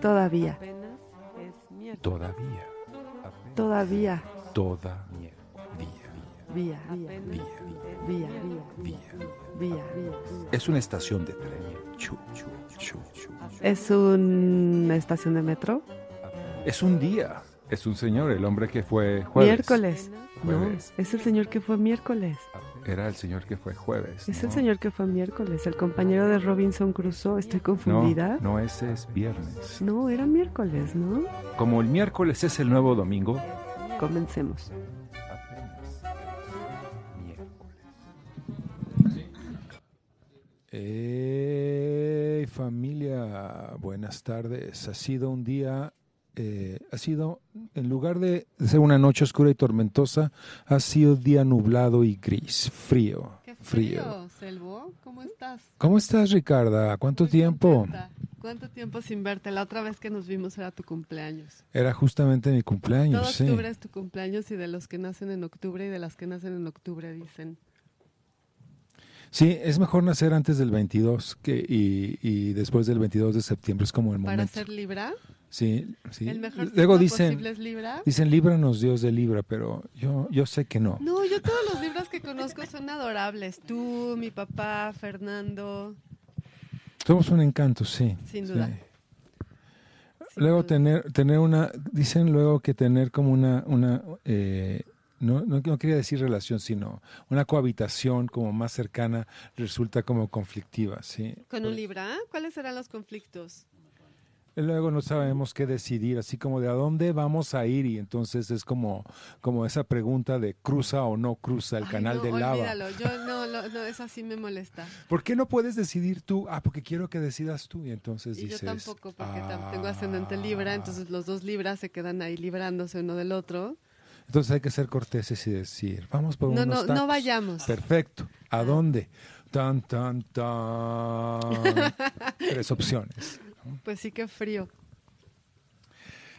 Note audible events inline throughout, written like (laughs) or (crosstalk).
Todavía. Todavía. Todavía. Toda. Vía. Vía. Vía. Vía. Vía. Es una estación de tren. Chu, chu, chu, chu. Es una estación de metro. Es un día. Es un señor, el hombre que fue jueves. Miércoles. No, es el señor que fue miércoles. Era el señor que fue jueves. Es ¿no? el señor que fue miércoles, el compañero de Robinson Crusoe. Estoy No, confundida. no, ese es viernes. No, era miércoles, ¿no? Como el miércoles es el nuevo domingo. Comencemos. Hey, familia, buenas tardes. Ha sido un día, eh, ha sido, en lugar de ser una noche oscura y tormentosa, ha sido día nublado y gris, frío, Qué frío. frío, Selvo. ¿Cómo estás? ¿Cómo estás, Ricarda? ¿Cuánto Muy tiempo? contenta. ¿Cuánto tiempo sin verte? La otra vez que nos vimos era tu cumpleaños. Era justamente mi Todo cumpleaños, sí. octubre es tu cumpleaños y de los que nacen en octubre y de las que nacen en octubre dicen. Sí, es mejor nacer antes del 22 que, y, y después del 22 de septiembre, es como el Para momento. ser Libra, Sí, sí. el mejor Luego dicen, posible es Libra. dicen, líbranos Dios de Libra, pero yo, yo sé que no. No, yo todos los libros que conozco son adorables. Tú, mi papá, Fernando, Somos un encanto, sí. sin sí. duda. Sin Luego duda. tener, tener una, dicen luego que tener como una, una eh, no, no, no quería decir relación, sino una cohabitación como más cercana resulta como conflictiva, ¿sí? ¿Con un Libra? ¿Cuáles serán los conflictos? Luego no sabemos qué decidir, así como de a dónde vamos a ir y entonces es como, como esa pregunta de cruza o no cruza el Ay, canal no, de lava. Olvídalo, yo no, no, no, eso sí me molesta. ¿Por qué no puedes decidir tú? Ah, porque quiero que decidas tú y entonces Y yo dices. tampoco, porque "Ah". tengo ascendente Libra, entonces los dos Libras se quedan ahí librándose uno del otro. Entonces hay que ser corteses y decir, vamos por No, unos no, no tacos. vayamos. Perfecto. ¿A Ah. dónde? Tan, tan, tan. (laughs) Tres opciones. Pues sí que frío.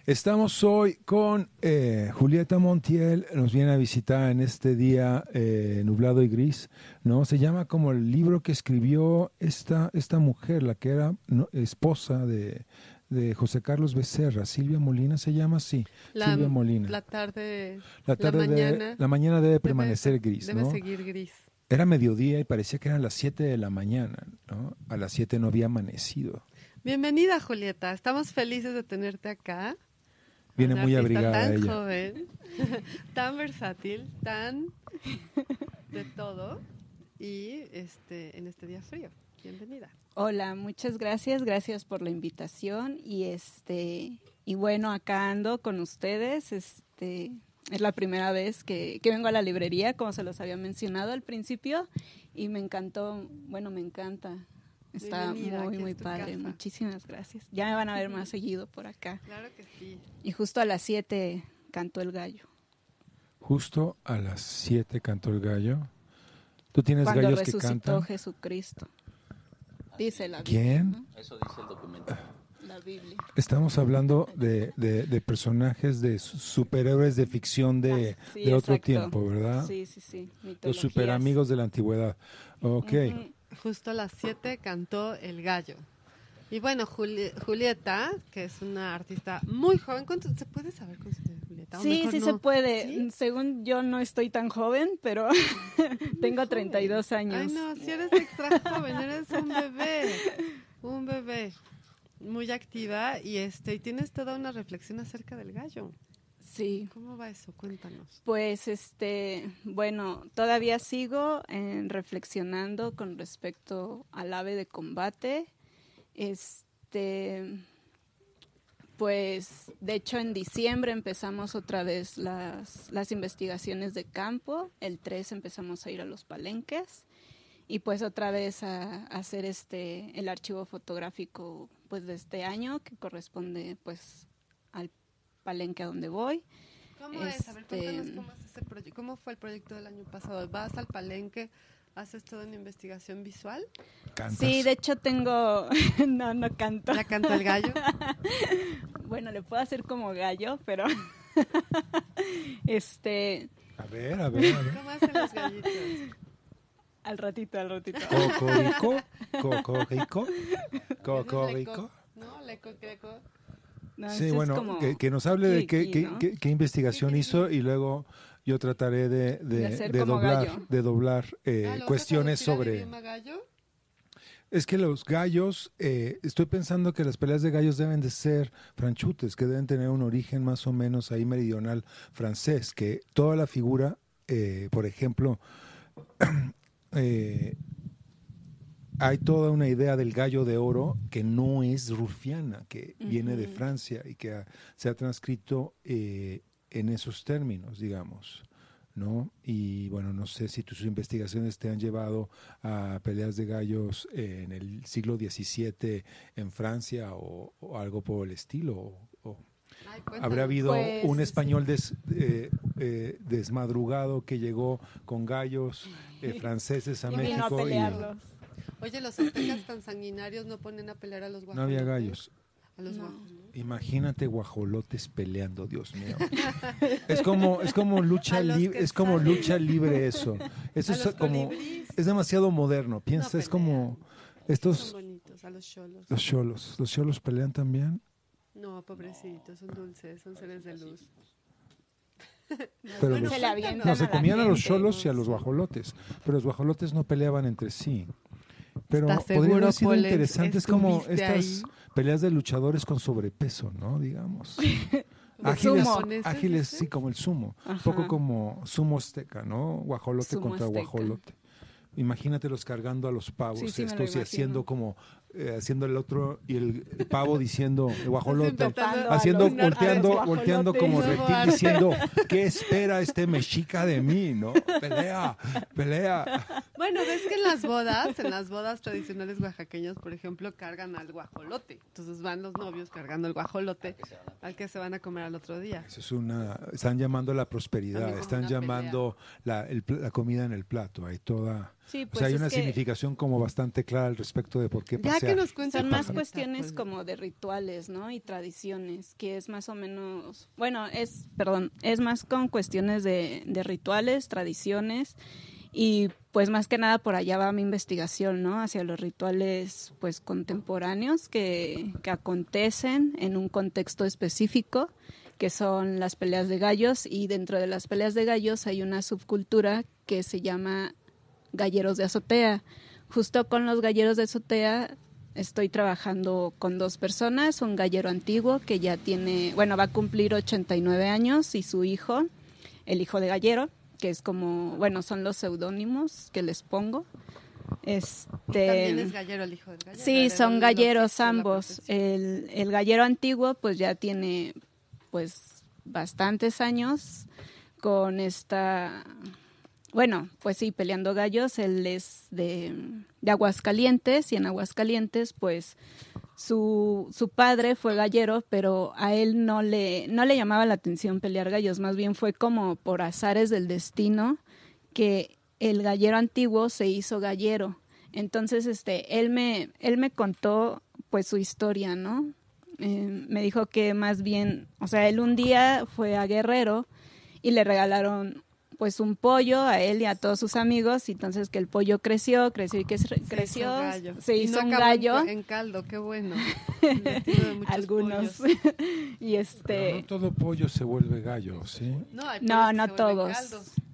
Estamos hoy con eh, Julieta Montiel, nos viene a visitar en este día eh, nublado y gris, ¿no? Se llama como el libro que escribió esta, esta mujer, la que era no, esposa de, de José Carlos Becerra, Silvia Molina se llama así, La, Silvia Molina. la tarde, La tarde la mañana la mañana debe debe- permanecer gris, debe ¿no? seguir gris. Era mediodía y parecía que eran las 7 de la mañana, ¿no? A las 7 no había amanecido. Bienvenida, Julieta. Estamos felices de tenerte acá. Viene Una muy abrigada tan ella. joven, (laughs) tan versátil, tan de todo y este en este día frío. Bienvenida. Hola, muchas gracias, gracias por la invitación y este y bueno acá ando con ustedes, este es la primera vez que, que vengo a la librería, como se los había mencionado al principio y me encantó, bueno me encanta, está Bienvenida, muy muy padre, casa. muchísimas gracias. Ya me van a ver más seguido por acá Claro que sí. y justo a las 7 cantó el gallo. Justo a las 7 cantó el gallo. ¿Tú tienes Cuando gallos que resucitó cantan? Jesucristo. Dice la Biblia. ¿Quién? ¿no? Eso dice el documento. La Biblia. Estamos hablando de, de- de personajes de su- superhéroes de ficción de, Ah, sí, de otro tiempo, ¿verdad? Sí, sí, sí. Los superamigos de la antigüedad. Ok. Ujú. Justo a las 7 cantó El Gallo. Y bueno, Juli- Julieta, que es una artista muy joven, ¿cuánto se puede saber tiene Julieta? O Sí, sí no. se puede. ¿Sí? Según yo no estoy tan joven, pero (laughs) tengo 32 años. Ay, no, si eres (laughs) extra joven, eres un bebé. Un bebé. Muy activa y este y tienes toda una reflexión acerca del gallo. Sí. ¿Cómo va eso? Cuéntanos. Pues este, bueno, todavía sigo eh, reflexionando con respecto al ave de combate. Este pues de hecho en diciembre empezamos otra vez las, las investigaciones de campo, el 3 empezamos a ir a los palenques y pues otra vez a, a hacer este el archivo fotográfico pues de este año que corresponde pues al palenque a donde voy. ¿Cómo es? A ver, Este- cuéntanos cómo es ese proyecto. ¿Cómo fue el proyecto del año pasado? ¿Vas al palenque? ¿Haces toda una investigación visual? ¿Cantas? Sí, de hecho tengo, (laughs) no, no canto. ¿La canta el gallo? (laughs) Bueno, le puedo hacer como gallo, pero (laughs) este, A ver, a ver, a ver. ¿Cómo hacen los gallitos? al ratito, al ratito. Cocorico, cocorico, ¿Ese es cocorico. ¿No? Leco, creco. Sí, bueno, como que, que nos hable de qué, Kiki, qué- ¿no? qué- qué investigación hizo y luego yo trataré de, de- De hacer de como doblar, gallo. de doblar eh, Ah, ¿lo vas a cuestiones sobre... gallo? Es que los gallos, eh, estoy pensando que las peleas de gallos deben de ser franchutes, que deben tener un origen más o menos ahí meridional francés, que toda la figura, eh, por ejemplo, (clears throat) eh, hay toda una idea del gallo de oro que no es rufiana, que viene de. Francia y que ha- se ha transcrito eh, en esos términos, digamos. ¿no? Y bueno, no sé si tus investigaciones te han llevado a peleas de gallos eh, en el siglo XVII en Francia o, o algo por el estilo. o- o Ay, cuéntanos. ¿Habrá habido Pues- un español des- eh, eh, desmadrugado que llegó con gallos eh, (laughs) franceses a Y vino a México. Oye, los aztecas tan sanguinarios no ponen a pelear a los no guajolotes. había gallos? A los No. guajolotes. Imagínate guajolotes peleando, Dios (laughs) mío. Es como es como lucha libre, es como salen. lucha libre eso. (laughs) Eso A es los como es demasiado moderno. Piensa, No es como Son estos bonitos, a los cholos. los cholos. Los cholos pelean también. No, pobrecitos, son dulces, son seres de luz. (laughs) Pero Bueno, los- se la avientan no, se comían a los cholos y a los guajolotes, pero los guajolotes no peleaban entre sí. Pero ¿Estás podría seguro, haber sido Polen? interesante, es como ¿Estuviste estas ahí? peleas de luchadores con sobrepeso, ¿no? Digamos. (laughs) Ágiles, sumo. ¿Japoneses, ágiles, sí, como el sumo. Un poco como sumo azteca, ¿no? Guajolote Sumo contra azteca. guajolote. Imagínatelos cargando a los pavos Sí, sí, me lo estos y haciendo como, eh, haciendo el otro y el, pavo diciendo, el guajolote, haciendo, los- volteando, los volteando como reptil diciendo, ¿qué espera este mexica de mí, no? Pelea, pelea. Bueno, ves que en las bodas, en las bodas tradicionales oaxaqueñas, por ejemplo, cargan al guajolote. Entonces van los novios cargando el guajolote al que se van a comer al otro día. Eso es una, están llamando la prosperidad, están llamando la, el la comida en el plato, hay toda, Sí, o pues sea, hay una que significación como bastante clara al respecto de por qué Ya pasear. que nos cuentes son más cuestiones como de rituales, ¿no? Y tradiciones, que es más o menos, bueno, es, perdón, es más con cuestiones de, de rituales, tradiciones y pues más que nada por allá va mi investigación, ¿no? Hacia los rituales pues contemporáneos que, que acontecen en un contexto específico que son las peleas de gallos y dentro de las peleas de gallos hay una subcultura que se llama galleros de azotea. Justo con los galleros de azotea estoy trabajando con dos personas, un gallero antiguo que ya tiene, bueno, va a cumplir 89 años y su hijo, el hijo de gallero, que es como, bueno, son los seudónimos que les pongo. Este, También es gallero el hijo del gallero. Sí, son galleros ambos. El, el gallero antiguo pues ya tiene pues bastantes años con esta, bueno, pues sí, peleando gallos. Él es de, Aguascalientes y en Aguascalientes pues su, su padre fue gallero, pero a él no le, no le llamaba la atención pelear gallos, más bien fue como por azares del destino que el gallero antiguo se hizo gallero. Entonces, este, él me, él me contó pues su historia, ¿no? Eh, me dijo que más bien, o sea, él un día fue a Guerrero y le regalaron pues un pollo a él y a todos sus amigos, y entonces que el pollo creció, creció y que se- Se creció, hizo gallo. se Y hizo no un en gallo, En, caldo, qué bueno. Algunos, pollos. (laughs) y este, Pero no todo pollo se vuelve gallo, ¿sí? No, hay No, no todos.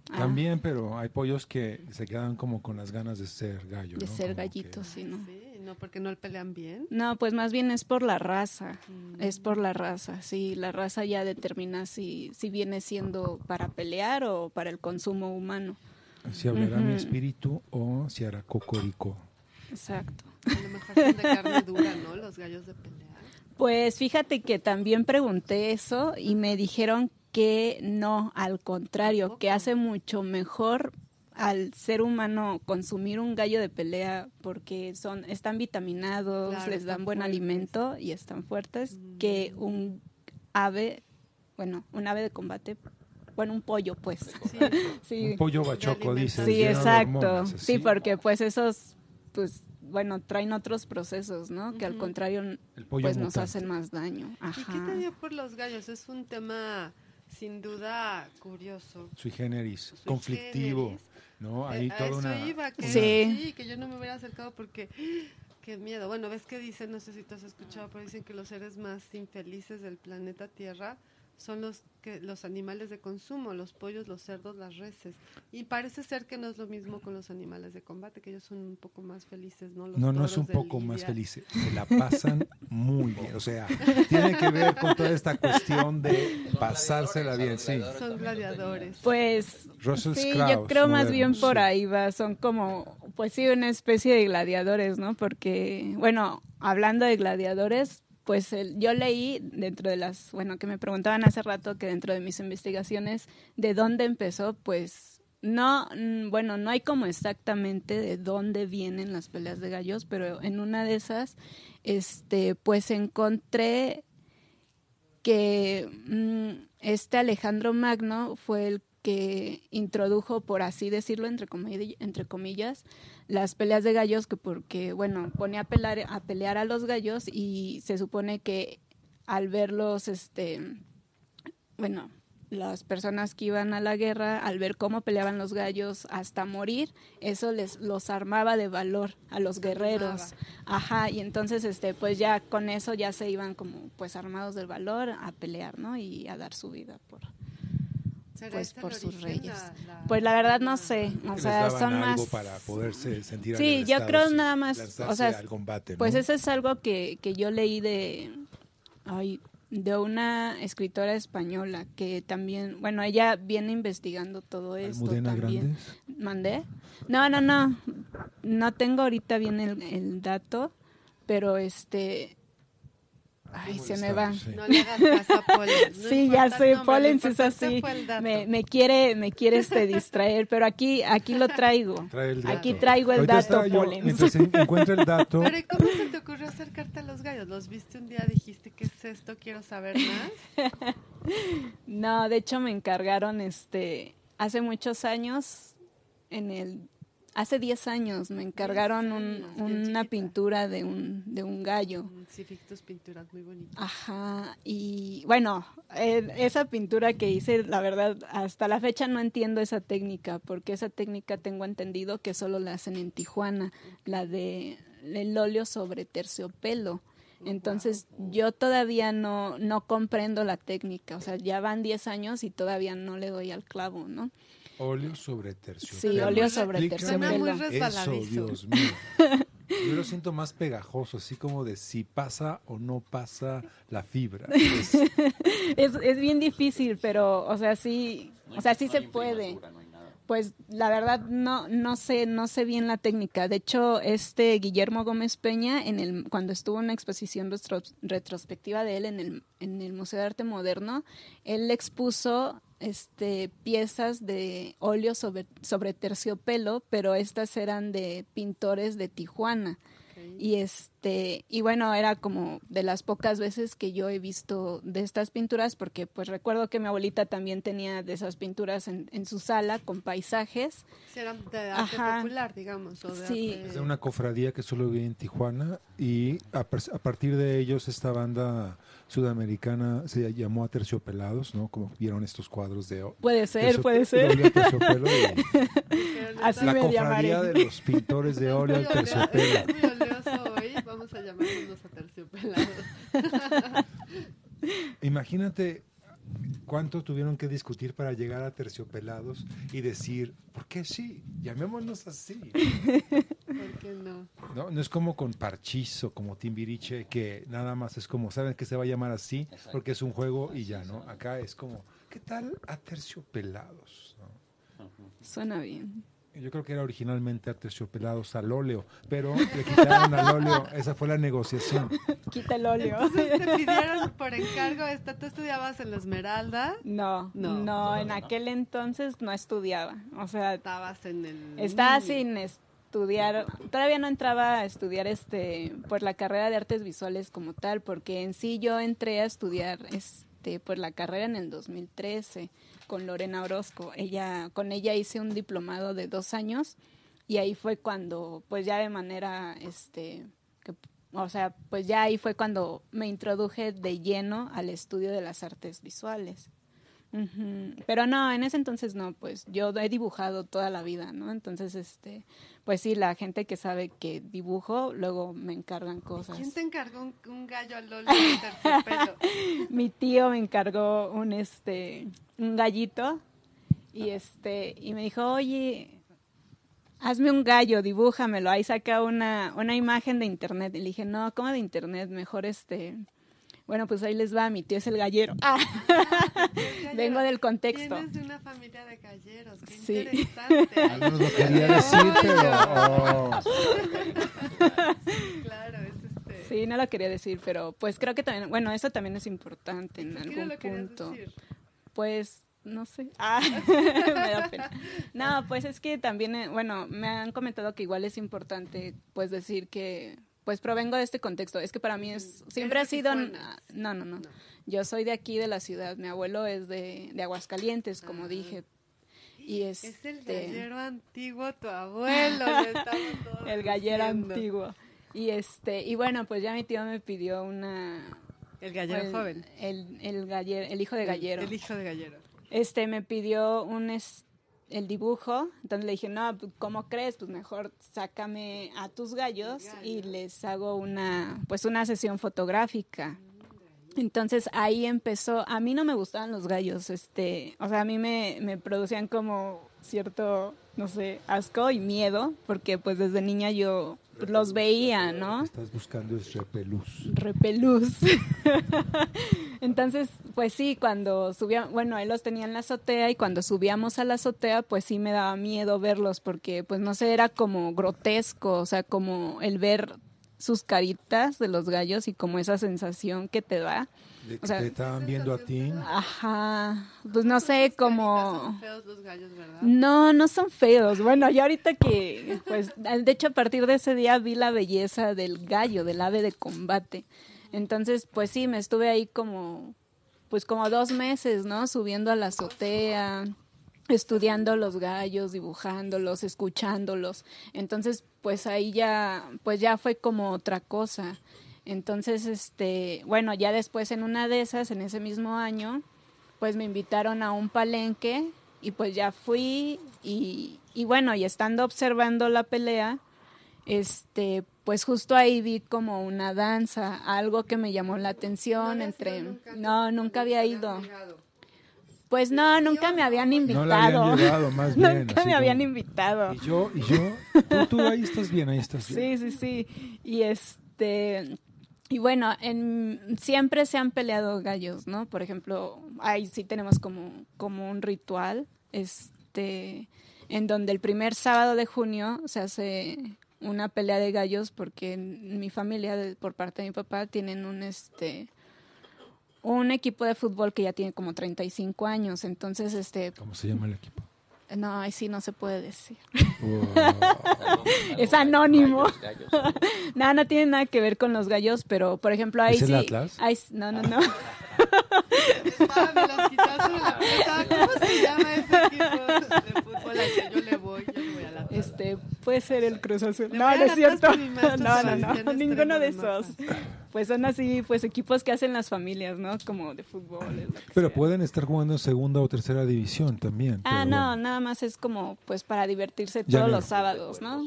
ah, También, pero hay pollos que se quedan como con las ganas de ser gallo. de ¿no? ser Como gallitos, que- sí, ¿no? Sí, no, porque no pelean bien. No, pues más bien es por la raza, Mm. es por la raza, sí, la raza ya determina si, si viene siendo para pelear o para el consumo humano. Si hablará mi espíritu o si hará cocorico. Exacto. A lo mejor son de carne (laughs) dura, ¿no? Los gallos de pelea. Pues fíjate que también pregunté eso y me dijeron que no, al contrario, que hace mucho mejor al ser humano consumir un gallo de pelea porque son están vitaminados, Claro, les dan buen fuertes. alimento y están fuertes Mm. que un ave, bueno, un ave de combate, bueno, un pollo pues. Sí, (laughs) Sí. Un pollo bachoco, dice. Sí, exacto. hormonas, Sí, porque pues esos pues bueno, traen otros procesos, ¿no? Que al contrario El pollo pues nos hacen más daño. ¿Y Ajá. qué te dio por los gallos? Es un tema sin duda curioso. Sui generis, Sui conflictivo, generis. ¿No? Eh, Hay a toda eso una... iba, que Sí. sí, que yo no me hubiera acercado porque (gasps) Qué miedo. Bueno, ves que dicen, no sé si tú has escuchado, pero dicen que los seres más infelices del planeta Tierra son los que los animales de consumo, los pollos, los cerdos, las reses. Y parece ser que no es lo mismo con los animales de combate, que ellos son un poco más felices, ¿no? Los no, no es un poco más feliz, se la pasan muy bien. O sea, tiene que ver con toda esta cuestión de pasársela bien, sí. Son gladiadores. Pues Russell sí, yo creo más bien por sí. ahí va, son como, pues sí, una especie de gladiadores, ¿no? Porque, bueno, hablando de gladiadores, pues el- yo leí dentro de las, bueno, que me preguntaban hace rato que dentro de mis investigaciones, ¿de dónde empezó? Pues no, mm, bueno, no hay como exactamente de dónde vienen las peleas de gallos, pero en una de esas, este, pues encontré que mm, este Alejandro Magno fue el que introdujo, por así decirlo, entre, comi- entre comillas, las peleas de gallos, que porque, bueno, ponía a pelear, a pelear a los gallos y se supone que al verlos, este, bueno, las personas que iban a la guerra, al ver cómo peleaban los gallos hasta morir, eso les los armaba de valor a los guerreros. Ajá, y entonces este pues ya con eso ya se iban como pues armados del valor a pelear, ¿no? Y a dar su vida por ¿Será pues, por sus reyes. la- la- Pues la verdad no sé, o Les sea, daban son algo más para poderse sentir Sí, yo creo nada más, o sea, al combate, ¿no? Pues eso es algo que, que yo leí de, ay, de una escritora española que también, bueno, ella viene investigando todo esto Almudena también. Grandes. ¿Mandé? No, no, no. No tengo ahorita bien el, el dato, pero este. Ay, se me va. Sí. No le hagas caso a no Sí, ya sé, nombre, lo Pollens es así. Me, me quiere, me quiere este distraer, pero aquí, aquí lo traigo. Trae el Aquí traigo el Ahorita dato, yo, Pollens. Mientras en- encuentra el dato, Pero ¿y cómo se te ocurrió acercarte a los gallos? ¿Los viste un día? ¿Dijiste qué es esto? Quiero saber más. (laughs) No, de hecho me encargaron este hace muchos años en el hace 10 años me encargaron un- una pintura de un de un gallo. Mm, Sí, tus pinturas muy bonitas. Ajá, y bueno, eh, esa pintura que hice, la verdad, hasta la fecha no entiendo esa técnica, porque esa técnica tengo entendido que solo la hacen en Tijuana, la de el óleo sobre terciopelo. Entonces, yo todavía no, no comprendo la técnica, o sea, ya van 10 años y todavía no le doy al clavo, ¿no? Óleo sobre terciopelo. Sí, Suena óleo muy sobre re- Suena muy terciopelo. Eso. Dios mío. Yo lo siento más pegajoso, así como de si pasa o no pasa la fibra. Es- (laughs) Es, es bien difícil, pero, o sea, sí, o sea, sí se puede. Pues la verdad no no sé no sé bien la técnica. De hecho, este Guillermo Gómez Peña en el cuando estuvo en una exposición retro- retrospectiva de él en el en el Museo de Arte Moderno, él expuso este piezas de óleo sobre sobre terciopelo, pero estas eran de pintores de Tijuana. Y este, y bueno, era como de las pocas veces que yo he visto de estas pinturas, porque pues recuerdo que mi abuelita también tenía de esas pinturas en, en su sala con paisajes. Sí, eran de arte Ajá. popular, digamos. O de Sí. arte- Es de una cofradía que solo vive en Tijuana y a, a partir de ellos esta banda sudamericana se llamó a Terciopelados, ¿no? Como vieron estos cuadros de... o- Puede ser, puede de ser. (laughs) Así la me cofradía llamaré. de los pintores de (laughs) óleo terciopelo. es muy oleoso hoy. Vamos a llamarnos a terciopelados. (laughs) Imagínate cuánto tuvieron que discutir para llegar a terciopelados y decir, ¿por qué sí? Llamémonos así. ¿Por qué no? No, no es como con Parchizo, como Timbiriche, que nada más es como, saben que se va a llamar así porque es un juego y ya, ¿no? Acá es como, ¿qué tal a terciopelados? ¿no? Suena bien. Yo creo que era originalmente a terciopelados al óleo, pero le quitaron al óleo, esa fue la negociación. (laughs) Quita el óleo. Entonces te pidieron por encargo esta. ¿Tú estudiabas en la Esmeralda? No, No. no, en aquel entonces no estudiaba. O sea, Estabas en el. Estaba sin estudiar, todavía no entraba a estudiar este pues la carrera de artes visuales como tal, porque en sí yo entré a estudiar este pues la carrera en el 2013 con Lorena Orozco. Ella con ella hice un diplomado de dos años y ahí fue cuando pues ya de manera este que, o sea pues ya ahí fue cuando me introduje de lleno al estudio de las artes visuales. Pero no, en ese entonces no, pues yo he dibujado toda la vida, ¿no? Entonces, este, pues sí, la gente que sabe que dibujo, luego me encargan cosas. ¿Quién te encargó un, un gallo al Lolo? (laughs) Mi tío me encargó un, este, un gallito y este, y me dijo, oye, hazme un gallo, dibújamelo. Ahí saca una, una imagen de internet. Y le dije, no, ¿cómo de internet? Mejor este, bueno, pues ahí les va, mi tío es el gallero. Ah, (laughs) vengo del contexto. Vienes de una familia de galleros, qué Sí. interesante. (laughs) Algunos lo quería decir, (laughs) pero... oh. Claro, es este... Sí, no lo quería decir, pero pues creo que también, bueno, eso también es importante en ¿Por qué no algún lo querías punto. decir? Pues no sé. Ah, me da pena. No, pues es que también, eh, bueno, me han comentado que igual es importante pues decir que pues provengo de este contexto. Es que para mí es siempre ha ¿Eres de sido Tijuana? no, no, no. Yo soy de aquí de la ciudad. Mi abuelo es de, de Aguascalientes, como Ah. dije. Y Es el este, gallero antiguo, tu abuelo. (laughs) todos el gallero diciendo. antiguo. Y este, y bueno, pues ya mi tío me pidió una El gallero el, joven. El, el gallero, el hijo de gallero. El, el hijo de gallero. este me pidió un es- el dibujo, entonces le dije, no, pues, ¿cómo crees? Pues mejor sácame a tus gallos y les hago una, pues una sesión fotográfica. Entonces ahí empezó, a mí no me gustaban los gallos, este, o sea, a mí me, me producían como cierto, no sé, asco y miedo, porque pues desde niña yo los veía, ¿no? Estás buscando es repelús. repelús. (laughs) Entonces, pues sí, cuando subía, bueno, él los tenía en la azotea y cuando subíamos a la azotea, pues sí me daba miedo verlos porque, pues no sé, era como grotesco, o sea, como el ver sus caritas de los gallos y como esa sensación que te da. De que O sea- te estaban viendo a ti. Ajá, pues no sé, Son como... feos los gallos, ¿verdad? No, no son feos. Bueno, ya ahorita que, pues, de hecho a partir de ese día vi la belleza del gallo, del ave de combate. Entonces, pues sí, me estuve ahí como, pues como dos meses, ¿no? Subiendo a la azotea, estudiando los gallos, dibujándolos, escuchándolos. Entonces, pues ahí ya, pues ya fue como otra cosa. Entonces, este, bueno, ya después en una de esas, en ese mismo año, pues me invitaron a un palenque y pues ya fui y, y bueno, y estando observando la pelea, este, pues justo ahí vi como una danza, algo que me llamó la atención ¿No habías entre, nunca? no, nunca había ido. Pues no, nunca me habían invitado. la habían llevado, más (laughs) bien. nunca me habían invitado. Y yo, y yo, tú, tú ahí estás bien, ahí estás bien. Sí, sí, sí. Y este y bueno, en siempre se han peleado gallos, ¿no? Por ejemplo, ahí sí tenemos como como un ritual este en donde el primer sábado de junio se hace una pelea de gallos porque mi familia por parte de mi papá tienen un este un equipo de fútbol que ya tiene como 35 años, entonces este ¿Cómo se llama el equipo? No, ahí sí no se puede decir. Wow. Es anónimo. Gallos, gallos. (laughs) No, no tiene nada que ver con los gallos, pero por ejemplo ahí ¿Es el sí. Atlas? ahí no, no, no. Ah, me las quitaste de la. ¿Cómo se llama ese equipo de fútbol al que yo le voy? Yo Este puede ser el Cruz Azul. No, no es cierto. (laughs) No, no, no. Ninguno de esos. Pues son así, pues equipos que hacen las familias, ¿no? Como de fútbol. Pero sea. pueden estar jugando en segunda o tercera división también. Ah, no, bueno. nada más es como pues para divertirse Ya todos no. los sábados, ¿no?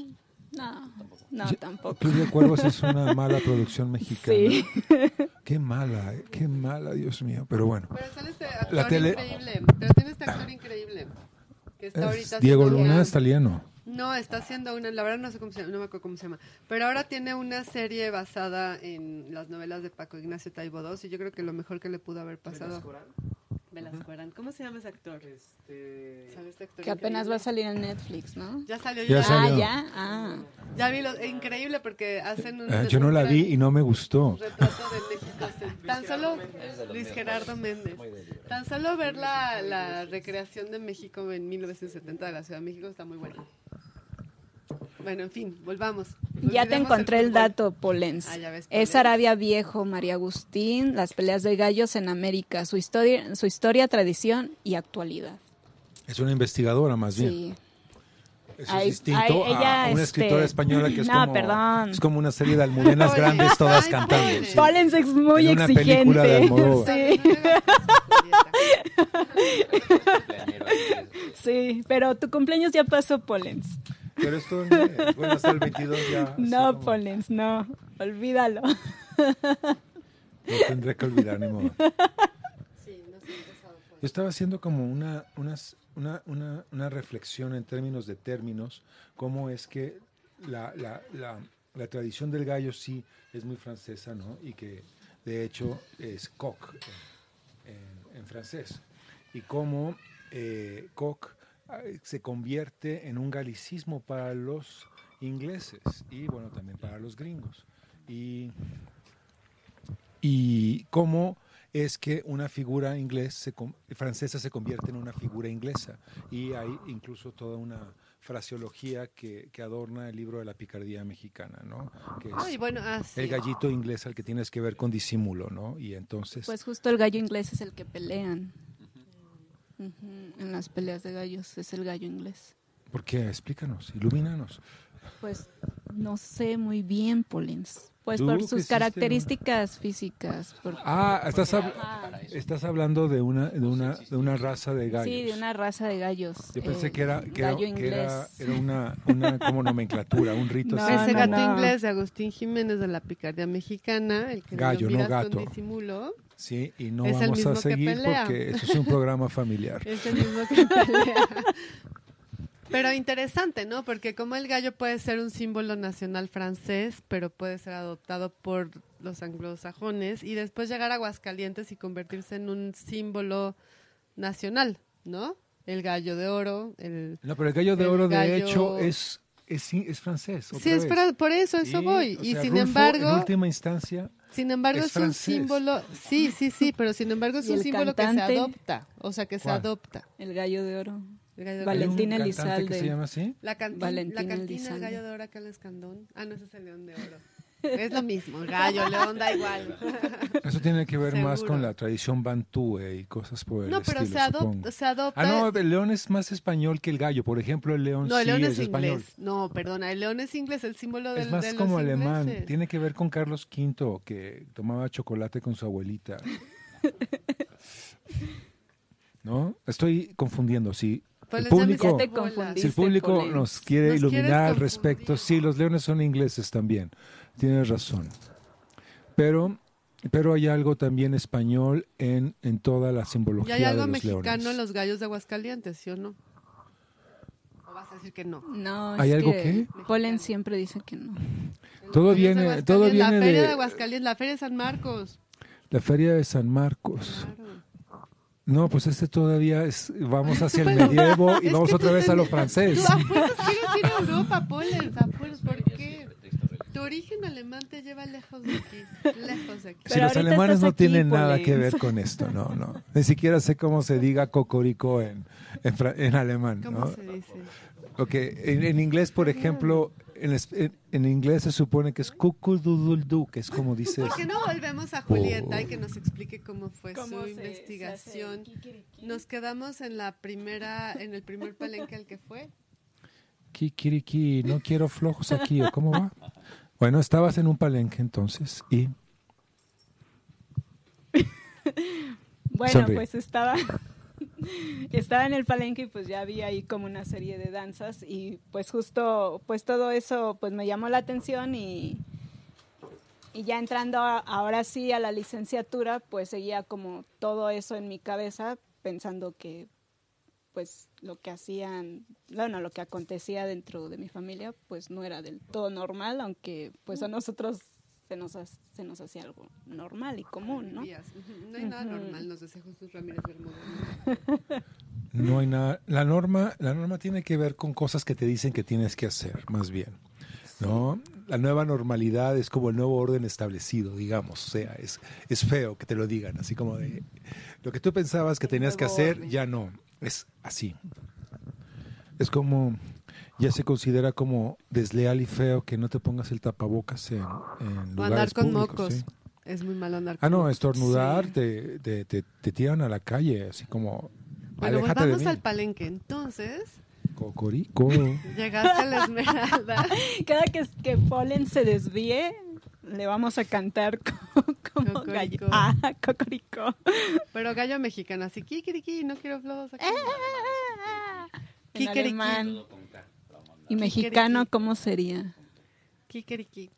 No, no, Ya- tampoco. Club de Cuervos es (laughs) una mala producción mexicana. Sí. Qué mala, eh, qué mala, Dios mío. Pero bueno, Pero sale este actor La tele- increíble. Pero tiene este actor increíble. Que está ahorita Diego Luna es italiano. No, está haciendo una, la verdad no sé cómo se llama, no me acuerdo cómo se llama, pero ahora tiene una serie basada en las novelas de Paco Ignacio Taibo II y yo creo que lo mejor que le pudo haber pasado. Velasco Arán. ¿Cómo se llama ese actor? ¿Sabe este actor Que apenas increíble? va a salir en Netflix, ¿no? Ya salió, Ya ya, salió. Ah, ya. Ah. ya vi, lo, increíble porque hacen un... Ah, yo no la vi y no me gustó. retrato de México. se- (laughs) Tan solo Luis Gerardo Méndez. Tan solo ver la, la recreación de México en 1970 de la Ciudad de México está muy bueno. Bueno, en fin, volvamos. Ya te encontré el dato, Polens. Ah, ya ves, es. Arabia Viejo, María Agustín, las peleas de gallos en América, su historia, su historia, tradición y actualidad. Es una investigadora más bien. Sí. Eso Ay, es distinto ay, ella, a una este, escritora española que es, no, como, perdón. es como una serie de almudenas (laughs) grandes todas ay, cantando. Polens. sí. Polens es muy En una exigente. película de Almodóvar. (laughs) Sí. (laughs) Sí, pero tu cumpleaños ya pasó, Polens. Pero esto es bueno, hasta el 22 ya. No, como- Polens, no. Olvídalo. Lo tendré que olvidar, ni modo. Sí, no Yo estaba haciendo como una, unas- una, una, una reflexión en términos de términos, cómo es que la, la, la, la tradición del gallo sí es muy francesa, ¿no? Y que de hecho es coq en, en- en francés. Y cómo eh, coq se convierte en un galicismo para los ingleses y bueno, también para los gringos. Y y cómo es que una figura inglés se francesa se convierte en una figura inglesa. Y hay incluso toda una fraseología que, que adorna el libro de la picardía mexicana, ¿no? Que es Ay, bueno, ah, sí. el gallito inglés al que tienes que ver con disimulo, ¿no? Y entonces... Pues justo el gallo inglés es el que pelean. Ujú, En las peleas de gallos es el gallo inglés. ¿Por qué? Explícanos, ilumínanos. Pues no sé muy bien, Polens. Pues por sus características físicas. por- Ah, estás, hab- Ajá. estás hablando de una, de, una, de una raza de gallos. Sí, de una raza de gallos. Yo pensé eh, que era, que era, que era, era una, una como nomenclatura, un rito (laughs) No, así. Ese no, gato no. inglés de Agustín Jiménez de la Picardía Mexicana, el que Gallo, lo no miras gato. con disimulo, Sí, y no Es vamos a seguir porque eso es un programa (laughs) familiar. es el mismo que pelea. Pero interesante, ¿no? Porque como el gallo puede ser un símbolo nacional francés, pero puede ser adoptado por los anglosajones y después llegar a Aguascalientes y convertirse en un símbolo nacional, ¿no? El gallo de oro, el... No, pero el gallo de El oro, de hecho, es, es, es francés. otra Sí, es vez. por eso, eso Y, voy. o Y sea, sin Rulfo, embargo, En última instancia, Sin embargo, Es es, un símbolo, sí, sí, sí, pero sin embargo es ¿Y un el símbolo que se adopta, o sea, que se adopta. El gallo de oro. El gallo de Vale. oro. Valentín ¿hay un cantante Elizalde. se llama así? La, cantin- Valentín la cantina, el gallo de oro, acá en Escandón. Ah, no, ese es el león de oro. Es lo mismo, gallo, león, da igual. Eso tiene que ver más con la tradición bantúe y cosas por el No, pero estilo, se, adop- se adopta. Ah, no, el león es más español que el gallo. Por ejemplo, el león No, el sí león es, es, español. inglés. No, perdona, el león es inglés, el símbolo del, Es más de los como alemán. ingleses. Tiene que ver con Carlos V, que tomaba chocolate con su abuelita. (laughs) ¿No? Estoy confundiendo, sí. Pues el público- te. Si el público nos quiere Nos iluminar al respecto, sí, los leones son ingleses también. Tienes razón. Pero, pero hay algo también español en, en toda la Y simbología hay algo de los mexicano leones. en los gallos de Aguascalientes, ¿sí o no? ¿O vas a decir que no? No, ¿Hay es algo que qué? Polen siempre dice que no. Todo viene, todo viene La feria de de Aguascalientes, la feria de San Marcos. la feria de San Marcos. Claro. No, pues este todavía es, vamos hacia el medievo y (laughs) vamos otra vez a lo francés. Tú a fuerzas quieres ir a Europa, Polen, a fuerzas, ¿por qué? Tu origen alemán te lleva lejos de aquí, lejos de aquí. Si Pero los alemanes no aquí, tienen nada que ver con esto, no, no. Ni siquiera sé cómo se diga cocorico en, en, en alemán, ¿Cómo ¿no? se dice? Ok, en, en inglés, por ejemplo, en, es- en- en inglés se supone que es cucududuldu, que es como dices. ¿Por qué no volvemos a Julieta y que nos explique cómo fue ¿Cómo su se- investigación? se? Nos quedamos en la primera, en el primer palenque al que fue. Kikiriki, no quiero flojos aquí, ¿o cómo va? Bueno, estabas en un palenque entonces y (laughs) Bueno, Sonríe. pues estaba, (laughs) estaba en el palenque y pues ya había ahí como una serie de danzas y pues justo, pues todo eso pues me llamó la atención y, y ya entrando ahora sí a la licenciatura pues seguía como todo eso en mi cabeza pensando que pues lo que hacían, bueno, lo que acontecía dentro de mi familia pues no era del todo normal, aunque pues a nosotros se nos, ha- se nos hacía algo normal y común, ¿no? No hay nada normal, nos decía Jesús Ramírez Bermúdez. no hay nada. La norma, la norma tiene que ver con cosas que te dicen que tienes que hacer, más bien. ¿No? La nueva normalidad es como el nuevo orden establecido, digamos. O sea, es, es feo que te lo digan, así como de lo que tú pensabas que tenías que hacer, ya no. Es así. Es como, ya se considera como desleal y feo que no te pongas el tapabocas en, en O lugares andar con públicos, mocos. ¿sí? Es muy malo andar Ah, con no, mocos. estornudar, Sí. te, te, te, te tiran a la calle, así como, Bueno, aléjate de volvamos mí. al palenque. Entonces, Cocorico. llegaste a la Esmeralda. (laughs) Cada que, que Polen se desvíe, le vamos a cantar co- como Cocorico. gallo. Ah, cocorico. Pero gallo mexicano, así, kikiriki, no quiero flojos aquí. En Kikeriki. alemán. Y mexicano, ¿cómo sería? Kikiriki.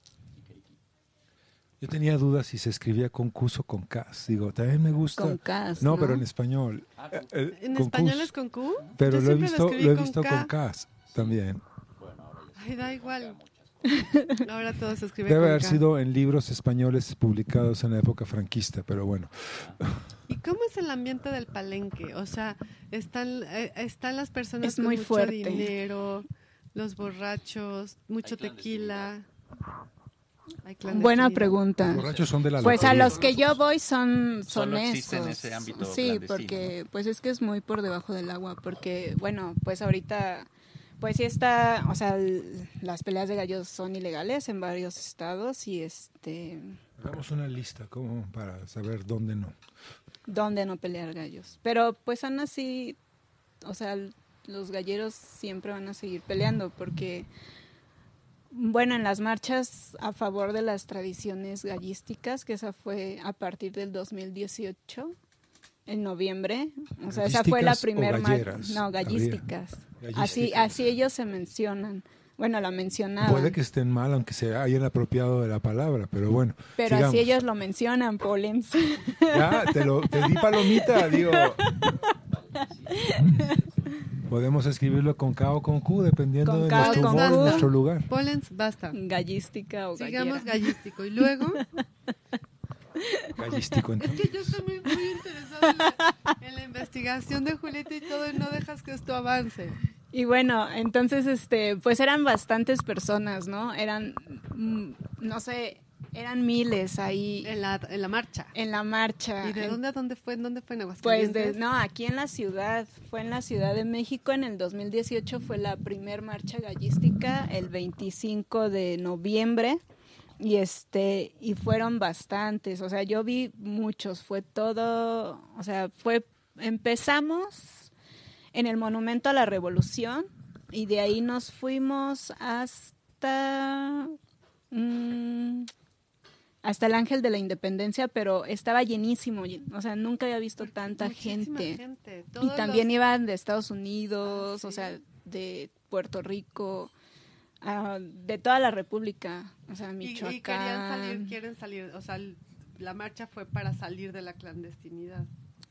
Yo tenía dudas si se escribía con cus o con cas. Digo, también me gusta. Con cas, No, ¿no? pero en español. Eh, eh, ¿En con español cus. es con Q? Pero Yo lo he visto, escribí lo he con visto con cas también. Ay, da igual. Ahora todo se escribe Debe con haber K. sido en libros españoles publicados en la época franquista, pero bueno. ¿Y cómo es el ambiente del palenque? O sea, están, eh, están las personas Es con muy mucho fuerte. dinero, los borrachos, mucho tequila. Hay Buena pregunta. Los borrachos son de la Pues a los que yo voy son, son en esos. ese ámbito sí, porque pues es que es muy por debajo del agua, porque bueno, pues ahorita pues sí está, o sea, el- las peleas de gallos son ilegales en varios estados y este Hagamos una lista como para saber dónde no. dónde no pelear gallos. Pero pues aún así, o sea, los galleros siempre van a seguir peleando porque, bueno, en las marchas a favor de las tradiciones gallísticas, que esa fue a partir del 2018, en noviembre, o sea, esa fue la ¿Gallísticas o primera marcha. No, gallísticas. Así, así ellos se mencionan. Bueno, la mencionaban. Puede que estén mal, aunque se hayan apropiado de la palabra, pero bueno. Pero sigamos. así ellos lo mencionan, Polens. Ya, te, lo, te di palomita, digo. (laughs) Podemos escribirlo con K o con Q, dependiendo Con de K nuestro con humor, Q. nuestro lugar. Polens, basta. Gallística o Sigamos gallera. gallístico. Y luego, (laughs) Gallístico, es entonces. que yo estoy muy, muy interesada en la, en la investigación de Julieta y todo, y no dejas que esto avance. Y bueno, entonces, este, pues eran bastantes personas, ¿no? Eran, mm, no sé, eran miles ahí En la, en la marcha. en la marcha. ¿Y de dónde a dónde fue? ¿En dónde fue? ¿En Pues Aguascalientes? de, no, aquí en la ciudad, fue en la Ciudad de México en el 2018, fue la primer marcha gallística, el 25 de noviembre, y este, y fueron bastantes, o sea, yo vi muchos, fue todo, o sea, fue, empezamos en el Monumento a la Revolución, y de ahí nos fuimos hasta... mm, hasta el Ángel de la Independencia, pero estaba llenísimo, o sea, nunca había visto tanta Muchísima gente. gente. Y también los- iban de Estados Unidos, Ah, o sea, de Puerto Rico, ah, de toda la República, o sea, Michoacán. y querían salir, quieren salir, o sea, la marcha fue para salir de la clandestinidad.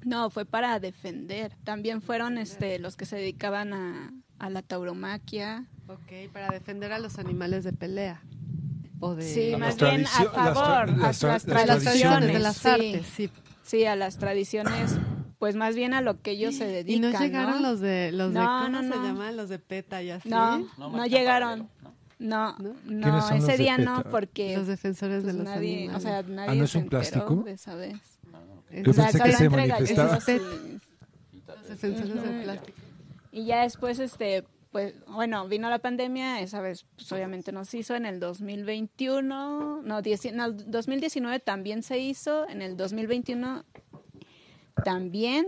No, fue para defender. También fueron este los que se dedicaban a, a la tauromaquia. Ok, para defender a los animales de pelea. O de, Sí, más bien a favor, a las las, tra- las de las tradiciones, de las sí. artes, sí. Sí, a las tradiciones, pues más bien a lo que ellos se Y dedican. no llegaron ¿no? los de, los de, No, ¿cómo no, se llaman? Los de PETA y así. No, No, llegaron. No, ¿No? no, ¿Quiénes son los ese de día no, porque Los defensores pues, de los nadie, o animales. sea, nadie Ah, ¿no es se un enteró plástico? de esa vez. Yo O sea, pensé que se manifestaba. y- los defensores del plástico. Y ya después, este, pues, bueno, vino la pandemia, esa vez, pues obviamente nos hizo en el 2021, no, 10 no, 2019 también se hizo, en el 2021 también,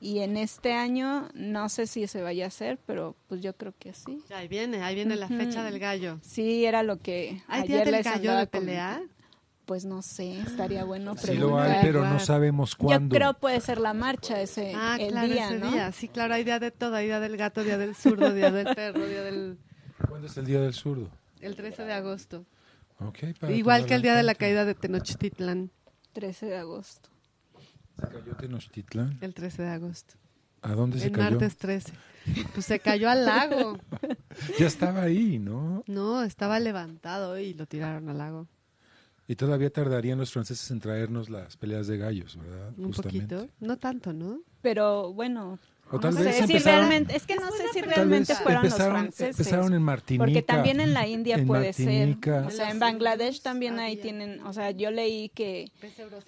y en este año no sé si se vaya a hacer, pero pues yo creo que sí. Ahí viene, ahí viene la Ujú. fecha del gallo. Sí, era lo que ¿Hay ayer día del les gallo de pelea? comentando. Pues no sé, estaría bueno Sí lo hay, preguntar. pero no sabemos cuándo. Yo creo puede ser la marcha ese Ah, el claro, día, ese ¿no? día. Sí, claro, hay día de todo. Hay día del gato, día del zurdo, día del perro, día del... ¿Cuándo es el Día del Zurdo? El 13 de agosto. Igual que el día de la caída de Tenochtitlán, 13 de agosto. ¿Se cayó Tenochtitlán? el 13 de agosto. ¿A dónde se El cayó? martes 13. Pues se cayó al lago. (laughs) Ya estaba ahí, ¿no? No, estaba levantado y lo tiraron al lago. Y todavía tardarían los franceses en traernos las peleas de gallos, ¿verdad? Un Justamente. poquito. No tanto, ¿no? Pero bueno, O tal no vez sé si empezaron, realmente, es que no sé si realmente fueron empezaron, los franceses. empezaron en Martinica. porque también en la India en puede Martinica. ser. O sea, en Bangladesh también ahí tienen, o sea, yo leí que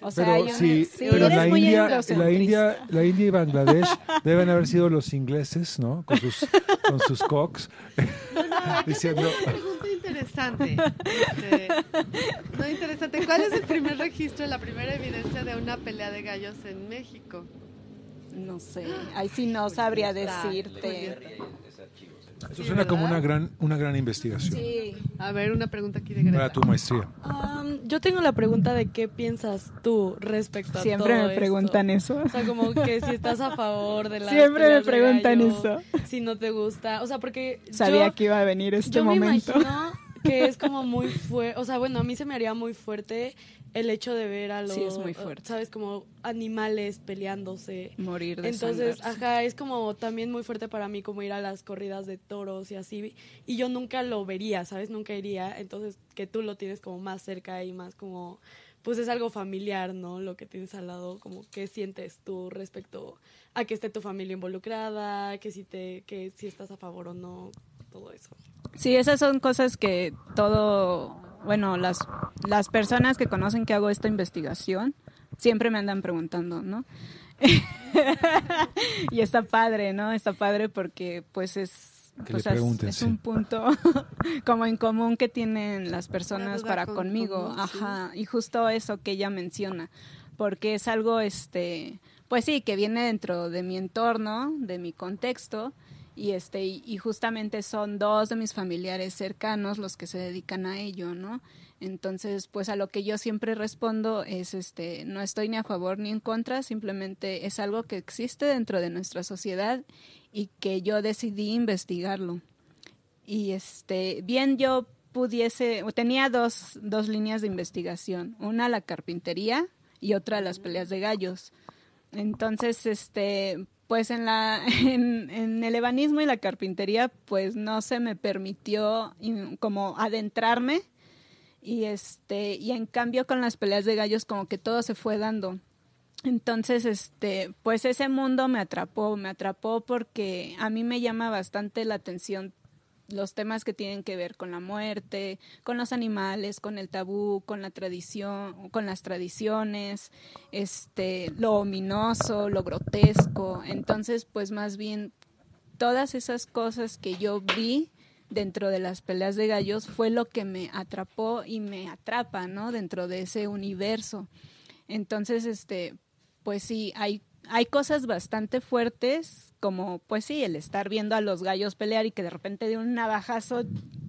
o sea, Pero hay una- sí, sí, pero la India, la. India, la India y Bangladesh deben haber sido los ingleses, ¿no? Con sus, con sus cocks, diciendo, interesante. Este, no interesante. ¿Cuál es el primer registro, la primera evidencia de una pelea de gallos en México? no sé, ahí sí no sabría está, decirte. Eso suena como una gran, una gran investigación Sí. A ver, una pregunta aquí de Greta. para tu maestría. Yo tengo la pregunta de qué piensas tú respecto a Siempre todo me preguntan esto. eso. O sea, como que si estás a favor de la Siempre me preguntan eso. Si no te gusta. O sea, porque Sabía yo, que iba a venir este yo momento. me imagino que es como muy fuerte. O sea, bueno, a mí se me haría muy fuerte el hecho de ver a los. Sí, es muy fuerte. ¿Sabes? Como animales peleándose. Morir de Entonces, ajá, es como también muy fuerte para mí como ir a las corridas de toros y así. Y yo nunca lo vería, ¿sabes? Nunca iría. Entonces, que tú lo tienes como más cerca y más como, pues es algo familiar, ¿no? Lo que tienes al lado, como qué sientes tú respecto a que esté tu familia involucrada, que si te, que si estás a favor o no, todo eso. Sí, esas son cosas que todo, bueno, las, las personas que conocen que hago esta investigación siempre me andan preguntando, ¿no? (laughs) y está padre, ¿no? Está padre porque pues es, Que pues, le es- pregunten, es sí. un punto (laughs) como en común que tienen las personas para con- conmigo, común, sí. ajá, y justo eso que ella menciona, porque es algo, este, pues sí, que viene dentro de mi entorno, de mi contexto, y este y, justamente son dos de mis familiares cercanos los que se dedican a ello, ¿no? Entonces, pues a lo que yo siempre respondo es este no estoy ni a favor ni en contra, simplemente es algo que existe dentro de nuestra sociedad y que yo decidí investigarlo. Y este, bien yo pudiese, tenía dos, dos líneas de investigación, una la carpintería y otra las peleas de gallos. Entonces, este, pues en la, (laughs) en, en el ebanismo y la carpintería, pues no se me permitió como adentrarme y este, y en cambio con las peleas de gallos como que todo se fue dando. Entonces, este, pues ese mundo me atrapó, me atrapó porque a mí me llama bastante la atención los temas que tienen que ver con la muerte, con los animales, con el tabú, con la tradición, con las tradiciones, este, lo ominoso, lo grotesco. Entonces, pues más bien todas esas cosas que yo vi dentro de las peleas de gallos fue lo que me atrapó y me atrapa, ¿no? Dentro de ese universo. Entonces, este, pues sí, hay, hay cosas bastante fuertes, como, pues sí, el estar viendo a los gallos pelear y que de repente de un navajazo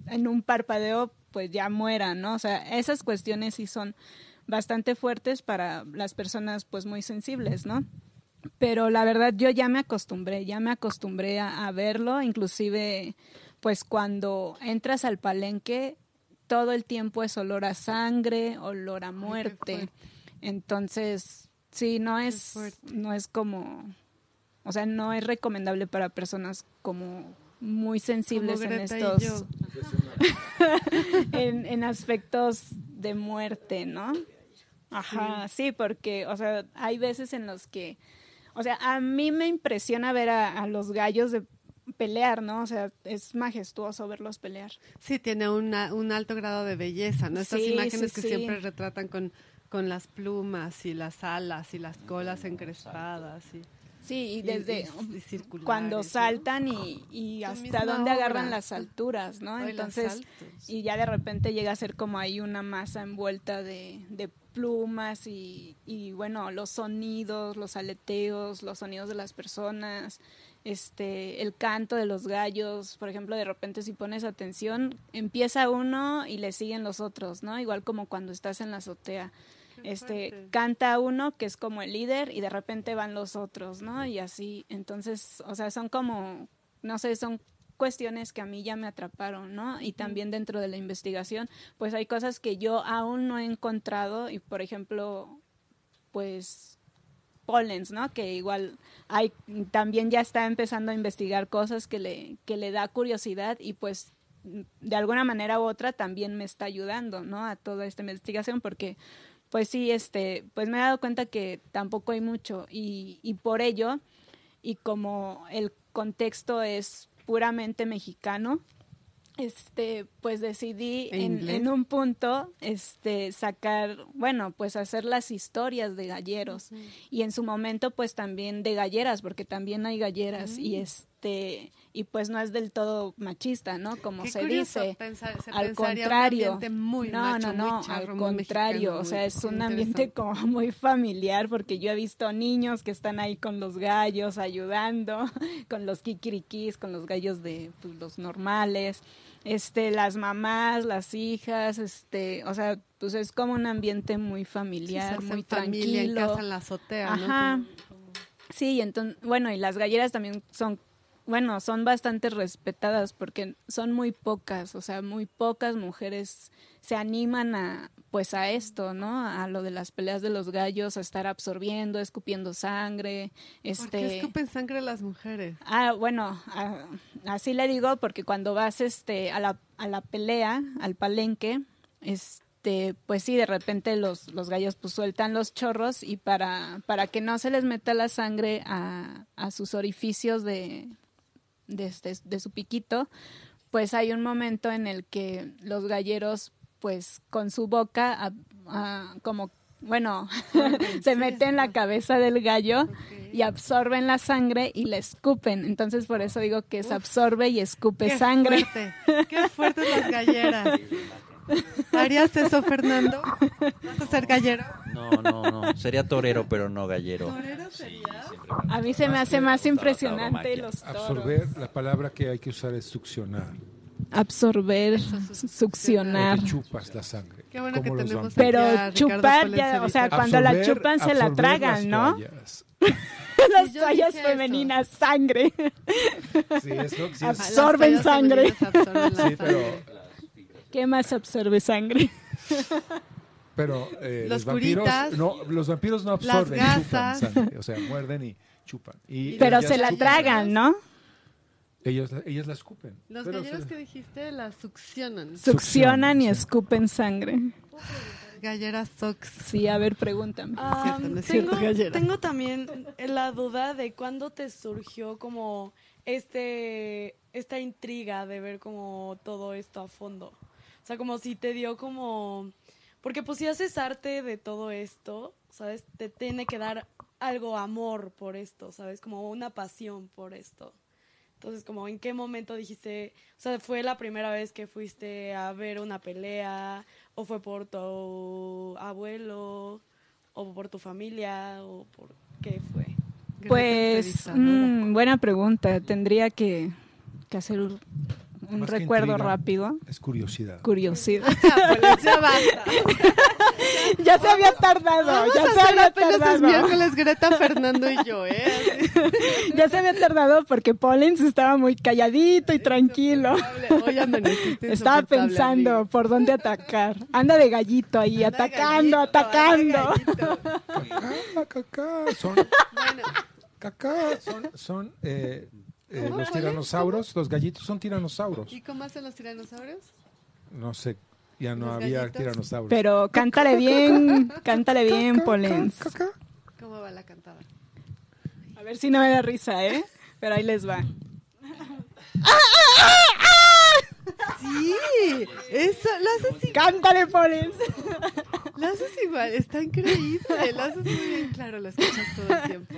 en un parpadeo, pues ya mueran, ¿no? O sea, esas cuestiones sí son bastante fuertes para las personas, pues muy sensibles, ¿no? Pero la verdad yo ya me acostumbré, ya me acostumbré a, a verlo, inclusive pues cuando entras al palenque todo el tiempo es olor a sangre, olor a muerte. Entonces, sí, no es no es como o sea, no es recomendable para personas como muy sensibles en estos (laughs) en, en aspectos de muerte, ¿no? Ajá, sí. porque, o sea, hay veces en los que, o sea, a mí me impresiona ver a, a los gallos de pelear, ¿no? O sea, es majestuoso verlos pelear. Sí, tiene una, un alto grado de belleza, ¿no? Estas Sí, imágenes sí, que sí. siempre retratan con, con las plumas y las alas y las colas encrespadas. Y, Sí, y desde y- cuando ¿no? saltan y, hasta dónde agarran obra. las alturas, ¿no? Entonces, y ya de repente llega a ser como ahí una masa envuelta de, de plumas y, y bueno, los sonidos, los aleteos, los sonidos de las personas, este, el canto de los gallos, por ejemplo, de repente si pones atención, empieza uno y le siguen los otros, ¿no? Igual como cuando estás en la azotea. Qué Este, fuerte. canta uno que es como el líder y de repente van los otros, ¿no? Y así, entonces, o sea, son como, no sé, son cuestiones que a mí ya me atraparon, ¿no? Y también dentro de la investigación, pues hay cosas que yo aún no he encontrado y, por ejemplo, pues polens, ¿no? Que igual hay también ya está empezando a investigar cosas que le que le da curiosidad y pues de alguna manera u otra también me está ayudando, ¿no? A toda esta investigación porque pues sí, este, pues me he dado cuenta que tampoco hay mucho y, y por ello y como el contexto es puramente mexicano, este, pues decidí ¿En en, un punto, este, sacar, bueno, pues hacer las historias de galleros. Y en su momento, pues también de galleras, porque también hay galleras y este este y pues no es del todo machista, ¿no? Como Qué se dice. pensar- se al un contrario. muy no, macho, no, muy no, charro, al contrario, mexicano, o sea, es un ambiente (laughs) como muy familiar porque yo he visto niños que están ahí con los gallos ayudando, (laughs) con los kikirikis, con los gallos de pues, los normales, este, las mamás, las hijas, este, o sea, pues es como un ambiente muy Sí, familiar, hace muy familia, en tranquilo. casa, en la azotea. Ajá. Sí, entonces, bueno, y las galleras también son, bueno, son bastante respetadas porque son muy pocas, o sea, muy pocas mujeres se animan a, pues a esto, ¿no? A lo de las peleas de los gallos, a estar absorbiendo, escupiendo sangre, ¿Por qué este. escupen sangre las mujeres? Ah, bueno, ah, así le digo porque cuando vas este a la, a la pelea, al palenque, este, pues sí, de repente los, los gallos pues sueltan los chorros y para, para que no se les meta la sangre a, a sus orificios de, de, este, de su piquito, pues hay un momento en el que los galleros pues con su boca a- a- como bueno (laughs) se meten en la cabeza del gallo y absorben la sangre y la escupen. Entonces por eso digo que se absorbe y escupe Qué sangre. fuerte, qué fuertes las galleras. (laughs) ¿Harías eso, Fernando? ¿Vas a ser gallero? No, no, no. Sería torero, pero no gallero. ¿Torero Sí, sería? me- A mí se me hace más impresionante los toros. Absorber, la palabra que hay que usar es succionar. Absorber, su- succionar. Porque chupas la sangre. Qué bueno que tenemos. Pero chupar ya, o sea, cuando la Absorber- chupan se la absorber tragan, las ¿no? toallas. (laughs) Las yo toallas dije eso. femeninas, sangre. Sí, es lo que sí Las absorben sangre. femeninas absorben la Sí, pero, sangre. ¿Qué más absorbe sangre? pero eh, Los los, vampiros curitas, no, los vampiros no las absorben, chupan sangre, o sea, muerden y chupan. Y Pero se la tragan, ¿no? Ellos, ellas la escupen. Los pero galleros se- que dijiste las succionan. Succionan y sí. escupen sangre. Galleras sox. Sí, a ver, pregúntame. Cierto, no es cierto, tengo, gallera. tengo también la duda de cuándo te surgió como este esta intriga de ver como todo esto a fondo. O sea, como si te dio como porque pues si haces arte de todo esto, ¿sabes? Te tiene que dar algo amor por esto, ¿sabes? Como una pasión por esto. Entonces, como en qué momento dijiste, o sea, fue la primera vez que fuiste a ver una pelea o fue por tu abuelo o por tu familia o por qué fue? Pues, mm, buena pregunta. Tendría que, que hacer un, Más recuerdo intriga, rápido. Es curiosidad. Curiosidad. (laughs) Ya basta. (laughs) ya se había tardado, Vamos ya a se había apenas es tardado. miércoles Greta, Fernando y yo, ¿eh? (laughs) Ya se había tardado porque Pollens estaba muy calladito y tranquilo. Estaba pensando amigo. por dónde atacar. Anda de gallito ahí, Anda atacando, gallito, atacando. Cacá, cacá, son, Bueno, cacá, son, son eh, eh, ¿Cómo, los tiranosaurios, los gallitos son tiranosaurios. ¿y cómo hacen los tiranosaurios? No sé, ya no ¿Los había gallitos? tiranosaurios. Pero cántale bien, (laughs) cántale bien, cacá. ¿Cómo va la cantada? A ver si no me da risa, ¿eh? Pero ahí les va. Sí, eso, lo haces, i- Cántale, Pollens. lo haces igual, está increíble, lo haces muy bien claro, lo escuchas todo el tiempo.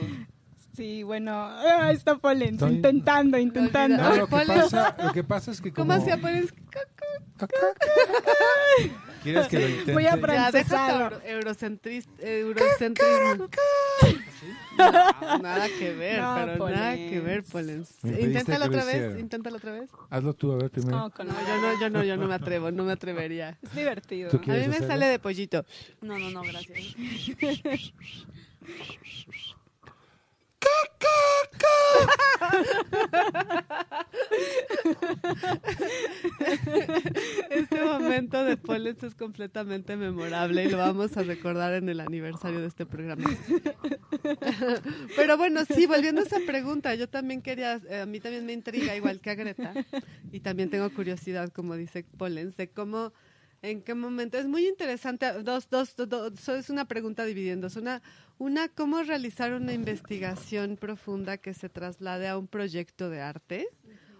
Sí, bueno, ah, está Pollens, Estoy- intentando, intentando. No, lo que, ¿Cuál es? pasa, lo que pasa es que como... ¿Cómo hacía pones? ¿Quieres que lo intente? Voy a Ya, Francesado. deja tu euro- eurocentris- eurocentrismo. No, nada que ver, No, pero nada Polens. que ver, Polens. Me pediste Inténtalo que lo otra vez, hiciera. inténtalo otra vez. Hazlo tú, a ver, primero. No, con- No, yo no, yo no, yo no me atrevo, no me atrevería. Es divertido. ¿Tú A quieres mí me hacerlo? sale de pollito. No, no, no, gracias. (laughs) Este momento de Polens es completamente memorable y lo vamos a recordar en el aniversario de este programa. Pero bueno, sí, volviendo a esa pregunta, yo también quería, eh, a mí también me intriga, igual que a Greta, y también tengo curiosidad, como dice Polens, de cómo, en qué momento, es muy interesante, dos, dos, dos, dos, es una pregunta dividiéndose, una, una, cómo realizar una investigación profunda que se traslade a un proyecto de arte,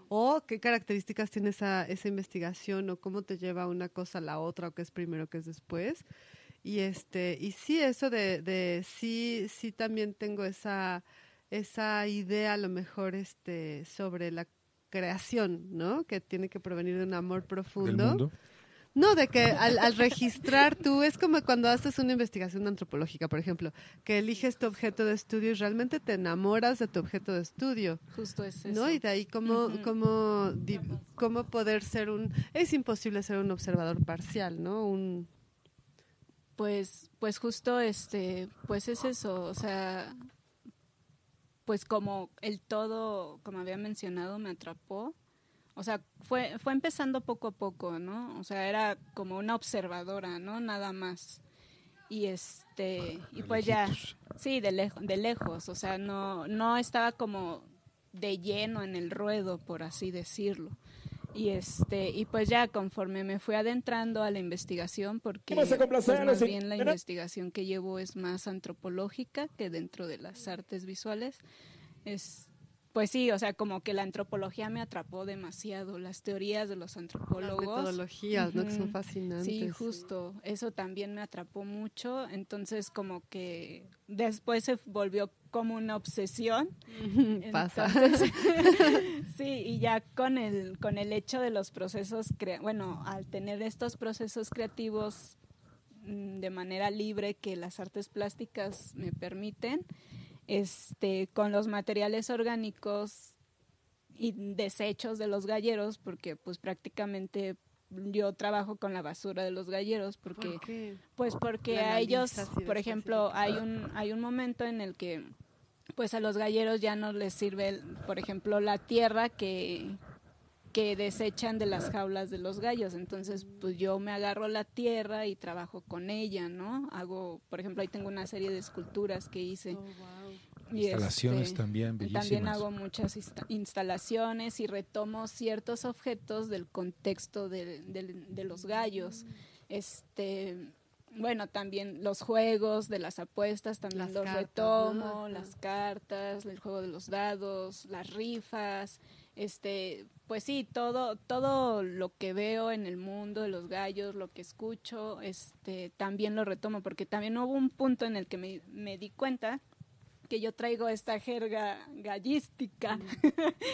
o qué características tiene esa, esa investigación, o cómo te lleva una cosa a la otra, o qué es primero, qué es después. Y este, y sí, eso de, de sí, sí también tengo esa, esa idea a lo mejor este sobre la creación, ¿no? Que tiene que provenir de un amor del profundo. mundo. No, de que al, al registrar tú, es como cuando haces una investigación antropológica, por ejemplo, que eliges tu objeto de estudio y realmente te enamoras de tu objeto de estudio. Justo es eso. ¿no? Y de ahí cómo, cómo, di- cómo poder ser un... Es imposible ser un observador parcial, ¿no? Un, Pues, pues justo este, pues es eso, o sea, pues como el todo, como había mencionado, me atrapó. O sea, fue, fue empezando poco a poco, ¿no? O sea, era como una observadora, ¿no? Nada más. Y este, y De pues ya, sí, de, lejos de lejos, o sea, no, no estaba como de lleno en el ruedo, por así decirlo. Y este, y pues ya conforme me fui adentrando a la investigación, porque pues, más y- bien la investigación que llevo es más antropológica que dentro de las artes visuales. Es, pues sí, o sea, como que la antropología me atrapó demasiado, las teorías de los las antropólogos. metodologías, ¿no? Que son fascinantes. Sí, justo. Eso también me atrapó mucho. Entonces, como que después se volvió como una obsesión. Pasa. (laughs) (laughs) Sí, y ya con el, con el hecho de los procesos, crea- bueno, al tener estos procesos creativos mm, de manera libre que las artes plásticas me permiten, este, con los materiales orgánicos y desechos de los galleros, porque pues prácticamente yo trabajo con la basura de los galleros, porque ¿Por qué? pues porque La a ellos, por ejemplo, hay un hay un momento en el que pues a los galleros ya no les sirve, por ejemplo, la tierra que que desechan de las jaulas de los gallos. Entonces, pues yo me agarro la tierra y trabajo con ella, ¿no? Hago, por ejemplo, ahí tengo una serie de esculturas que hice. Oh, wow. Y, Instalaciones este, también También bellísimas. hago muchas insta- instalaciones y retomo ciertos objetos del contexto de, del- de los gallos. Este, bueno, también los juegos de las apuestas también Las los cartas, retomo, las cartas, el juego de los dados, las rifas, este, pues sí, todo todo lo que veo en el mundo de los gallos, lo que escucho, este, también lo retomo porque también hubo un punto en el que me, me di cuenta que yo traigo esta jerga gallística. (laughs)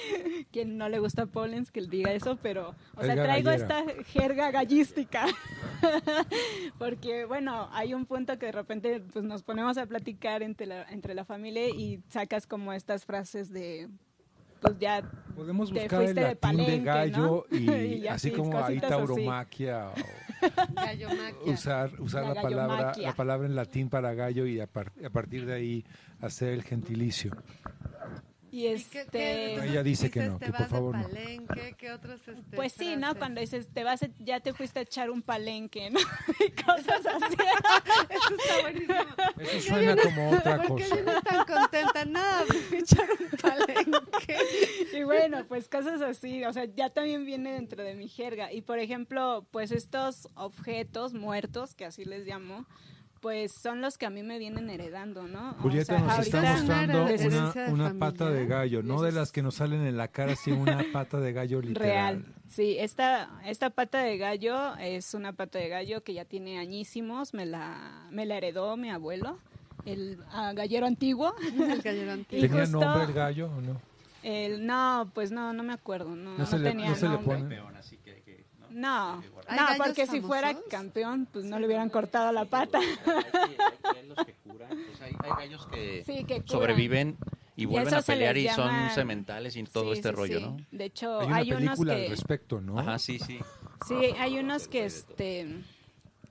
Mm. Quien no le gusta a Pollens que él diga eso, pero, o sea, traigo gallera. esta jerga gallística. (laughs) Porque, bueno, hay un punto que de repente pues, nos ponemos a platicar entre la, entre la familia y sacas como estas frases de, pues ya Podemos buscar el de latín de palenque, gallo ¿no? (laughs) y, Y así como hay tauromaquia o (laughs) usar usar La la, palabra la palabra en latín para gallo y a, par- a partir de ahí hacer el gentilicio. Y ¿Y qué- este... qué- Ella dice que no, que por vas de favor no. palenque, ¿qué otros, este, Pues sí, ¿no? Cuando dices, te vas a- ya te fuiste a echar un palenque, ¿no? (laughs) (laughs) Y cosas así. Eso está buenísimo. (laughs) Eso suena como otra ¿Por qué cosa. vienes tan contenta? Nada, me fui a echar un palenque. Y bueno, pues cosas así, o sea, ya también viene dentro de mi jerga. Y por ejemplo, pues estos objetos muertos, que así les llamo, pues son los que a mí me vienen heredando, ¿no? O Julieta sea, nos está mostrando una pata de gallo, no de las que nos salen en la cara, sino una (laughs) pata de gallo literal. Real. Sí, esta, esta pata de gallo es una pata de gallo que ya tiene añísimos, me la, me la heredó mi abuelo, el ah, gallero antiguo. (laughs) El gallero (laughs) antiguo. ¿Tenía justo- nombre el gallo o no? El, no, pues no, no me acuerdo, no, No no, se le- tenía no se le nombre. pone. Así ¿no? No, Que guardar. ¿Hay no, gallos porque si fuera campeón, pues no le hubieran cortado la pata. Hay, que- hay los que curan. pues hay, gallos que, Sí, que curan. sobreviven y vuelven a pelear y son sementales y todo Sí, este sí, rollo, sí. ¿no? De hecho, Hay una hay, unos película que al respecto, ¿no? Ajá, sí, sí. sí, hay unos que este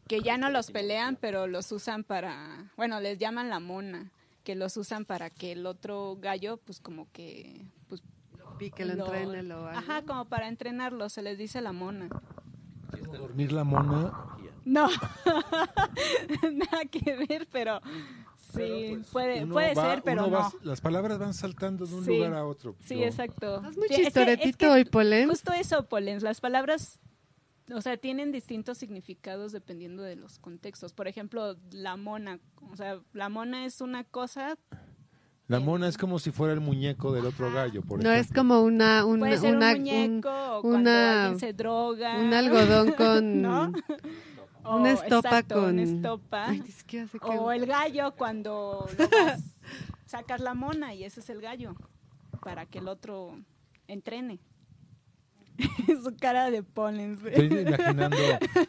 que ya no los pelean, pero los usan para, bueno, les llaman la mona, que los usan para que el otro gallo pues como que pues Que lo entrene, lo haga. Ajá, como para entrenarlo, se les dice la mona. Dormir la mona. No, (laughs) nada que ver, pero sí, puede, Uno puede va- ser, pero no. va- las palabras van saltando de un Sí. lugar a otro. Sí, Yo- exacto. Estás muy Sí, es que- chistoretito es que hoy, Polen. Justo eso, Polens. Las palabras, o sea, tienen distintos significados dependiendo de los contextos. Por ejemplo, la mona. O sea, la mona es una cosa, La mona es como si fuera el muñeco del otro gallo, por No es como una, una, puede ser una- un muñeco cuando una- alguien se droga. un, un algodón con (laughs) ¿No? O, una estopa exacto, con Una estopa. Ay, o el gallo cuando lo vas- sacas la mona y ese es el gallo para que el otro entrene. (laughs) Su cara de polen. Estoy imaginando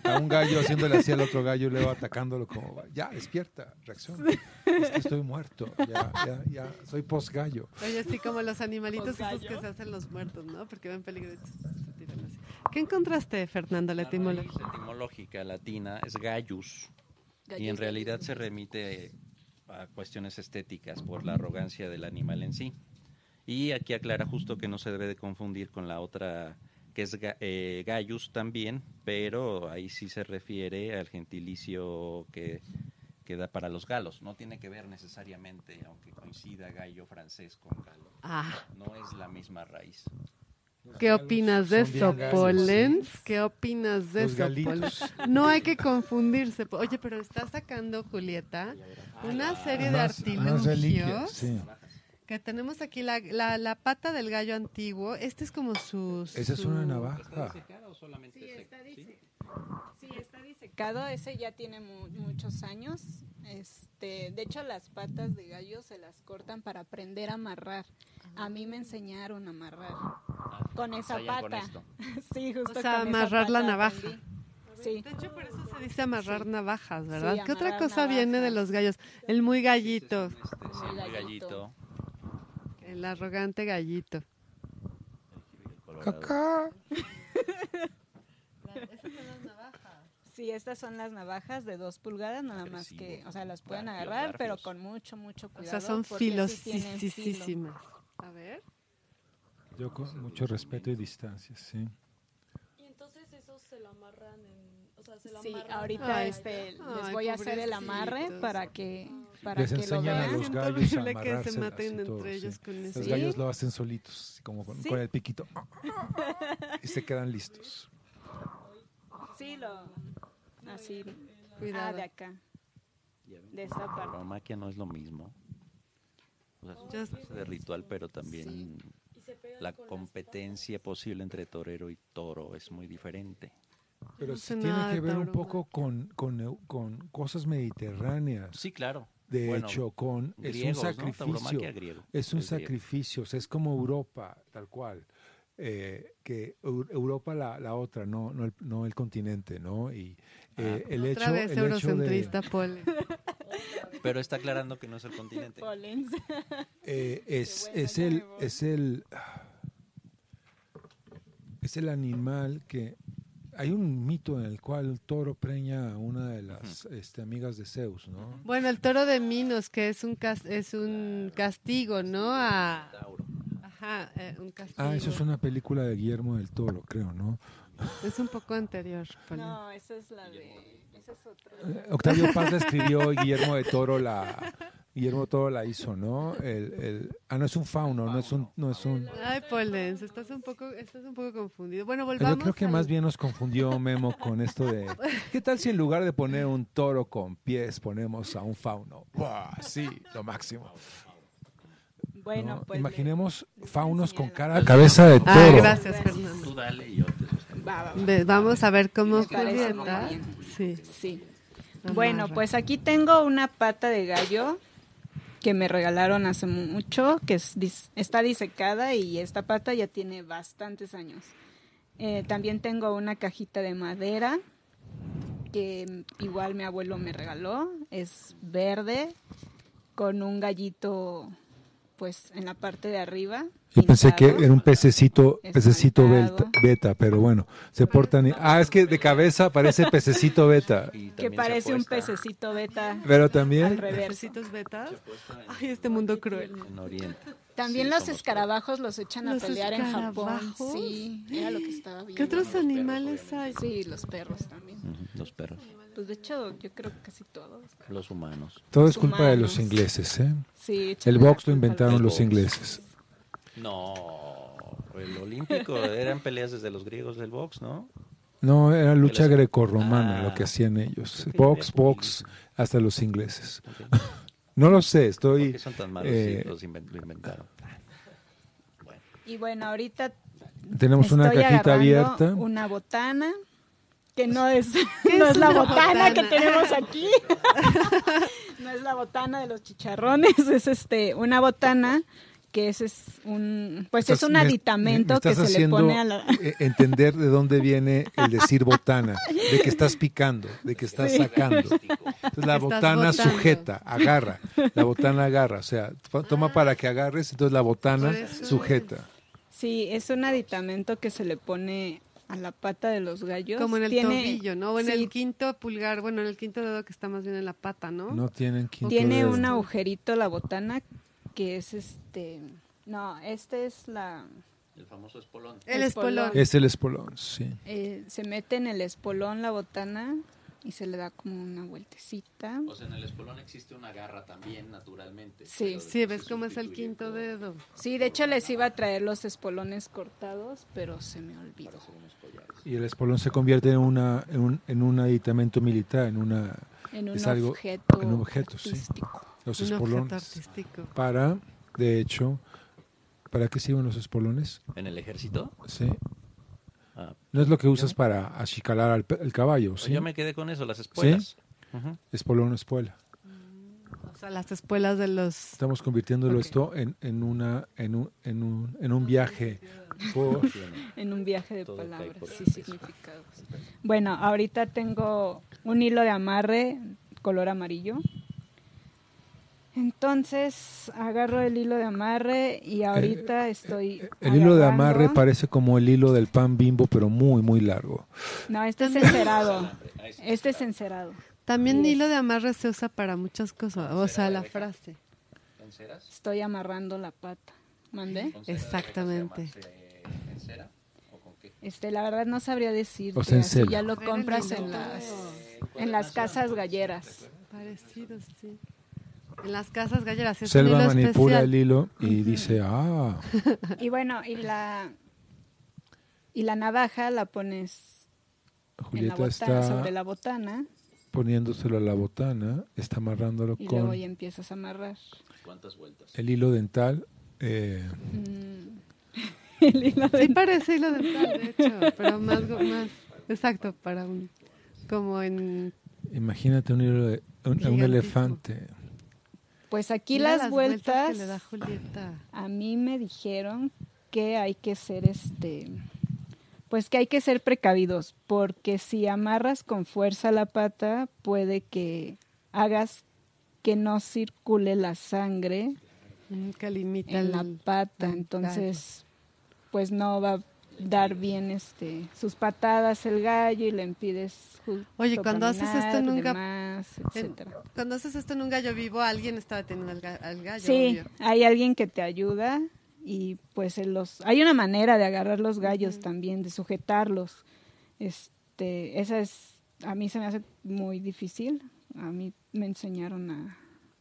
a un gallo haciéndole así al otro gallo y luego atacándolo como, ya, despierta, reacciona. Es que estoy muerto, ya, ya, ya, soy post gallo. Oye, así como los animalitos esos que se hacen los muertos, ¿no? Porque ven peligro. ¿Qué encontraste, Fernando, la La etimología? etimológica latina es gallus y en realidad se remite a cuestiones estéticas por la arrogancia del animal en sí. Y aquí aclara justo que no se debe de confundir con la otra que es ga- eh, gallus también, pero ahí sí se refiere al gentilicio que, que da para los galos. No tiene que ver necesariamente, aunque coincida gallo francés con galo. Ah, No es la misma raíz. ¿qué opinas de eso, Polens? sí. ¿Qué opinas de eso. Polens? No hay que confundirse. Oye, pero está sacando, Julieta, una serie de Más- más reliquias, artilugios sí. Que tenemos aquí. La, la, la pata del gallo antiguo. Este es como su... Esa es una navaja. disecada o solamente Sí, está ¿Sí? sí, está disecado. Ese ya tiene mu- muchos años. Este, de hecho, las patas de gallo se las cortan para aprender a amarrar. A mí me enseñaron a amarrar con esa Ensayan con pata. esto. (laughs) sí, justo O sea, con esa amarrar la navaja. aprendí. Sí. De hecho, por eso se dice amarrar Sí. navajas, ¿verdad? Sí, ¿Qué otra cosa viene de los gallos? El muy gallito, Este, sí, Muy muy gallito. gallito. El arrogante gallito. Cacá. Sí, estas son las navajas de dos pulgadas, nada más que, o sea, las pueden agarrar, pero con mucho, mucho O cuidado. sea, son filosísimas. A ver. Yo con mucho respeto y distancia, sí. Y entonces esos se lo amarran en, sea, se lo Sí, ahorita Ay, este, les voy a hacer el amarre para que para Les que lo a vean. los gallos a que se maten así entre ellos sí. con eso. Los Sí. gallos lo hacen solitos, como con, Sí. con el piquito. Y se quedan listos. Sí, lo así. Cuidado. Ah, de acá, de esta La parte. tauromaquia no es lo mismo. O sea, es una especie de ritual, pero también pegan la competencia posible entre torero y toro es muy diferente. Pero No sí sé tiene que ver un tauromaquia. poco con, con, con cosas mediterráneas. Sí, claro. De Bueno, hecho, con es griegos, un ¿no? sacrificio. Griego. Es un Es griego. sacrificio, o sea, es como Europa, tal cual. Eh, que Eu- Europa la, la otra, no, no, el, no el continente, ¿no? Y eh, el Otra hecho, vez el hecho de, eurocentrista, Pole. (laughs) Pero está aclarando que no es el continente. (laughs) Eh, es, es el, es el, es el animal que hay un mito en el cual el toro preña a una de las este, amigas de Zeus, ¿no? Bueno, el toro de Minos, que es un cas- es un castigo, ¿no? A, ajá, eh, un castigo. Ah, eso es una película de Guillermo del Toro, creo, ¿no? Es un poco anterior. No, esa es la de esa es otra. Eh, Octavio Paz la escribió y Guillermo de Toro la Guillermo de Toro la hizo, ¿no? El, el, ah, no es un fauno, no es un, no es un. Ay, Polens, estás un poco, estás un poco confundido. Bueno, Yo volvamos. creo que al- más bien nos confundió Memo con esto de (laughs) ¿qué tal si en lugar de poner un toro con pies ponemos a un fauno? ¡Buah! Sí, lo máximo. Bueno, ¿no? pues Imaginemos faunos con cara cabeza de Ah, toro. gracias, Gracias. Fernando. Tú dale y yo te sostengo. va, va, va. Ve- Vamos a ver cómo. Sí. Sí. Bueno, pues aquí tengo una pata de gallo que me regalaron hace mucho, que está disecada y esta pata ya tiene bastantes años. Eh, también tengo una cajita de madera que igual mi abuelo me regaló, es verde con un gallito pues en la parte de arriba. Yo pensé que era un pececito, pececito beta, beta, pero bueno, se portan. y- Ah, es que de cabeza parece pececito beta, (laughs) que parece un pececito beta pero también. ¿Pececitos betas? Ay, este mundo cruel. en Oriente. También Sí, los escarabajos los echan a ¿Los pelear en Japón. escarabajos? Sí, era lo que estaba viendo. ¿Qué otros Los perros, animales hay? Sí, los perros también. Ujú, Los perros, Pues de hecho, yo creo que casi todos. los humanos. todo es culpa de los ingleses, ¿eh? Sí, El box lo inventaron los- box. ingleses. No, el olímpico eran peleas desde los griegos del box, ¿no? No, era lucha grecorromana Ah. lo que hacían ellos. Box, box, hasta los ingleses. (laughs) No lo sé, ¿Por estoy... qué son tan malos eh, si los inven- lo inventaron? Bueno, Y bueno, ahorita Tenemos una cajita abierta. una botana que no es, ¿Qué (laughs) no es la botana, que tenemos aquí. (laughs) no es la botana de los chicharrones, (laughs) es este una botana que es, es un pues Estás- es un me- aditamento me que estás se le pone a la eh, entender de dónde viene el decir botana, de que estás picando, de que estás sacando. Entonces la Estás botana botando. sujeta, agarra, la botana agarra, o sea, to- toma para que agarres, entonces la botana sujeta. Sí, es un aditamento que se le pone a la pata de los gallos. Como en el tiene, tobillo, ¿no? O en sí, el quinto pulgar, bueno, en el quinto dedo que está más bien en la pata, ¿no? No tienen quinto Tiene dedo. un agujerito la botana que es este no, este es la El famoso espolón. El espolón. espolón. Es el espolón, sí. eh, se mete en el espolón la botana y se le da como una vueltecita. O sea, en el espolón existe una garra también, naturalmente. Sí. Sí, ves se cómo es el quinto por- dedo. Sí, de hecho les iba a traer los espolones cortados, pero se me olvidó. Y el espolón se convierte en una en un, en un aditamento militar, en una En un Es algo- objeto, en un objeto, sí. artístico. los Un objeto espolones artístico. para de hecho ¿para qué sirven los espolones? ¿En el ejército? Sí. Ah, No es lo que usas para achicalar al, al caballo, ¿sí? Yo me quedé con eso, las espuelas. Ujú. Espolón, espuela. O sea, las espuelas de los... Estamos convirtiéndolo esto en, en una en un, en un, en un viaje por (laughs) En un viaje de Todo palabras y el significados. Bueno, ahorita tengo un hilo de amarre color amarillo. Entonces agarro el hilo de amarre y ahorita estoy. Eh, el hilo de amarre parece como el hilo del pan bimbo, pero muy muy largo. No, este es encerado. (laughs) Este es encerado. También Yes. hilo de amarre se usa para muchas cosas. O sea, la frase. Estoy amarrando la pata. ¿Mandé? ¿Con cera de Exactamente. abeja se amarse ¿En cera? ¿O con qué? Este, la verdad no sabría decir. O sea, ya lo compras en el las en las casas galleras. Parecidos, sí. En las casas galleras. Es un Selva hilo manipula especial. el hilo y dice, ah, (laughs) Y bueno, y la y la navaja la pones en la Julieta botana, está sobre la botana poniéndoselo a la botana, está amarrándolo y luego con ya empiezas a amarrar. ¿Cuántas vueltas? el hilo dental. eh, Mm. (laughs) El hilo de- Sí parece hilo dental, de hecho, pero más, más exacto para un como en imagínate un hilo de un, un elefante. Pues aquí las, vueltas, que le da Julieta. a mí me dijeron que hay que ser este pues que hay que ser precavidos porque si amarras con fuerza la pata puede que hagas que no circule la sangre Mm, que limita en la pata, entonces pues no va a dar bien este sus patadas el gallo y le impides Oye, cuando haces esto en un ga- demás, en- etcétera. Cuando haces esto en un gallo vivo, alguien está deteniendo al, ga- al gallo. Sí, obvio. hay alguien que te ayuda y pues en los hay una manera de agarrar los gallos también, de sujetarlos. Este, esa es a mí se me hace muy difícil. A mí me enseñaron a,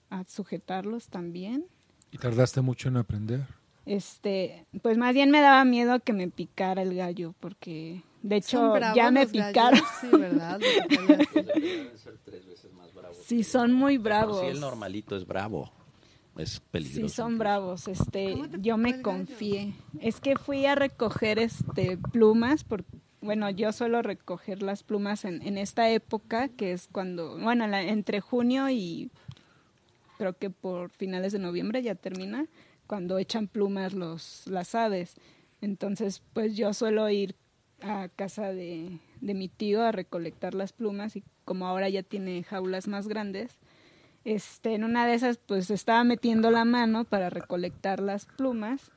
a sujetarlos también. Y tardaste mucho en aprender. Este, pues más bien me daba miedo que me picara el gallo porque de hecho ya me los gallos, picaron. (laughs) Sí, ¿verdad? (laughs) Ser tres veces más bravos. Sí, son muy Si bravos. el normalito es bravo, es peligroso. Sí, son bravos. Este, ¿Cómo te yo me confié. Es que fui a recoger este plumas por bueno, yo suelo recoger las plumas en, en esta época, que es cuando, bueno, la- entre junio y creo que por finales de noviembre ya termina, cuando echan plumas los las aves. Entonces, pues yo suelo ir a casa de, de mi tío a recolectar las plumas y como ahora ya tiene jaulas más grandes, este, en una de esas pues estaba metiendo la mano para recolectar las plumas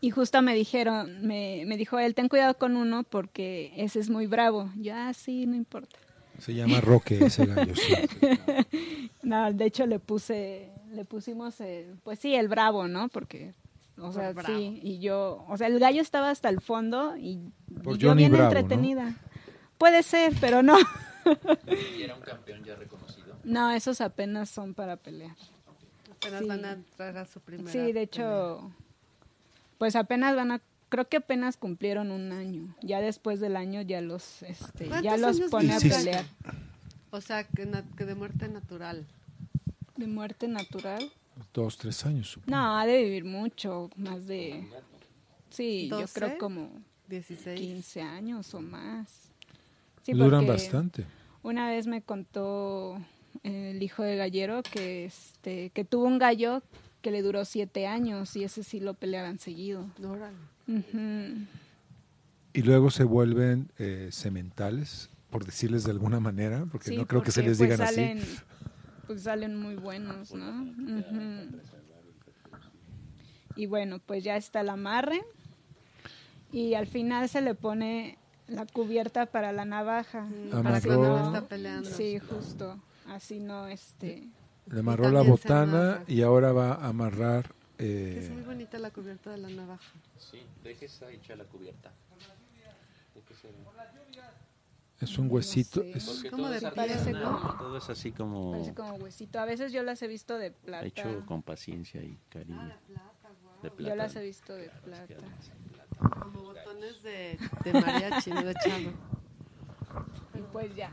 y justo me dijeron, me, me dijo él, ten cuidado con uno porque ese es muy bravo. Yo, ah, sí, no importa. Se llama Roque ese gallo, sí. (laughs) No, de hecho le puse, le pusimos, eh, pues sí, el bravo, ¿no? Porque, o sea, sí, y yo, o sea, el gallo estaba hasta el fondo y, Por y yo bien Bravo, ¿no? entretenida. Puede ser, pero no. ¿Y era un campeón ya reconocido? No, esos apenas son para pelear. Apenas Sí. van a traer a su primera. Sí, de hecho, pues apenas van a, creo que apenas cumplieron un año. Ya después del año ya los, este, ya ¿Cuántos los pone a pelear. pelea. O sea, que, de muerte natural. De muerte natural. Dos, tres años. supongo. No, ha de vivir mucho, más de, sí, yo creo como 16. 15 años o más. Sí, Duran bastante. Una vez me contó el hijo de gallero, que, este, que tuvo un gallo que le duró siete años y ese sí lo peleaban seguido. Órale. Y luego se vuelven eh, sementales, por decirles de alguna manera, porque Sí, no creo que se les pues, digan salen, así. Pues salen muy buenos, ¿no? Y bueno, pues ya está el amarre. Y al final se le pone la cubierta para la navaja. Mm, Para Así cuando no- está peleando. Sí, justo. Así no, este... Le amarró la botana y ahora va a amarrar. Que Es eh, muy bonita la cubierta de la navaja. Sí, deje esa hecha la cubierta. es un huesito. sé. es- Porque como de artesanal, ¿no? Todo es así como Parece como huesito. A veces yo las he visto de plata. hecho con paciencia y cariño. De plata. Yo las he visto de plata. Como botones de, de mariachi, no de chavo. Y pues ya.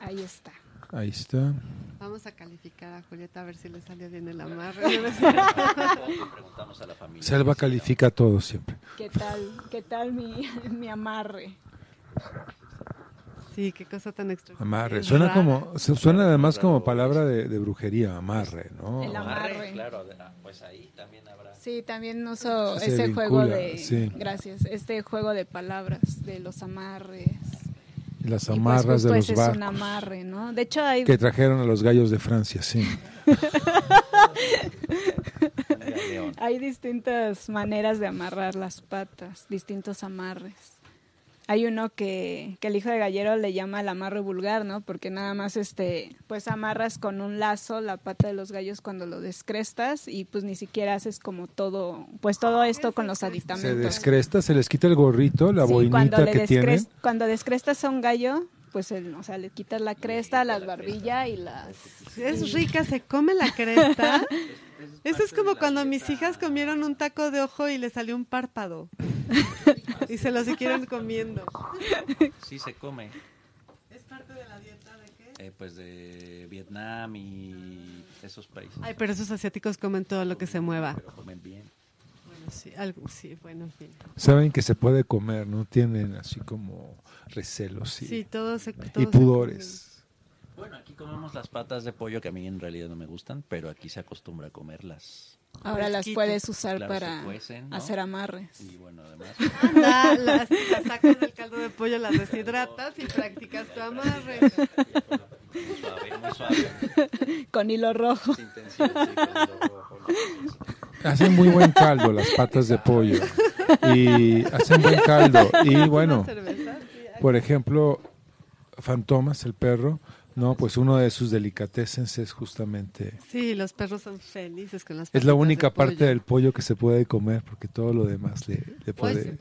Ahí está. Ahí está. Vamos a calificar a Julieta a ver si le salió bien el amarre. (laughs) (laughs) Preguntamos a la familia. Selva califica todo siempre. ¿Qué tal, qué tal mi, mi amarre? Sí, qué cosa tan extra. Amarre. Suena rara. como, su- suena además como palabra de, de brujería, amarre, ¿no? El amarre. Claro, ah, pues ahí también habrá. Sí, también uso Se ese vincula, juego de... sí. Gracias. Este juego de palabras, de los amarres. Y las Y pues amarras de los ese es un barcos amarre, ¿no? De hecho hay... que trajeron a los gallos de Francia, sí. (laughs) Hay distintas maneras de amarrar las patas, distintos amarres. Hay uno que, que el hijo de gallero le llama el amarre vulgar, ¿no? Porque nada más este, pues amarras con un lazo la pata de los gallos cuando lo descrestas y pues ni siquiera haces como todo, pues todo esto con los Se aditamentos. descresta, se les quita el gorrito, la Sí, boinita cuando le que tienen. descres- Cuando descrestas a un gallo, pues el, o sea, le quitas la cresta, las barbillas y las... Es rica, se come la cresta. (laughs) Eso es como cuando mis hijas comieron un taco de ojo y le salió un párpado. (laughs) y se lo siguieron comiendo. Sí se come. ¿Es parte de la dieta de qué? eh, pues de Vietnam y esos países. Ay, pero esos asiáticos comen todo lo que se mueva. Pero comen bien. Bueno, sí, algo, sí, bueno, en fin. Saben que se puede comer, no tienen así como recelos y, Sí, todo se todo y se pudores. Bueno, aquí comemos las patas de pollo que a mí en realidad no me gustan, pero aquí se acostumbra a comerlas. Ahora las puedes usar Claro, para cuecen, ¿no? hacer amarres. Y bueno, además. (laughs) Anda, las, las sacas del caldo de pollo, las deshidratas y practicas tu amarre. muy suave, muy suave. Con hilo rojo. Hacen muy buen caldo las patas de pollo y hacen buen caldo y bueno, por ejemplo, Fantomas, el perro, no, pues uno de sus delicatessen es justamente Sí, los perros son felices con las es la única de parte pollo. del pollo que se puede comer porque todo lo demás le, le puede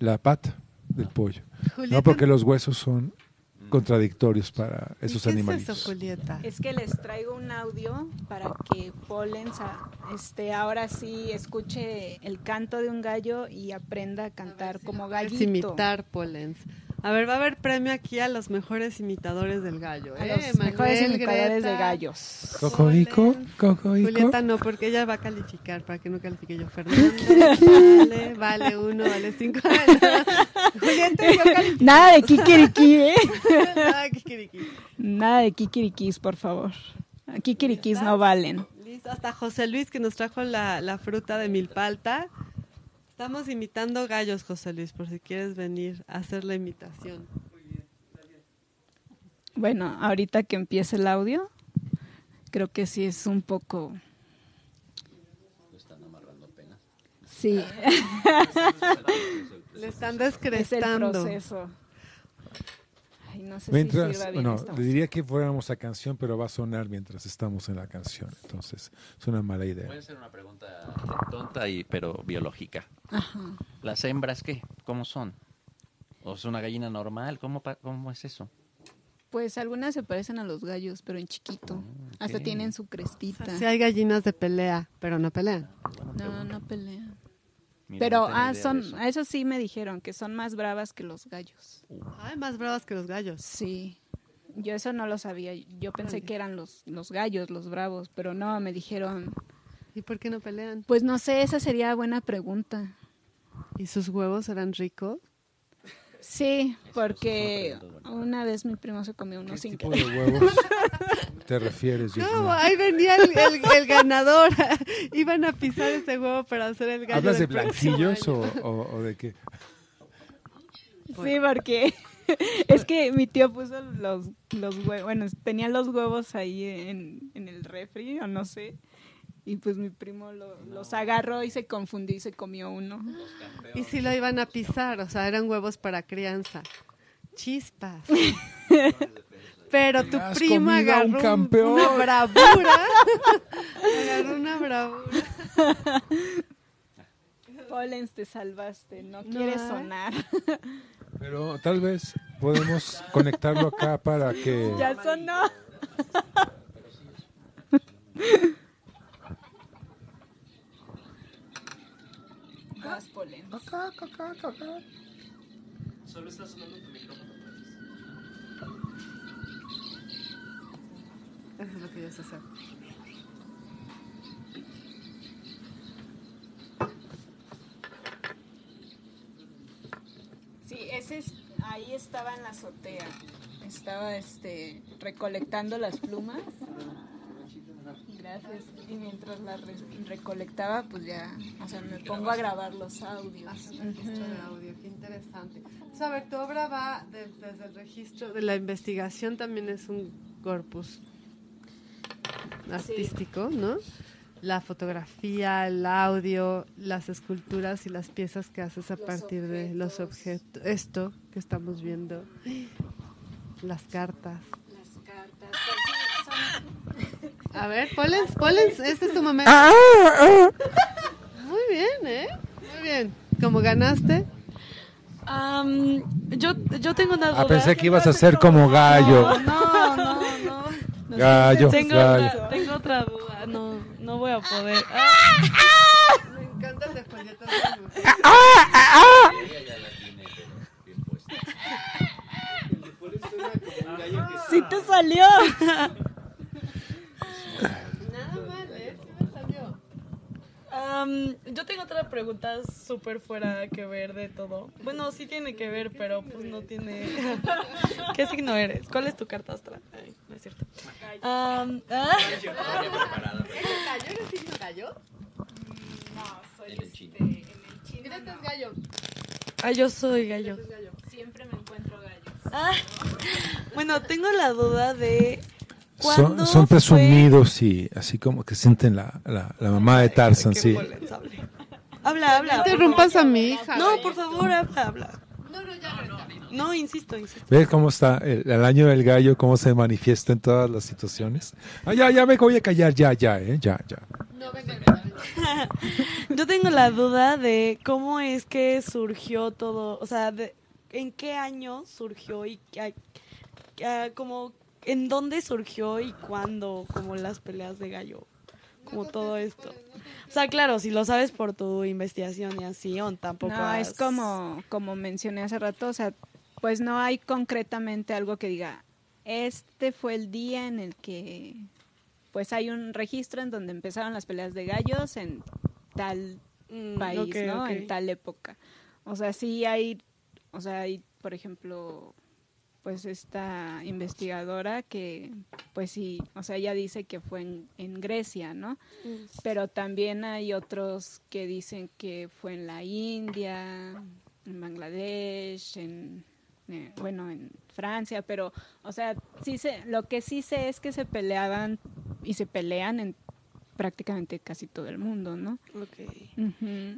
la pata del pollo. Julieta, No, porque los huesos son contradictorios para ¿y esos qué animalitos. es eso, Julieta? Es que les traigo un audio para que Polen este, ahora sí escuche el canto de un gallo y aprenda a cantar como Es gallito. imitar polens. A ver, va a haber premio aquí a los mejores imitadores del gallo. A ¿eh? los mejores Manuel, imitadores de Greta. gallos. Cocorico, cocorico. Julieta no, porque ella va a calificar para que no califique yo. Fernanda, vale, vale uno, vale cinco. (laughs) Julieta, yo califico. Nada de kikiriki, ¿eh? (laughs) Ah, kikiriki. Nada de kikirikis, por favor. Kikirikis no valen. Listo, hasta José Luis que nos trajo la, la fruta de milpalta. Estamos imitando gallos, José Luis, por si quieres venir a hacer la imitación. Bueno, ahorita que empiece el audio, creo que sí es un poco... Sí, (laughs) Le están es el descrestando. proceso. Ay, no sé si Mientras, sirva bien bueno, le diría que fuéramos a canción, pero va a sonar mientras estamos en la canción. Entonces, es una mala idea. Puede ser una pregunta tonta, y, pero biológica. Ajá. ¿Las hembras qué? ¿Cómo son? ¿O es una gallina normal? ¿Cómo, pa- cómo es eso? Pues algunas se parecen a los gallos, pero en chiquito. Hasta ok. tienen su crestita. Sí hay gallinas de pelea, pero no pelean. No, no pelean. Mira, Pero, no ah, son, eso. eso sí me dijeron, que son más bravas que los gallos. Ay, más bravas que los gallos. Sí. Yo eso no lo sabía. Yo pensé que eran los, los gallos, los bravos, pero no, me dijeron, ¿Y por qué no pelean? pues no sé, esa sería buena pregunta. ¿Y sus huevos eran ricos? Sí, porque una vez mi primo se comió uno ¿Qué sin tipo querer. de (laughs) huevos te refieres, No, ahí venía el, el- el ganador. (laughs) Iban a pisar ese huevo para hacer el gallo. ¿Hablas de del próximo blanquillos año. o- o de qué? Sí, porque (laughs) es que mi tío puso los, los huevos, bueno, tenía los huevos ahí en, en el refri o no sé. Y pues mi primo lo- los agarró y se confundió y se comió uno. Y si lo iban a pisar, o sea, eran huevos para crianza. Chispas. (laughs) Pero tu primo agarró un- campeón. una bravura. (laughs) agarró una bravura. (laughs) Pollens, te salvaste, no No quieres sonar. Pero tal vez podemos conectarlo acá para que... ya sonó. Más Pollens. Acá, acá, acá, acá. Solo está sonando tu micrófono. Eso es lo que yo sé hacer. Sí, ese es, ahí estaba en la azotea. Estaba este recolectando las plumas. Gracias. Y mientras re- recolectaba, pues ya, o sea, me pongo a grabar los audios. Haces registro de audio, qué interesante. A ver, tu obra va de- desde el registro de la investigación, también es un corpus artístico, ¿no? La fotografía, el audio, las esculturas y las piezas que haces a Los partir de los objetos. Esto que estamos viendo. Las cartas. A ver, Polens, Polens, este es tu momento. Muy bien, ¿eh? Muy bien. Como ganaste, Am, yo, yo tengo una duda. Ah, pensé que ibas a ser como gallo. No, no, no. Gallo, Tengo, gallo. otra, tengo otra duda. No, no voy a poder. Ah, me encantan las tiene bien puesta. ¡Sí te salió! (laughs) Nada mal, ¿eh? Sí me salió. Am, yo tengo otra pregunta súper fuera que ver de todo. Bueno, sí tiene que ver, pero pues no tiene. (laughs) ¿Qué signo eres? ¿Cuál es tu carta astral? Ay, no es cierto. Am, ah, ¿Gallo? ¿Eres signo gallo? No, soy En el este, chino. en el chino. Gallo. ah, yo soy gallo. Siempre me encuentro gallos. Ah, (laughs) bueno, tengo la duda de. Son, ¿cuándo son fue- presumidos y así como que sienten la, la, la mamá de Tarzan, Qué sí. Habla, habla. No por interrumpas a mi hija. favor. No, por favor, habla, habla. No, no, ya, Greta. No, insisto, insisto. ¿Ves cómo está el, el año del gallo, cómo se manifiesta en todas las situaciones? Ah, ya, ya me voy a callar, ya, ya, eh, ya, ya. No, venga, venga. (laughs) Yo tengo la duda de cómo es que surgió todo, o sea, de, en qué año surgió y a- a- como en dónde surgió y cuándo, como las peleas de gallo, como todo esto. O sea, claro, si lo sabes por tu investigación y así, o tampoco. No, es como, como mencioné hace rato, o sea, pues no hay concretamente algo que diga, este fue el día en el que, pues hay un registro en donde empezaron las peleas de gallos en tal Mm, país, ¿no? En tal época. O sea, sí hay, o sea, hay, por ejemplo, pues esta investigadora que, pues sí, o sea, ella dice que fue en, en Grecia, ¿no? Pero también hay otros que dicen que fue en la India, en Bangladesh, en, eh, bueno, en Francia, pero, o sea, sí sé, lo que sí sé es que se peleaban y se pelean en prácticamente casi todo el mundo, ¿no? Ok.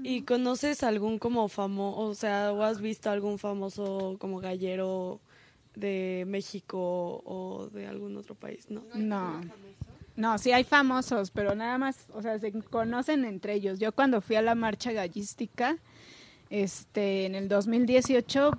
¿Y conoces algún como famoso, o sea, o has visto algún famoso como gallero de México o de algún otro país, no? No. No, sí hay famosos, pero nada más, o sea, se conocen entre ellos. Yo cuando fui a la marcha gallística, este, en el 2018,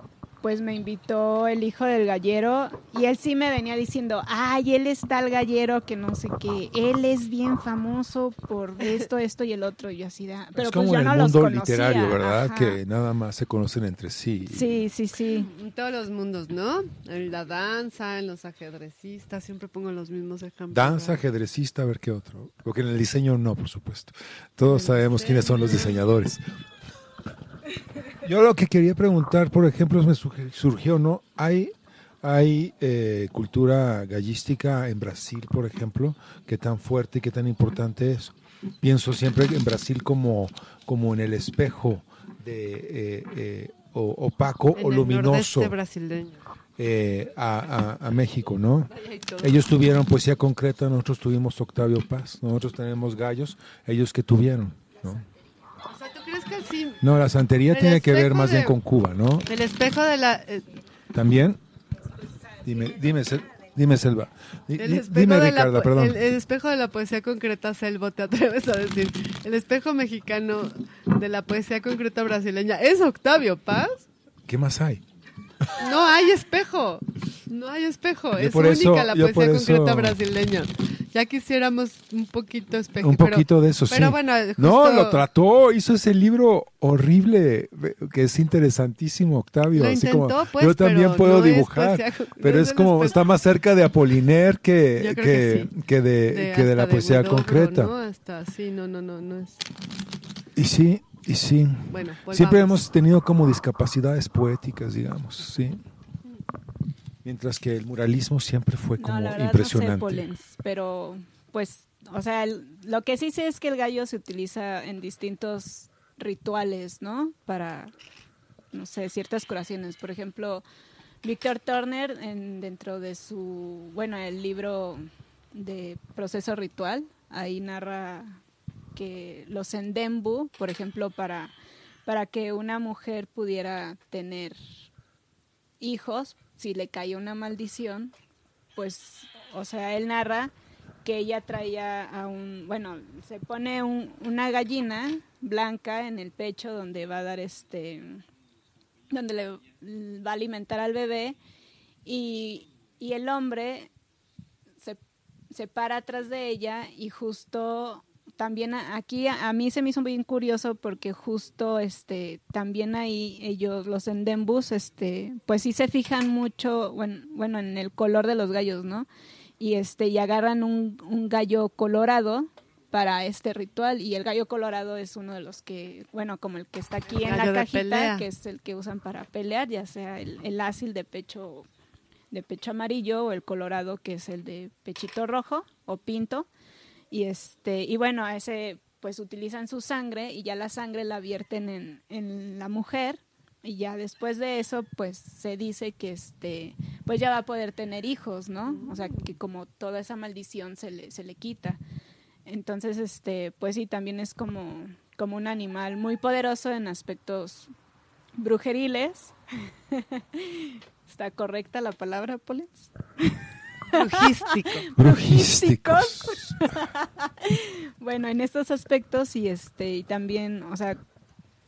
pues me invitó el hijo del gallero y él sí me venía diciendo, ay, él es tal gallero que no sé qué, él es bien famoso por esto, esto y el otro. Y yo así de, "Ah", pero es como pues yo en no el los mundo literario, ¿verdad? Ajá. Que nada más se conocen entre sí. Sí, sí, sí. En todos los mundos, ¿no? En la danza, en los ajedrecistas, siempre pongo los mismos ejemplos. Danza, ajedrecista, a ver qué otro. Porque en el diseño no, por supuesto. Todos sabemos quiénes son los diseñadores. (laughs) Yo lo que quería preguntar, por ejemplo, me surgi- surgió, ¿no? Hay, hay eh, cultura gallística en Brasil, por ejemplo, que tan fuerte y que tan importante es. Pienso siempre en Brasil como, como en el espejo de eh, eh, o- opaco En o el luminoso brasileño. eh, a, a- a México, ¿no? Ellos tuvieron poesía concreta, nosotros tuvimos Octavio Paz, nosotros tenemos gallos, ellos que tuvieron, ¿no? O sea, ¿tú crees que sí? No, la santería El tiene que ver más bien con Cuba, ¿no? El espejo de la... eh, También. Dime, dime, dime Selva. El di- espejo, dime, de la, Ricardo, perdón. el, el espejo de la poesía concreta, Selvo, te atreves a decir. El espejo mexicano de la poesía concreta brasileña es Octavio Paz. ¿Qué más hay? No hay espejo. No hay espejo. Yo es única eso- la poesía concreta brasileña. Ya quisiéramos un poquito espejo. Un pero- poquito de eso, sí. Pero bueno, No, justo- lo trató, hizo ese libro horrible, que es interesantísimo, Octavio. Lo así intentó, como, pues, yo también pero puedo no es dibujar, poesía pero no es es como, espejo. está más cerca de Apoliner que, que, que sí. que de, de- que de la poesía concreta. ¿no? Hasta, sí, no, no, no, no es... Y sí, y sí. Bueno, Siempre hemos tenido como discapacidades poéticas, digamos, sí. Mientras que el muralismo siempre fue como no, la verdad impresionante. no sé, Polens, pero pues, o sea, el- lo que sí sé es que el gallo se utiliza en distintos rituales, ¿no? Para, no sé, ciertas curaciones. Por ejemplo, Víctor Turner, en, dentro de su, bueno, el libro de proceso ritual, ahí narra que los endembu, por ejemplo, para, para que una mujer pudiera tener hijos, si le cayó una maldición, pues, o sea, él narra que ella traía a un, bueno, se pone un- una gallina blanca en el pecho donde va a dar este, donde le va a alimentar al bebé y, y el hombre se, se para atrás de ella y justo también aquí a, a mí se me hizo bien curioso porque justo este también ahí ellos los endembus este pues sí se fijan mucho bueno, bueno en el color de los gallos no y este y agarran un, un gallo colorado para este ritual y el gallo colorado es uno de los que bueno como el que está aquí en la cajita que es el que usan para pelear ya sea el, el ácil de pecho de pecho amarillo o el colorado que es el de pechito rojo o pinto y este y bueno a ese pues utilizan su sangre y ya la sangre la vierten en, en la mujer y ya después de eso pues se dice que este pues ya va a poder tener hijos no o sea que como toda esa maldición se le se le quita. Entonces este pues sí también es como como un animal muy poderoso en aspectos brujeriles. (laughs) Está correcta la palabra Polens Brujístico. (laughs) Brujísticos. (laughs) bueno, en estos aspectos y este y también, o sea,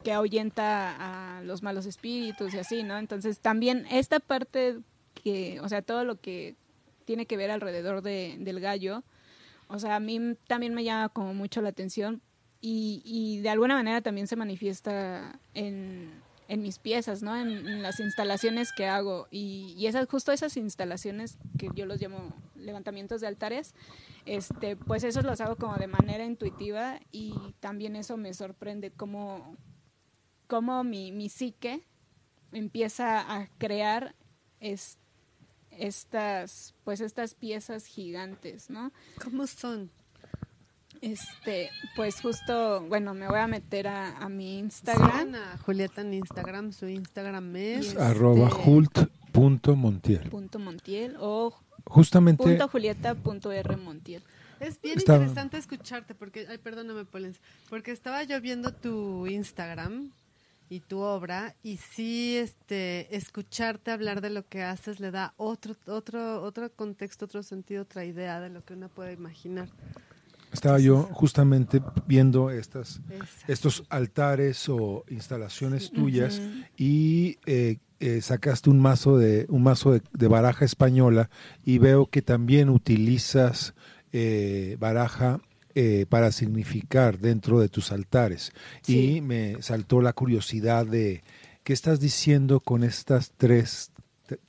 que ahuyenta a los malos espíritus y así, ¿no? Entonces, también esta parte que, o sea, todo lo que tiene que ver alrededor de, del gallo, o sea, a mí también me llama como mucho la atención y, y de alguna manera también se manifiesta en, en mis piezas, ¿no? En, las instalaciones que hago y, y esas justo esas instalaciones que yo los llamo levantamientos de altares, este, pues esos los hago como de manera intuitiva y también eso me sorprende cómo, cómo mi, mi psique empieza a crear es- estas, pues estas piezas gigantes, ¿no? ¿Cómo son? Este, pues justo, bueno, me voy a meter a, a mi Instagram. A Julieta en Instagram. Su Instagram es... Yes. Arroba Este- hult.montiel. Punto Montiel o Justamente, punto Julieta punto R Montiel. Es bien Está- interesante escucharte porque, ay, perdóname, Polens, porque estaba yo viendo tu Instagram y tu obra y sí, este, escucharte hablar de lo que haces le da otro, otro, otro contexto, otro sentido, otra idea de lo que uno puede imaginar. Estaba yo justamente viendo estas, estos altares o instalaciones tuyas y eh, eh, sacaste un mazo de un mazo de, de baraja española y veo que también utilizas eh, baraja eh, para significar dentro de tus altares. Sí. y me saltó la curiosidad de qué estás diciendo con estas tres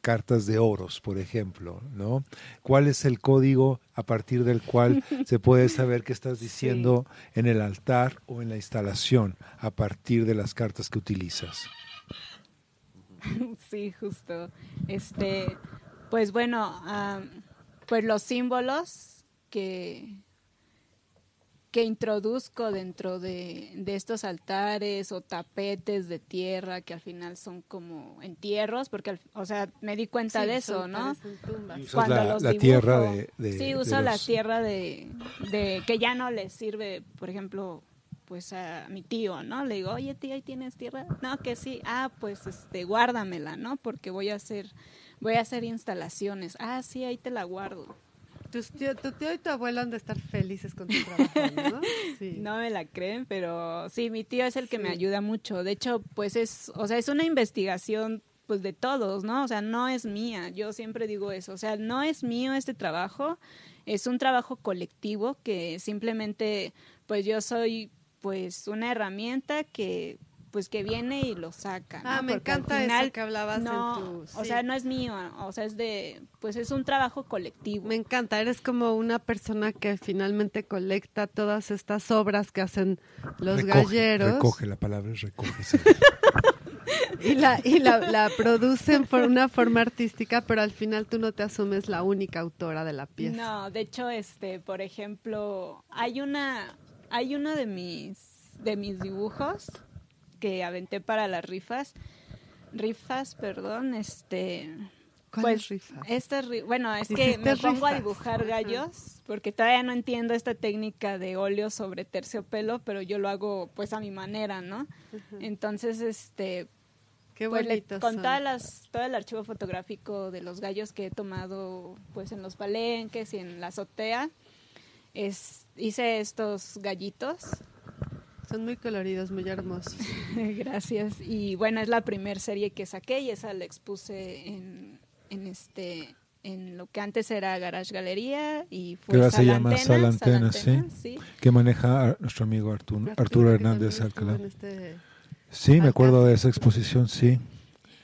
cartas de oros, por ejemplo, ¿no? ¿Cuál es el código a partir del cual (laughs) se puede saber qué estás diciendo en el altar o en la instalación a partir de las cartas que utilizas? (laughs) sí, justo. Este, pues bueno, pues los símbolos que que introduzco dentro de, de estos altares o tapetes de tierra que al final son como entierros, porque, al- o sea, me di cuenta Sí, de eso, ¿no? Cuando la, los la dibujo. tierra de, de- sí, de uso la los- tierra de, de que ya no le sirve, por ejemplo, pues a mi tío, ¿no? Le digo, oye tío, ¿ahí tienes tierra? No, que sí. Ah, pues este, guárdamela, ¿no? Porque voy a hacer, voy a hacer instalaciones. Ah, sí, ahí te la guardo. Tus tío- tu tío y tu abuelo han de estar felices con tu trabajo, ¿no? (laughs) Sí. No me la creen, pero sí, mi tío es el que me ayuda mucho. De hecho, pues es, o sea, es una investigación pues de todos, ¿no? O sea, no es mía. Yo siempre digo eso. O sea, no es mío este trabajo. Es un trabajo colectivo que simplemente, pues yo soy pues una herramienta que pues que viene y lo saca. ¿no? Ah, me Porque encanta final, eso que hablabas no, en tu... O sí. sea, no es mío, o sea, es de, pues es un trabajo colectivo. Me encanta, eres como una persona que finalmente colecta todas estas obras que hacen los recoge, galleros Recoge, la palabra es recoge. sí. (laughs) y, la, y la, la producen por una forma artística, pero al final tú no te asumes la única autora de la pieza. No, de hecho, este, por ejemplo, hay una, hay uno de mis, de mis dibujos que aventé para las rifas, rifas, perdón, este, ¿Cuáles pues, rifas? estas ri- bueno, es que me pongo a dibujar gallos porque todavía no entiendo esta técnica de óleo sobre terciopelo, pero yo lo hago pues a mi manera, ¿no? Entonces, este, Qué pues, le- con todas las, todo el archivo fotográfico de los gallos que he tomado pues en los palenques y en la azotea, es, hice estos gallitos. Son muy coloridos, muy hermosos. (laughs) Gracias. Y bueno, es la primer serie que saqué y esa la expuse en, en este en lo que antes era Garage Galería y fue Que ahora se llama Antena, Sala Antena, sí. Sí. Que maneja a nuestro amigo Arturo, Arturo que Hernández Alcalá. este- Sí, me acuerdo de esa exposición, sí.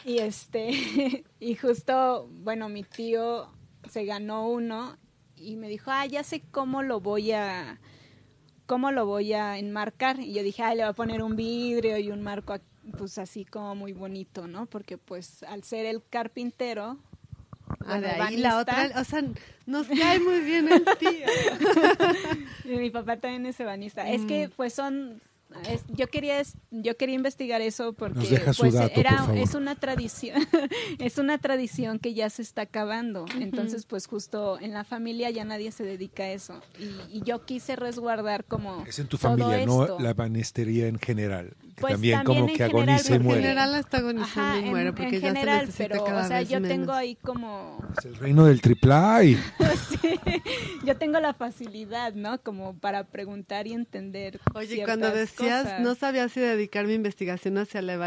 Y este, (laughs) y justo, bueno, mi tío se ganó uno y me dijo, ah, ya sé cómo lo voy a, cómo lo voy a enmarcar. Y yo dije, ah, le voy a poner un vidrio y un marco, pues así como muy bonito, ¿no? Porque pues al ser el carpintero, Ah, de ahí la otra, o sea, nos (laughs) cae muy bien el tío. y mi papá también es ebanista. Es Mm. que pues son es- yo quería yo quería investigar eso porque Nos deja su pues dato, era por es una tradición (laughs) es una tradición que ya se está acabando. Entonces pues justo en la familia ya nadie se dedica a eso. Y, y yo quise resguardar como Es en tu todo familia, esto. no la banistería en general. Que Pues también, también como en que general, agoniza y porque- En muere. general la está agonizando Ajá, y en, muere en porque ya general se necesita pero cada o sea vez yo menos. tengo ahí como Es el reino del triple (laughs) sí, yo tengo la facilidad no como para preguntar y entender Oye, cuando decías, cosas. no sabía si dedicar mi investigación hacia la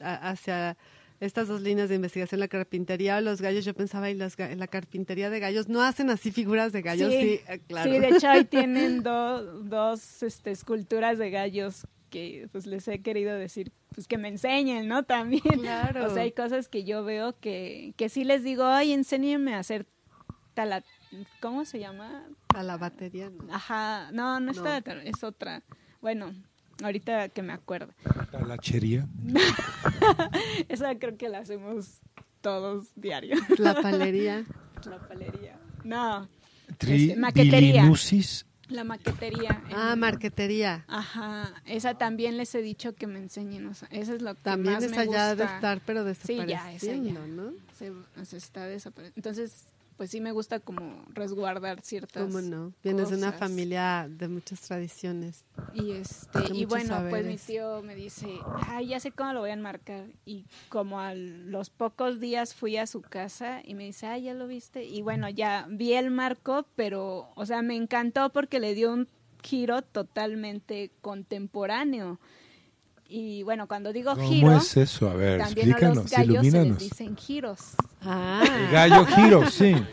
hacia estas dos líneas de investigación, la carpintería o los gallos, yo pensaba, y los ga- la carpintería de gallos, ¿no hacen así figuras de gallos? Sí, eh, claro. Sí, de hecho ahí (laughs) tienen do- dos este, esculturas de gallos que pues les he querido decir pues que me enseñen, ¿no? También. Claro. O sea, hay cosas que yo veo que, que sí les digo, ay, enséñenme a hacer tala... ¿Cómo se llama? A la batería, ¿no? Ajá, no, no es No. tala- es otra. Bueno, ahorita que me acuerdo. La lachería. (laughs) Esa creo que la hacemos todos diario. La palería. La palería. No, Tri- Este, maquetería. La maquetería. Ah, en- marquetería. Ajá, esa también les he dicho que me enseñen, o sea, eso es lo que También más esa me ya de gusta. estar, pero Sí, ya, esa ya. desapareciendo, ¿no? Se, se está desapareciendo. Entonces, pues sí me gusta como resguardar ciertas ¿Cómo no? Vienes de una familia de muchas tradiciones. Y este y bueno, pues mi tío me dice, "Ay, ya sé cómo lo voy a enmarcar." Y como a los pocos días fui a su casa y me dice, "Ay, ya lo viste." Y bueno, ya vi el marco, pero o sea, me encantó porque le dio un giro totalmente contemporáneo. Y bueno, cuando digo ¿Cómo giro, es eso? A ver, también a explícanos, los gallos se les ilumínanos. dicen giros. El Ah, gallo giro, sí. (laughs)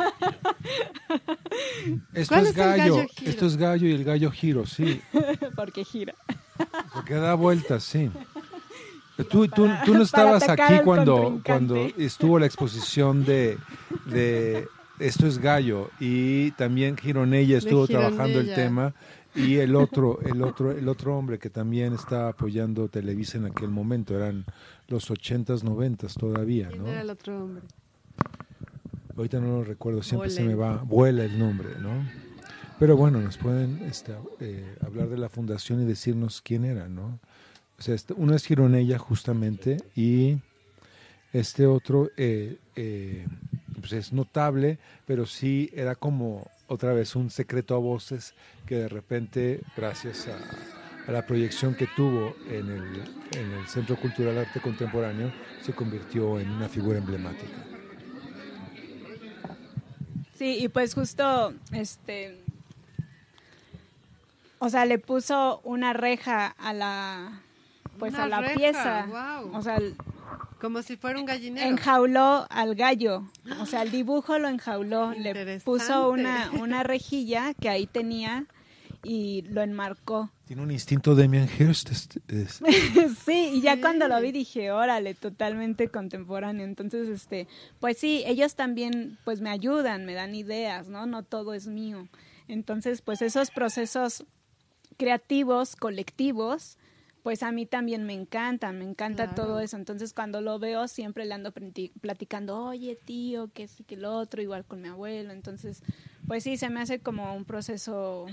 Esto ¿Cuál es es el gallo, gallo giro? esto es gallo y el gallo giro, sí. (laughs) porque gira. Porque da vueltas, sí. Tú, tú, tú no (laughs) estabas aquí cuando, cuando estuvo la exposición de, de Esto es Gallo y también Gironella estuvo trabajando el Gironella. tema y el otro, el otro, el otro hombre que también estaba apoyando Televisa en aquel momento, eran los ochentas, noventas todavía, ¿Quién ¿no? era el otro hombre? Ahorita no lo recuerdo, siempre se me va, vuela el nombre, ¿no? Pero bueno, nos pueden este, eh, hablar de la fundación y decirnos quién era, ¿no? O sea, este- uno es Gironella justamente y este otro eh, eh, pues es notable, pero sí era como otra vez un secreto a voces que de repente, gracias a, a la proyección que tuvo en el, en el Centro Cultural Arte Contemporáneo, se convirtió en una figura emblemática. Sí, y pues justo, este, o sea, le puso una reja a la, pues Una a la reja, pieza. guau. O sea, Como si fuera un gallinero. enjauló al gallo. O sea, el dibujo lo enjauló, (gasps) le puso una, una rejilla que ahí tenía y lo enmarcó. Tiene un instinto Demian Hirst. (laughs) sí, y ya Sí. cuando lo vi dije, órale, totalmente contemporáneo. Entonces, este, pues sí, ellos también pues me ayudan, me dan ideas, ¿no? No todo es mío. Entonces, pues esos procesos creativos, colectivos, pues a mí también me encantan, me encanta Claro. todo eso. Entonces, cuando lo veo, siempre le ando platicando, oye, tío, que sí, que lo otro, igual con mi abuelo. Entonces, pues sí, se me hace como un proceso,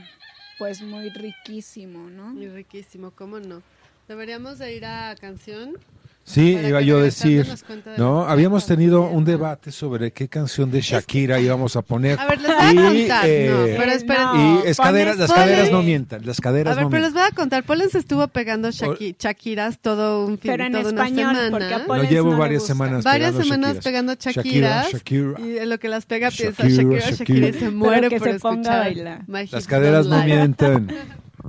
pues muy riquísimo, ¿no? Muy riquísimo, ¿cómo no? Deberíamos de ir a canción. Sí, Para iba yo a decir, ¿no? Habíamos tenido un debate sobre qué canción de Shakira íbamos a poner. A ver, les voy a contar. eh, no, pero esperen. no. y es caderas, las caderas no mientan, las A caderas ver, no pero les mientan. voy a contar. Polen se estuvo pegando Shaki- Shakiras todo un fin, Pero en toda una español, semana. porque a Pollens llevo no le varias semanas Varias pegando semanas Shakiras. pegando Shakira, Shakiras. Shakira. Y en lo que las pega piensa Shakira, Shakira, Shakira, Shakira. y se muere que por se ponga a escuchar. bailar. Las caderas (laughs) no mienten.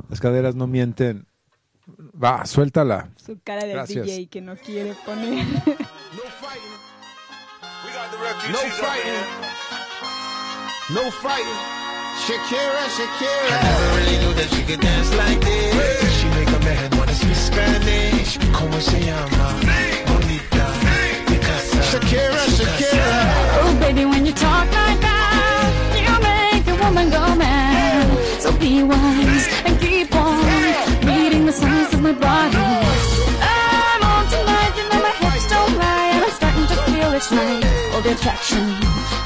Las caderas no mienten. Va, suéltala. Su cara Gracias. DJ que no quiere poner. No fighting. No fighting. Shakira, Shakira. I never really knew that she could dance like this. She make a man wanna speak Spanish. ¿Cómo se llama? Bonita. Picasa. Shakira, Shakira. Oh, baby, when you talk like that, you make a woman go mad. So be wise and keep on signs of my body. I'm on tonight, you know my hips don't lie, and I'm starting to feel it's right. All the attraction,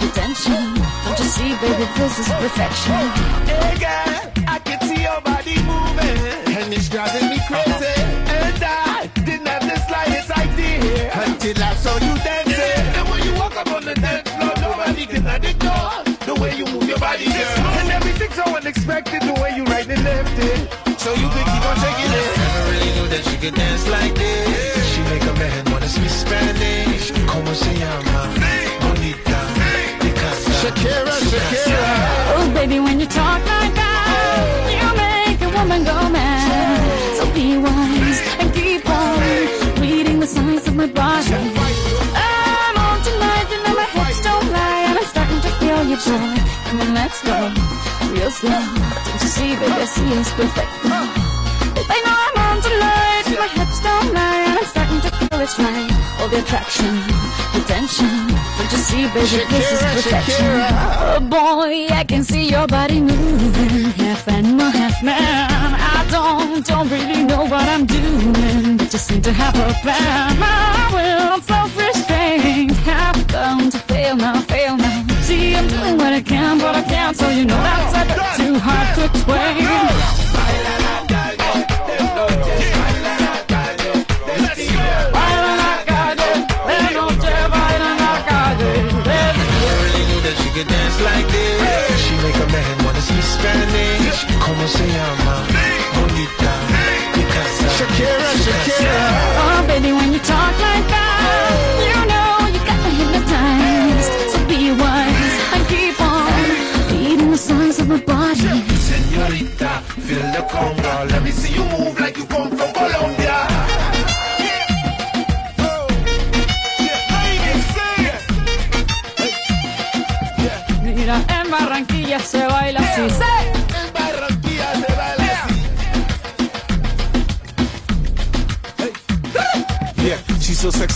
the tension. Don't you see, baby, this is perfection. Hey girl, I can see your body moving, and it's driving me crazy. And I didn't have the slightest idea until I saw you dancing. And when you walk up on the dance floor, nobody can ignore the way you move your body, girl. And everything's so unexpected, the way you right and left it. So you could keep on shaking that she could dance like this. She make a man wanna speak Spanish. ¿Cómo se llama? Bonita. Picasa. Shakira, Shakira. Oh, baby, when you talk like that, you make a woman go mad. So be wise and keep on reading the signs of my body. I'm on tonight, you know my hips don't lie, and I'm starting to feel your joy. Come on, let's go real slow. Don't you see, baby, I see it's perfect. I know I'm on tonight, my hips don't lie, and I'm starting to feel it's right. All the attraction, the tension. Don't you see, baby, this is Shakira, perfection. Shakira. Oh boy, I can see your body moving, half animal, half man. I don't, don't really know what I'm doing, but just seem to have a plan. My will, self-restraint, have bound to fail now, fail now. See, I'm doing what I can, but I can't, so you know that's a bit too hard to explain. Se llama? Bonita. Picasa. Shakira, Shakira. Oh, baby, when you talk like that, you know you got me hypnotized. So be wise and keep on the of my body. Señorita, feel the conga. Let me see you move like you come from Colombia. Mira, en Barranquilla se baila así.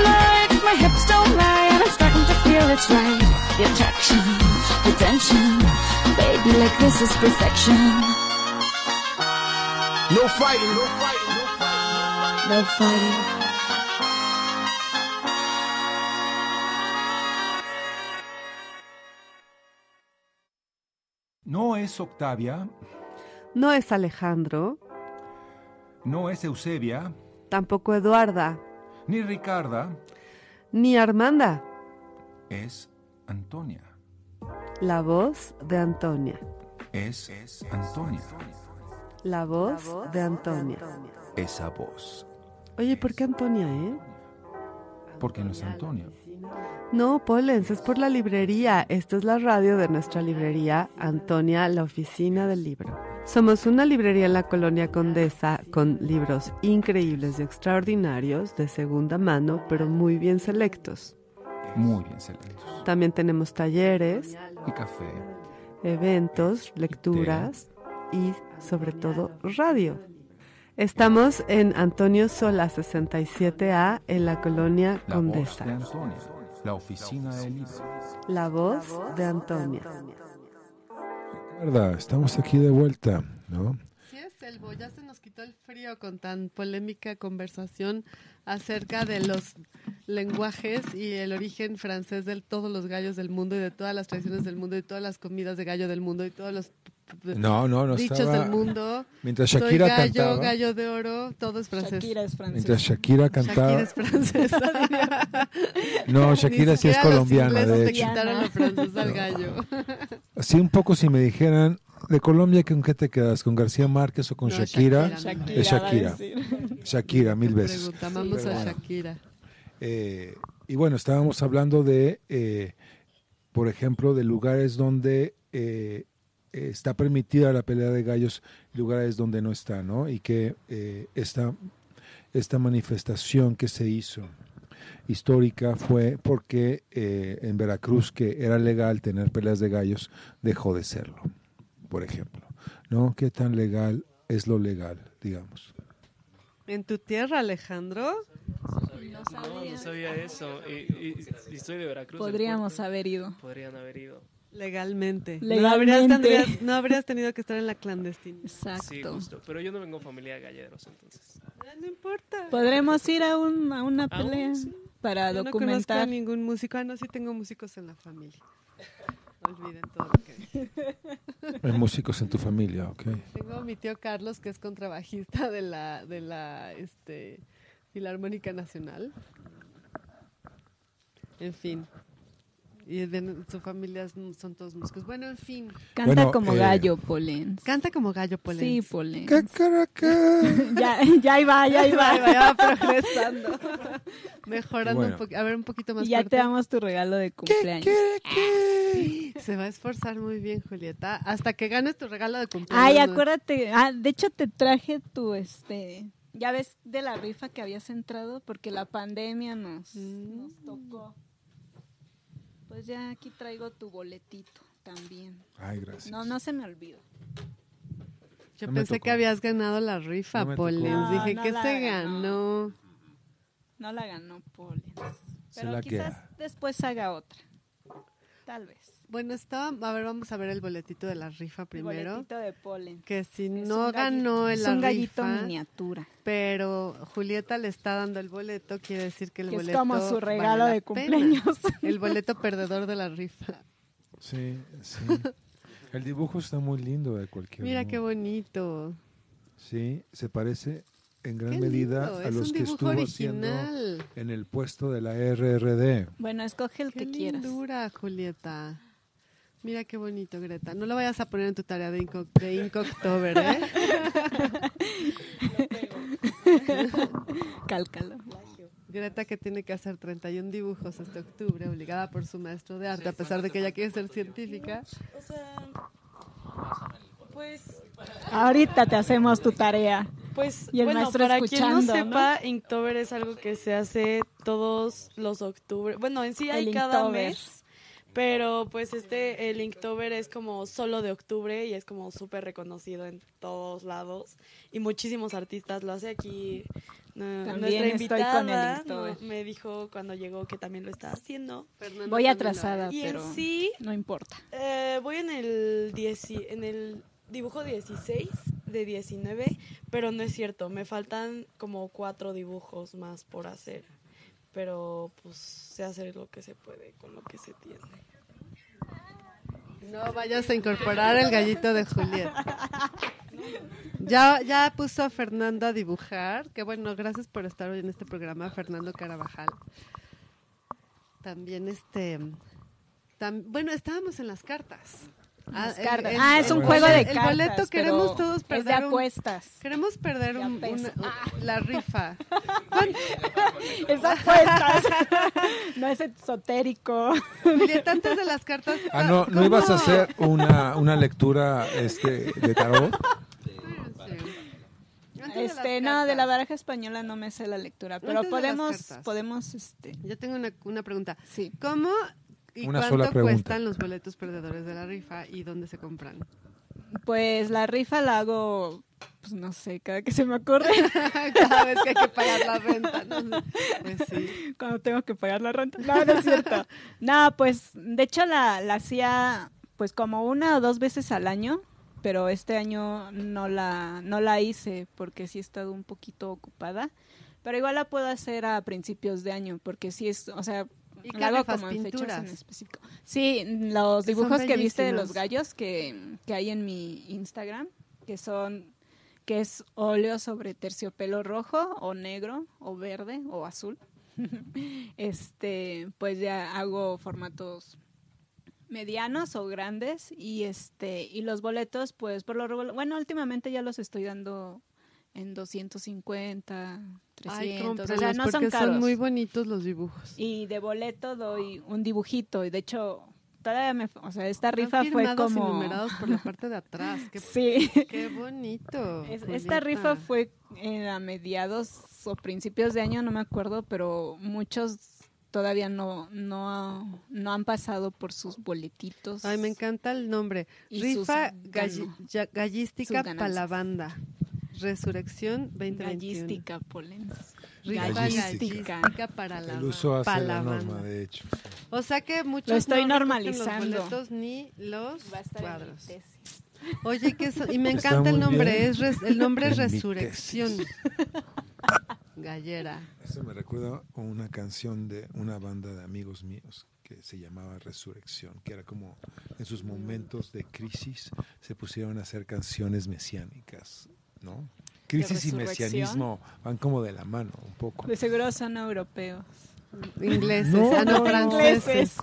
tonight, my hips don't lie, and I'm starting to feel it's right. The attraction, the tension. Baby, like this is perfection. No fighting, no fighting, no fighting. No fighting. No es Octavia, No es Alejandro, no es Eusebia, tampoco Eduarda, ni Ricarda, ni Armanda. es Antonia. La voz de Antonia. Es Antonia. La voz de Antonia. Esa voz. Oye, ¿por qué Antonia, eh? Porque no es Antonia. No, Polens, es por la librería. Esta es la radio de nuestra librería, Antonia, la oficina del libro. Somos una librería en la colonia Condesa con libros increíbles y extraordinarios de segunda mano, pero muy bien selectos. Muy bien selectos. También tenemos talleres, Y café. eventos, lecturas y sobre todo radio. Estamos en Antonio Sola 67A en la colonia La voz Condesa. de Antonia. La oficina libro. La voz de Antonia. Verdad, estamos aquí de vuelta, ¿no? Sí es, Elbo, ya se nos quitó el frío con tan polémica conversación acerca de los lenguajes y el origen francés de todos los gallos del mundo y de todas las tradiciones del mundo y todas las comidas de gallo del mundo y todos los No, no, no dichos estaba- del mundo. Mientras Soy Shakira gallo, cantaba- gallo de oro, todo es francés. Shakira es francesa. Mientras Shakira cantaba. Shakira es francesa. (laughs) No, Shakira sí es los colombiana, de le hecho. quitaron lo francés al gallo. Así un poco si me dijeran, de Colombia, ¿con qué te quedas? ¿Con García Márquez o con No, Shakira? Shakira, Es Shakira. Shakira, mil veces. A bueno. Shakira. Eh, y bueno, estábamos hablando de, eh, por ejemplo, de lugares donde eh, eh, está permitida la pelea de gallos, lugares donde no está, ¿no? Y que eh, esta, esta manifestación que se hizo histórica fue porque eh, en Veracruz, que era legal tener peleas de gallos, dejó de serlo, por ejemplo, ¿no? ¿Qué tan legal es lo legal, digamos? ¿En tu tierra, Alejandro? No, no sabía eso. Y, y- y soy de Veracruz. Podríamos haber ido. Podrían haber ido. Legalmente. No Legalmente. habrías, tendrías- no habrías tenido que estar en la clandestina. Exacto. Sí, justo. Pero yo no vengo familia de galleros, entonces. Ah, No importa. Podremos ir a, un, a una pelea sí. para Yo no conozco a documentar. ningún músico. Ah, no, sí tengo músicos en la familia. Olviden todo lo que dije. (laughs) Hay músicos en tu familia, ¿ok? Tengo a mi tío Carlos, que es contrabajista de la, de la este, Filarmónica Nacional. En fin. Y de su familia son todos músicos. Bueno, en fin. Canta Bueno, como eh, gallo, Polens. Canta como gallo Sí, Polens. Polens. Cacaraca. ya, ya ahí va, ya ahí va. (laughs) Ahí va, ya va (laughs) progresando. Mejorando Bueno. un poquito. A ver, un poquito más Y ya fuerte. te damos tu regalo de cumpleaños. (laughs) Se va a esforzar muy bien, Julieta. Hasta que ganes tu regalo de cumpleaños. Ay, acuérdate. Ah, de hecho te traje tu este. Ya ves de la rifa que habías entrado porque la pandemia nos, Mm. nos tocó. Pues ya aquí traigo tu boletito también. Ay, gracias. No, no se me olvida. Yo No pensé que habías ganado la rifa, No Polens. No, Dije, no ¿qué la se ganó. ganó? No la ganó Polens. Pero quizás queda. después haga otra. Tal vez. Bueno, estaba, a ver, vamos a ver el boletito de la rifa El primero. boletito de Polen. Que si Es no ganó es la un gallito rifa, miniatura. pero Julieta le está dando el boleto, quiere decir que el Que es boleto como su vale regalo la de pena. cumpleaños. (laughs) El boleto perdedor de la rifa. Sí, sí. El dibujo está muy lindo de cualquier Mira modo. qué bonito. Sí, se parece en gran Qué medida lindo, a es los un que dibujo estuvo original. haciendo en el puesto de la RRD. Bueno, escoge el Qué que quieras. lindura, Julieta. Mira qué bonito, Greta. No lo vayas a poner en tu tarea de Inco, de Inkoctober, ¿eh? (laughs) Cálcalo. Greta que tiene que hacer 31 dibujos este octubre, obligada por su maestro de arte, a pesar de que ella quiere ser científica. O sea, pues, Ahorita te hacemos tu tarea. pues Y el bueno, maestro para quien no escuchando, ¿no? sepa, Inktober es algo que se hace todos los octubre. Bueno, en sí hay El cada Inktober. mes, pero pues este, el Inktober es como solo de octubre y es como súper reconocido en todos lados. Y muchísimos artistas lo hace aquí. También nuestra estoy invitada con el Inktober. no, me dijo cuando llegó que también lo está haciendo. Voy atrasada, Y en pero sí, no importa. eh, voy en el, dieci- en el dibujo 16 de 19, pero no es cierto, me faltan como cuatro dibujos más por hacer. Pero pues se hace lo que se puede con lo que se tiene. No vayas a incorporar el gallito de Julieta. Ya, ya puso a Fernando a dibujar. Que bueno, gracias por estar hoy en este programa, Fernando Carabajal. También este. bueno, estábamos en las cartas. El- el- ah, es el un juego de cartas. El boleto queremos pero todos Es de perder. un- apuestas. queremos perder De un- una- la rifa. (laughs) (laughs) Es apuestas. (laughs) no es esotérico. Julieta, antes de las cartas. Ah, no, ¿no ibas a hacer una, una lectura este, de tarot? De las Este, no, de la baraja española no me sé la lectura, pero Antes podemos, podemos, este, Yo tengo una, una pregunta. sí. ¿Cómo y Una cuánto sola pregunta. cuestan los boletos perdedores de la rifa y dónde se compran? Pues la rifa la hago, pues no sé, cada que se me ocurre, (laughs) Cada vez que hay que pagar la renta. ¿no? Pues sí. cuando tengo que pagar la renta. No, no es cierto. (laughs) No, pues de hecho la, la hacía pues como una o dos veces al año, pero este año no la, no la hice porque sí he estado un poquito ocupada. Pero igual la puedo hacer a principios de año, porque sí es, o sea, ¿Y qué hago como en fechas en ¿Pinturas? específico. Sí, los dibujos que viste de los gallos que, que hay en mi Instagram, que son que es óleo sobre terciopelo rojo o negro o verde o azul. (laughs) este, pues ya hago formatos medianos o grandes y este y los boletos pues por lo bueno, últimamente ya los estoy dando en 250, 300, Ay, o sea, no son caros. muy bonitos los dibujos. Y de boleto doy un dibujito y de hecho todavía me, o sea, esta rifa fue y como numerados por la (laughs) parte de atrás. Qué, Sí. qué bonito. Es- esta rifa fue en a mediados o principios de año, no me acuerdo, pero muchos todavía no no no han pasado por sus boletitos. Ay, me encanta el nombre. Y rifa sus galli- gallística para la banda. Resurrección 2021. Gallística, Polens. Rifa Gallística. gallística para la, El uso hace para la norma, banda. de hecho. O sea que muchos Lo estoy no normalizando. los boletos ni los Va a estar en mi cuadros. Oye, que eso- y me encanta el nombre, bien. es res- el nombre es Resurrección. (laughs) Gallera. Eso me recuerda a una canción de una banda de amigos míos que se llamaba Resurrección, que era como en sus momentos de crisis se pusieron a hacer canciones mesiánicas, ¿no? Crisis y mesianismo van como de la mano un poco. De seguro son europeos. Ingleses, No, ah, no, no, franceses.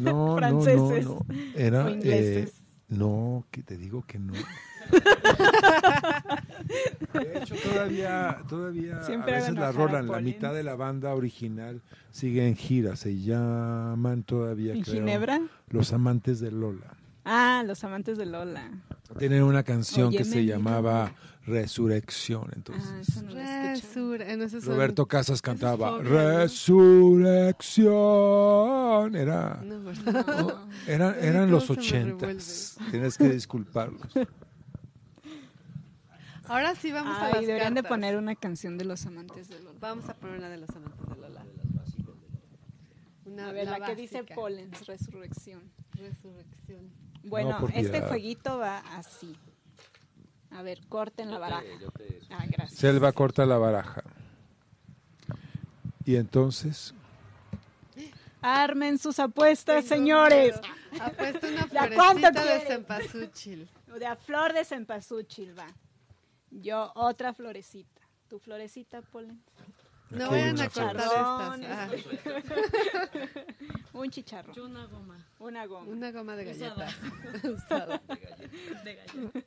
No, no, Franceses. no, no. Era, O ingleses. eh, no, que te digo que no. (laughs) De hecho, todavía, todavía Siempre a veces la rolan. La mitad de la banda original sigue en gira. Se llaman todavía, ¿En creo, Ginebra? Los Amantes de Lola. Ah, los amantes de Lola. Tienen una canción que se llamaba Resurrección. Entonces, Ah, no. Resur- eh, no, esos son- Roberto Casas cantaba. Resurrección. Era, No, ¿verdad? oh, eran, los ochentas. Tienes que disculparlos. Ahora sí vamos a Ay, las deberían de poner una canción de los amantes de Lola. Vamos a poner una de los amantes de Lola. Una, A ver, la, que dice. Pollens, resurrección. Resurrección. Bueno, este jueguito va así. A ver, corten la baraja. Ah, gracias. Selva corta la baraja. Y entonces, Armen sus apuestas, Tengo señores. miedo. Apuesta una (laughs) ¿De florecita de cempasúchil. De a flor de cempasúchil va. Yo otra florecita. ¿Tu florecita, Polen? No vayan a cortar (laughs) Chicharrón, estas. ah. Un chicharro. Yo una goma. Una goma. Una goma de Usada. galleta. (laughs) Usada. De galleta.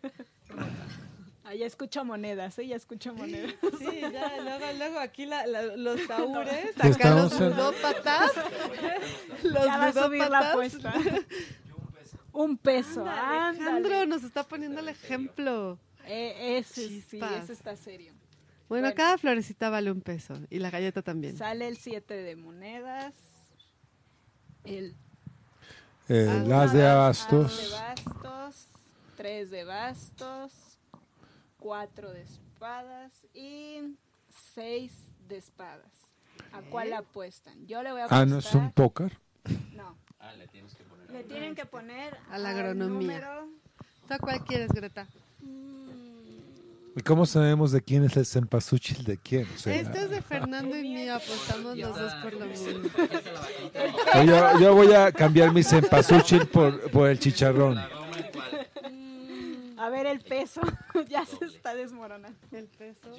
Ah, ya escucho monedas, ¿eh? Ya escucho monedas. Sí, ya, luego, luego aquí la- la- los (laughs) taúres, Ya acá los en- ludópatas. (laughs) Los ya va a subir la ludópatas. apuesta. (laughs) Un peso. Alejandro ándale. nos está poniendo el ejemplo. Eh, ese sí, Chispas. ese está serio. Bueno, Bueno. cada florecita vale un peso y la galleta también. Sale el 7 de monedas. El Eh, las de as de abastos. bastos. Tres de bastos. Cuatro de espadas. Y seis de espadas. ¿A cuál apuestan? Yo le voy a apostar. Ah, ¿no es un póker? No. Ah, le tienes que poner. Le tienen que poner A la al agronomía. número- ¿Tú a cuál quieres, Greta? ¿Y cómo sabemos de quién es el cempasúchil de quién? O sea, Este es de Fernando y mío, apostamos los dos por lo mismo. yo, yo voy a cambiar mi cempasúchil por, por el chicharrón. El peso. (laughs) ya se está desmoronando. El peso. (laughs)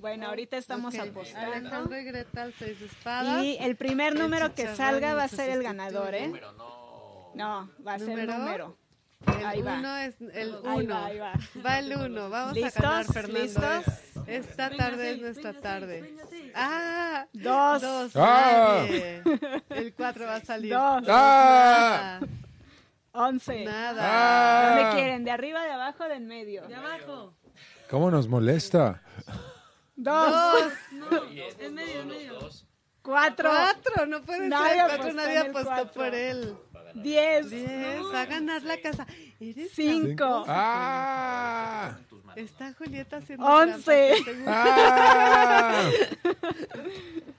Bueno, ahorita estamos Ok, apostando. Alejandro y Greta al seis de espadas. Y el primer El número que chicharrón salga va a se ser el ganador, ¿eh? No, va a ser ¿Número? número. El Ahí va. uno es el Ahí uno. va, ahí va. Va el uno. Vamos ¿Listos? a ganar, Fernando. ¿Listos? Esta tarde es nuestra tarde. Ah, Dos. dos. Ah. El cuatro va a salir. Dos. Ah. Nada. Once. Nada. Ah. ¿Dónde quieren? ¿De arriba, de abajo, de en medio? De abajo. ¿Cómo nos molesta? Dos. Dos. En medio, en medio. Cuatro. Cuatro. No puede Nadie ser. Cuatro. Nadie apostó cuatro. por él. Diez. Diez. Va a ganar la casa. Eres Cinco. ¡Ah! Está Julieta haciendo Once. ¡Ah!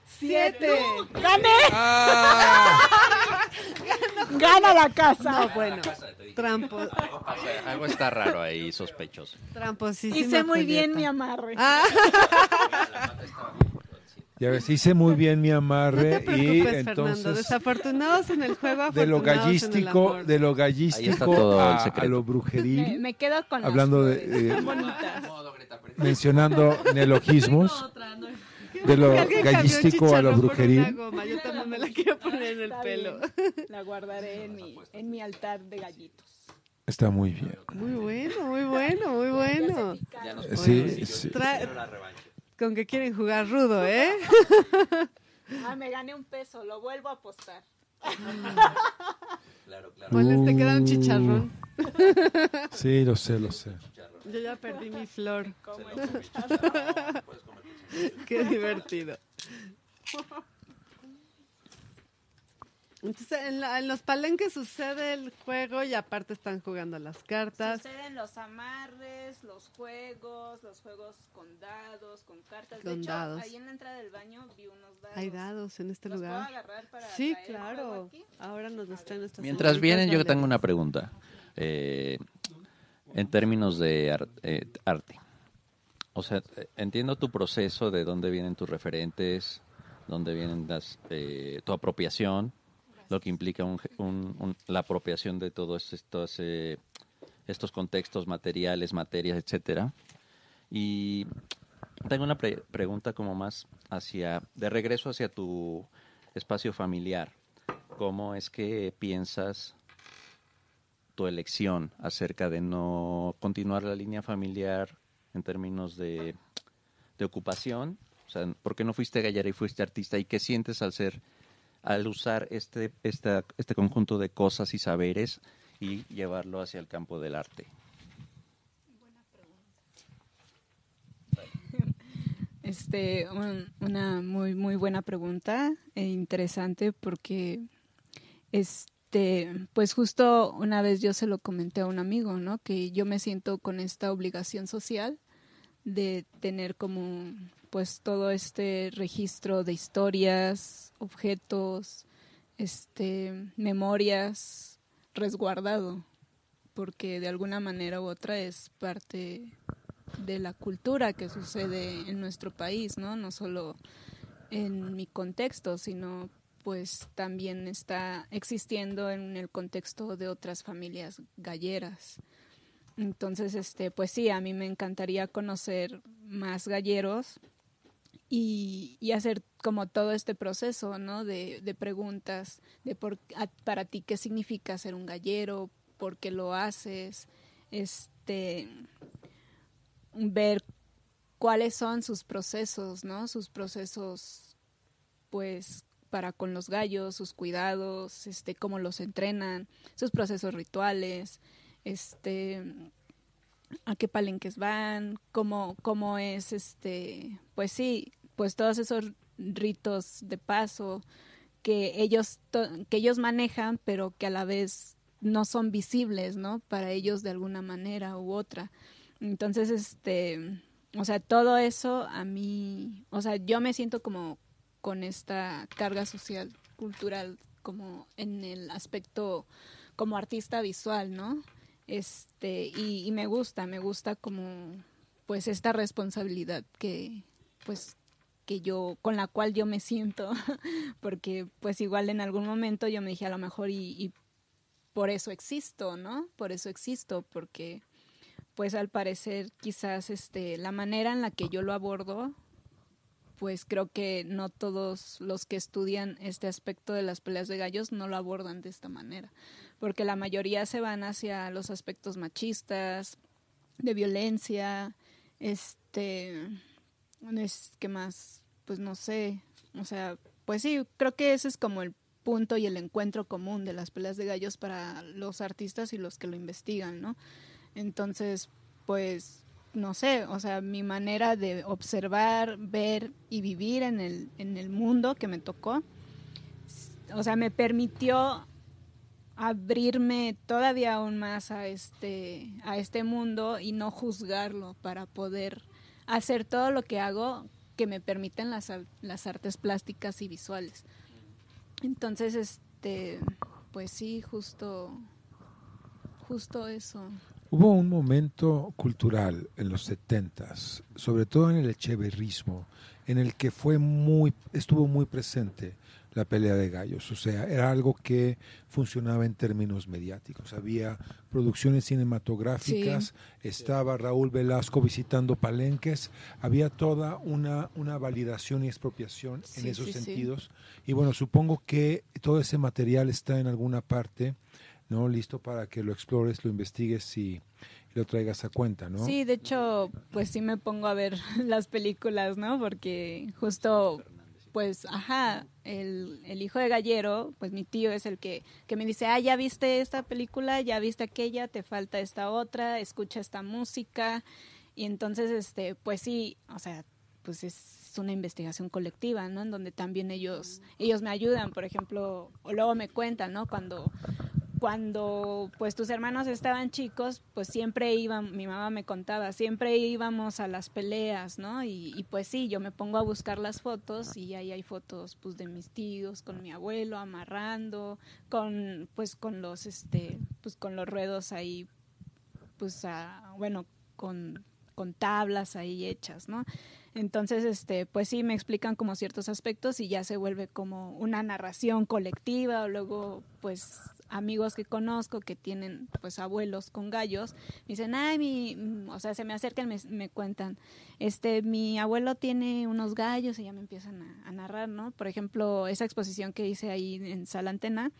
Siete. ¡Gané! ¡Ah! ¡Gana la casa! No, bueno. Trampo, Algo está raro ahí, sospechoso. tramposísima. Hice muy bien mi amarre. Ah, Ya ves, hice muy bien mi (laughs) no amarre te y Fernando. entonces Desafortunados en el juego, de lo afortunados en el gallístico, amor. de lo gallístico a, lo Me, brujeril, me quedo con las hablando de eh, mencionando (laughs) neologismos, de lo gallístico a lo brujeril. goma. Yo también me la quiero poner en el Está pelo. bien. La guardaré en mi, en mi altar de gallitos. Está muy bien. Muy bueno, muy bueno, muy bueno. Sí, sí. Tra- Con que quieren jugar rudo, ¿eh? (laughs) Ah, me gané un peso, lo vuelvo a apostar. Claro, claro. Ponles, te queda un chicharrón. Sí, lo sé, lo sé. Yo ya perdí mi flor. (laughs) Qué divertido. Entonces, en, la- en los palenques sucede el juego y aparte están jugando las cartas. Suceden los amarres, los juegos, los juegos con dados, con cartas. Con de hecho, dados. ahí en la entrada del baño vi unos dados. Hay dados en este ¿Los puedo lugar. agarrar para Sí, traer el juego claro. aquí? Ahora nos los traen nuestras Mientras vienen, yo tengo una pregunta. Eh, en términos de ar- eh, arte. O sea, entiendo tu proceso de dónde vienen tus referentes, dónde vienen las, eh, tu apropiación, lo que implica un, la apropiación de todos estos, eh, estos contextos materiales, materias, etcétera. Y tengo una pre- pregunta como más hacia, de regreso hacia tu espacio familiar. ¿Cómo es que piensas tu elección acerca de no continuar la línea familiar en términos de, de ocupación? O sea, ¿por qué no fuiste gallera y fuiste artista? ¿Y qué sientes al ser, al usar este, esta, este conjunto de cosas y saberes y llevarlo hacia el campo del arte? Este, un- una muy muy buena pregunta e interesante porque este, pues justo una vez yo se lo comenté a un amigo, ¿no? Que yo me siento con esta obligación social de tener como pues todo este registro de historias, objetos, este, memorias resguardado, porque de alguna manera u otra es parte de la cultura que sucede en nuestro país, ¿no? No solo en mi contexto, sino pues también está existiendo en el contexto de otras familias galleras. Entonces, este, pues sí, a mí me encantaría conocer más galleros y, hacer como todo este proceso, ¿no? De, preguntas, de por, para ti qué significa ser un gallero, por qué lo haces, este este ver cuáles son sus procesos, ¿no? Sus procesos, pues, para con los gallos, sus cuidados, este, cómo los entrenan, sus procesos rituales, este, a qué palenques van, cómo, cómo es, este, pues sí, pues todos esos ritos de paso que ellos, que ellos manejan, pero que a la vez no son visibles, ¿no? Para ellos de alguna manera u otra. Entonces, este, o sea, todo eso a mí, o sea, yo me siento como con esta carga social, cultural, como en el aspecto como artista visual, ¿no? Este, y, y me gusta, me gusta como pues esta responsabilidad que pues que yo con la cual yo me siento (laughs) porque pues igual en algún momento yo me dije a lo mejor y, por eso existo no por eso existo porque pues al parecer quizás este la manera en la que yo lo abordo pues creo que no todos los que estudian este aspecto de las peleas de gallos no lo abordan de esta manera, porque la mayoría se van hacia los aspectos machistas, de violencia, este, es que más, pues no sé, o sea, pues sí, creo que ese es como el punto y el encuentro común de las peleas de gallos para los artistas y los que lo investigan, ¿no? Entonces, pues no sé, o sea, mi manera de observar, ver y vivir en el, en el mundo que me tocó, o sea, me permitió abrirme todavía aún más a este, a este mundo y no juzgarlo para poder hacer todo lo que hago que me permiten las, las artes plásticas y visuales. Entonces, este, pues sí, justo, justo eso. Hubo un momento cultural en los setentas, sobre todo en el echeverrismo, en el que fue muy, estuvo muy presente la pelea de gallos. O sea, era algo que funcionaba en términos mediáticos. Había producciones cinematográficas, estaba Raúl Velasco visitando palenques, había toda una, una validación y expropiación en esos sí, sentidos. Y bueno, supongo que todo ese material está en alguna parte. ¿no? Listo para que lo explores, lo investigues y lo traigas a cuenta, ¿no? Sí, de hecho, pues sí me pongo a ver (laughs) las películas, ¿no? Porque justo, pues, ajá, el, el hijo de Gallero, pues mi tío es el que, que me dice, ah, ya viste esta película, ya viste aquella, te falta esta otra, escucha esta música. Y entonces, este, pues sí, o sea, pues es una investigación colectiva, ¿no? En donde también ellos, ellos me ayudan, por ejemplo, o luego me cuentan, ¿no? Cuando cuando pues tus hermanos estaban chicos, pues siempre iban, mi mamá me contaba, siempre íbamos a las peleas, ¿no? Y, y, pues sí, yo me pongo a buscar las fotos y ahí hay fotos pues de mis tíos con mi abuelo amarrando, con pues con los este pues con los ruedos ahí pues a- bueno, con con tablas ahí hechas, ¿no? Entonces, este, pues sí, me explican como ciertos aspectos y ya se vuelve como una narración colectiva, o luego, pues, amigos que conozco que tienen, pues, abuelos con gallos, me dicen, ay, mi, mm", o sea, se me acercan, me, cuentan, este, mi abuelo tiene unos gallos y ya me empiezan a, a narrar, ¿no? Por ejemplo, esa exposición que hice ahí en Sala Antena,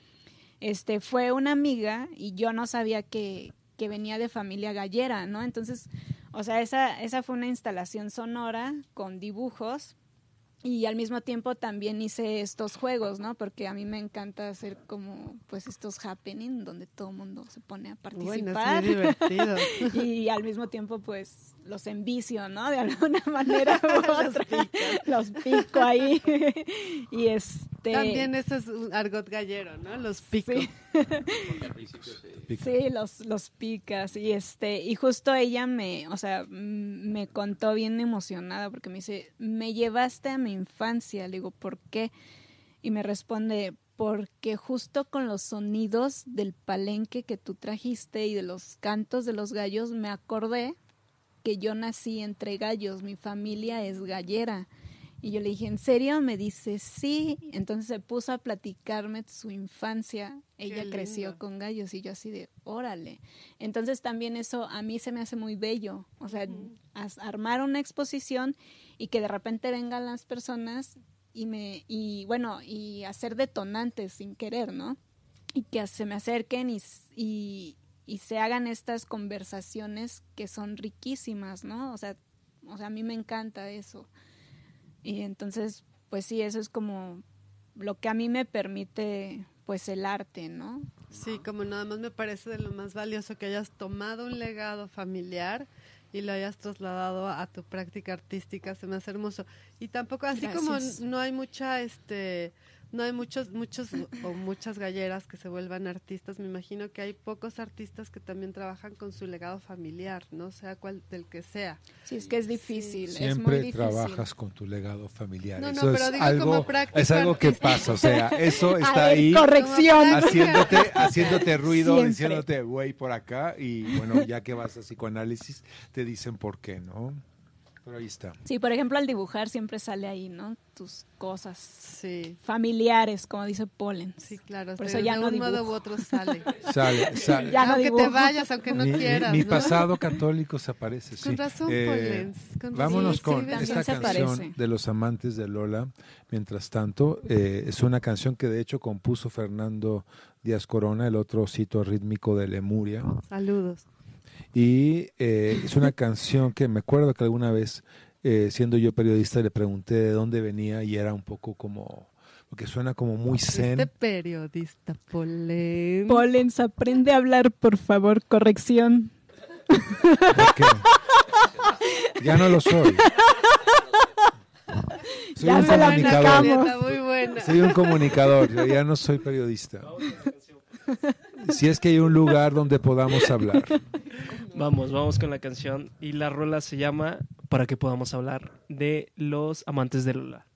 este, fue una amiga y yo no sabía que, que venía de familia gallera, ¿no? Entonces, o sea, esa, esa fue una instalación sonora con dibujos y al mismo tiempo también hice estos juegos, ¿no? Porque a mí me encanta hacer como pues estos happening donde todo el mundo se pone a Bueno, participar. es muy divertido. (laughs) y al mismo tiempo pues los envicio, ¿no? De alguna (laughs) manera u (laughs) otra. los pico ahí. y este También eso es un argot gallero, ¿no? Los picos. (laughs) Sí. Sí, los, los picas y este y justo ella me, o sea, me contó bien emocionada porque me dice, "Me llevaste a mi infancia." Le digo, "¿Por qué?" Y me responde, "Porque justo con los sonidos del palenque que tú trajiste y de los cantos de los gallos me acordé que yo nací entre gallos, mi familia es gallera." Y yo le dije, ¿en serio? Me dice, sí. Entonces se puso a platicarme su infancia. Ella creció con gallos y yo así de, órale. Entonces también eso a mí se me hace muy bello. O sea, armar una exposición y que de repente vengan las personas y me, y bueno, y hacer detonantes sin querer, ¿no? Y que se me acerquen y, y, y se hagan estas conversaciones que son riquísimas, ¿no? O sea, o sea, a mí me encanta eso. Y entonces, pues sí, eso es como lo que a mí me permite, pues el arte, ¿no? Sí, como nada más me parece de lo más valioso que hayas tomado un legado familiar y lo hayas trasladado a tu práctica artística, se me hace hermoso. Y tampoco, así Gracias. como no hay mucha, este, no hay muchos, muchos o muchas galleras que se vuelvan artistas, me imagino que hay pocos artistas que también trabajan con su legado familiar, no sea cual del que sea. Sí, es que es difícil, es muy Siempre difícil. trabajas con tu legado familiar. No, no, eso pero es digo algo, como práctica es algo que pasa, o sea, eso (laughs) está ver, ahí corrección. haciéndote, haciéndote ruido, Siempre. diciéndote güey por acá y bueno, ya que vas a psicoanálisis te dicen por qué, ¿no? Pero ahí está. Sí, por ejemplo, al dibujar siempre sale ahí, ¿no? Tus cosas Sí, familiares, como dice Polen. sí, claro. Por eso ya de no un modo u dibujo. otro sale. (laughs) Sale, sale. Ya no aunque te dibujo. vayas, aunque no mi, quieras. mi ¿no? pasado católico se aparece, sí. Con razón, Eh, vámonos con esta canción aparece. de los amantes de Lola. Mientras tanto, eh, es una canción que de hecho compuso Fernando Díaz Corona, el otro sitio rítmico de Lemuria. Saludos. Y eh, es una canción que me acuerdo que alguna vez, eh, siendo yo periodista, le pregunté de dónde venía y era un poco como, porque suena como muy zen. Este periodista Polen. Polens, aprende a hablar, por favor, corrección. ya no lo soy. Soy Ya un se comunicador. aplicamos. Está muy buena. Soy un comunicador, yo ya no soy periodista. Si es que hay un lugar donde podamos hablar. Vamos, vamos con la canción. Y la rola se llama Para que podamos hablar de los amantes de Lola.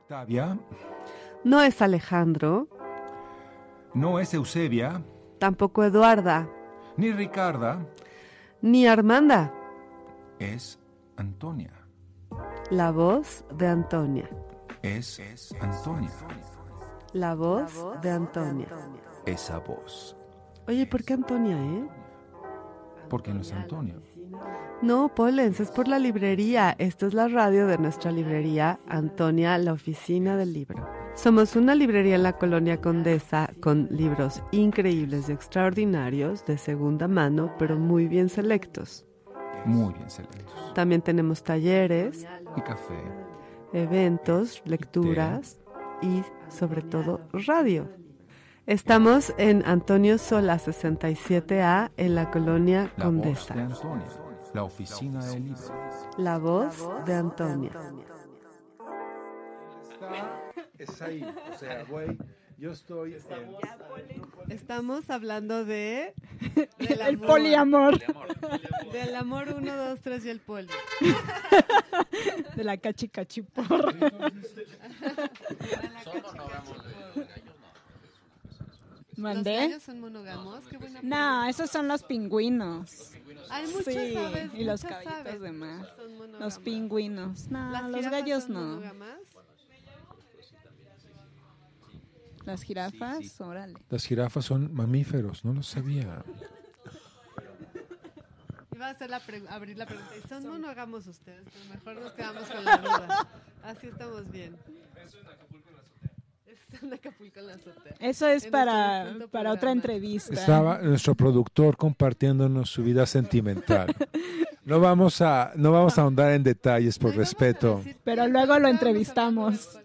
Octavia, No es Alejandro, No es Eusebia, tampoco Eduarda, ni Ricarda, ni Armanda. es Antonia. La voz de Antonia. Es Antonia. La voz de Antonia. Esa voz. Oye, ¿por qué Antonia, eh? Porque no es Antonia. No, Polens, es por la librería. Esta es la radio de nuestra librería, Antonia, la oficina del libro. Somos una librería en la colonia Condesa con libros increíbles y extraordinarios de segunda mano, pero muy bien selectos. Muy bien selectos. También tenemos talleres, Y café. eventos, lecturas y sobre todo radio. Estamos en Antonio Sola 67A en la colonia La voz Condesa. de. La oficina del libro. La voz de Antonia. es ahí. O sea, güey, yo estoy en... Estamos hablando de... del El amor. poliamor. Del amor 1, 2, 3 y el poli. De la cachicachipor. ¿Los ¿Mandé? gallos son monógamos? Qué buena No, esos son los pingüinos. Hay muchas Sí, aves, y los caballitos de mar. Los pingüinos. No, ¿Las los gallos son no. monógamas? Las jirafas, órale. Las jirafas son mamíferos, no lo sabía. Iba a hacer la abrir la pregunta. ¿Y son monógamos ustedes? Pero mejor nos quedamos con la (laughs) duda. Así estamos bien. Eso en Acapulco en la azotea. Eso es En para, quinto para otra entrevista. Estaba nuestro productor compartiéndonos su vida sentimental. (laughs) No vamos a, no vamos a ahondar en detalles por respeto. Pero luego lo entrevistamos.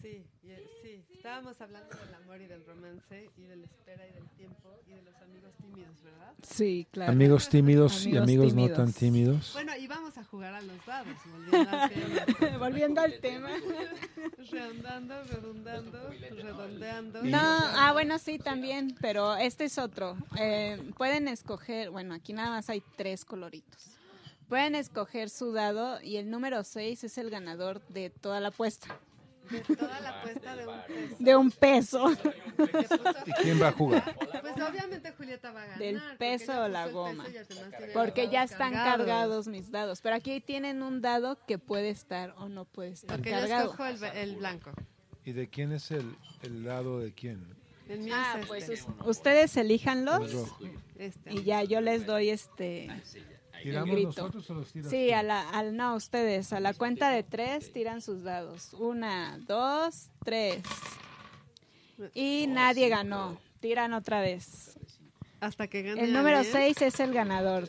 sí, estábamos hablando del amor y del romance y de la espera y del tiempo y de los amigos tímidos, ¿verdad? Sí, claro. Amigos (laughs) tímidos y Amigos amigos no tímidos. tan tímidos. Bueno, y vamos a jugar a los dados, volviendo al tema. (laughs) Volviendo al tema. (laughs) Redondando, redundando, redondeando. No, ah, bueno, sí, también, pero este es otro. Eh, pueden escoger, bueno, aquí nada más hay tres coloritos. Pueden escoger su dado y el número 6 es el ganador de toda la apuesta. De toda la apuesta de un peso. De un peso. ¿Y quién va a jugar? Pues obviamente Julieta va a ganar. Del porque peso o la goma. Porque ya están cargados mis dados. Pero aquí tienen un dado que puede estar o no puede estar Porque yo cargado. escojo el, el blanco. ¿Y de quién es el, el lado de quién? El mío Ah, es pues este. us- ustedes elíjanlos El rojo. este. y ya yo les doy este ¿Tiramos grito. nosotros o los tiras Sí, tú? a la, al, no, ustedes. A la cuenta de tres tiran sus dados. Una, dos, tres. Y nadie ganó. Tiran otra vez. Hasta que gane El número alguien. seis es el ganador.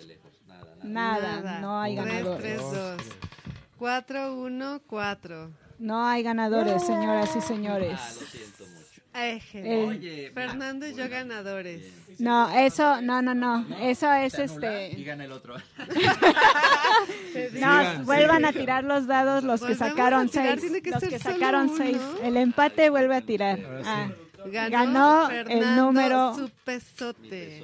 Nada, no hay ganadores. tres, dos. Cuatro, uno, cuatro. No hay ganadores, señoras y señores. Oye, Fernando y yo ganadores. No, eso, no, no, no. Eso es anula y este. gana el otro. (laughs) No, vuelvan a tirar los dados los que sacaron tirar, seis. que Los que sacaron uno. seis. El empate vuelve a tirar. Ah, Ganó, Ganó el número- Su pesote.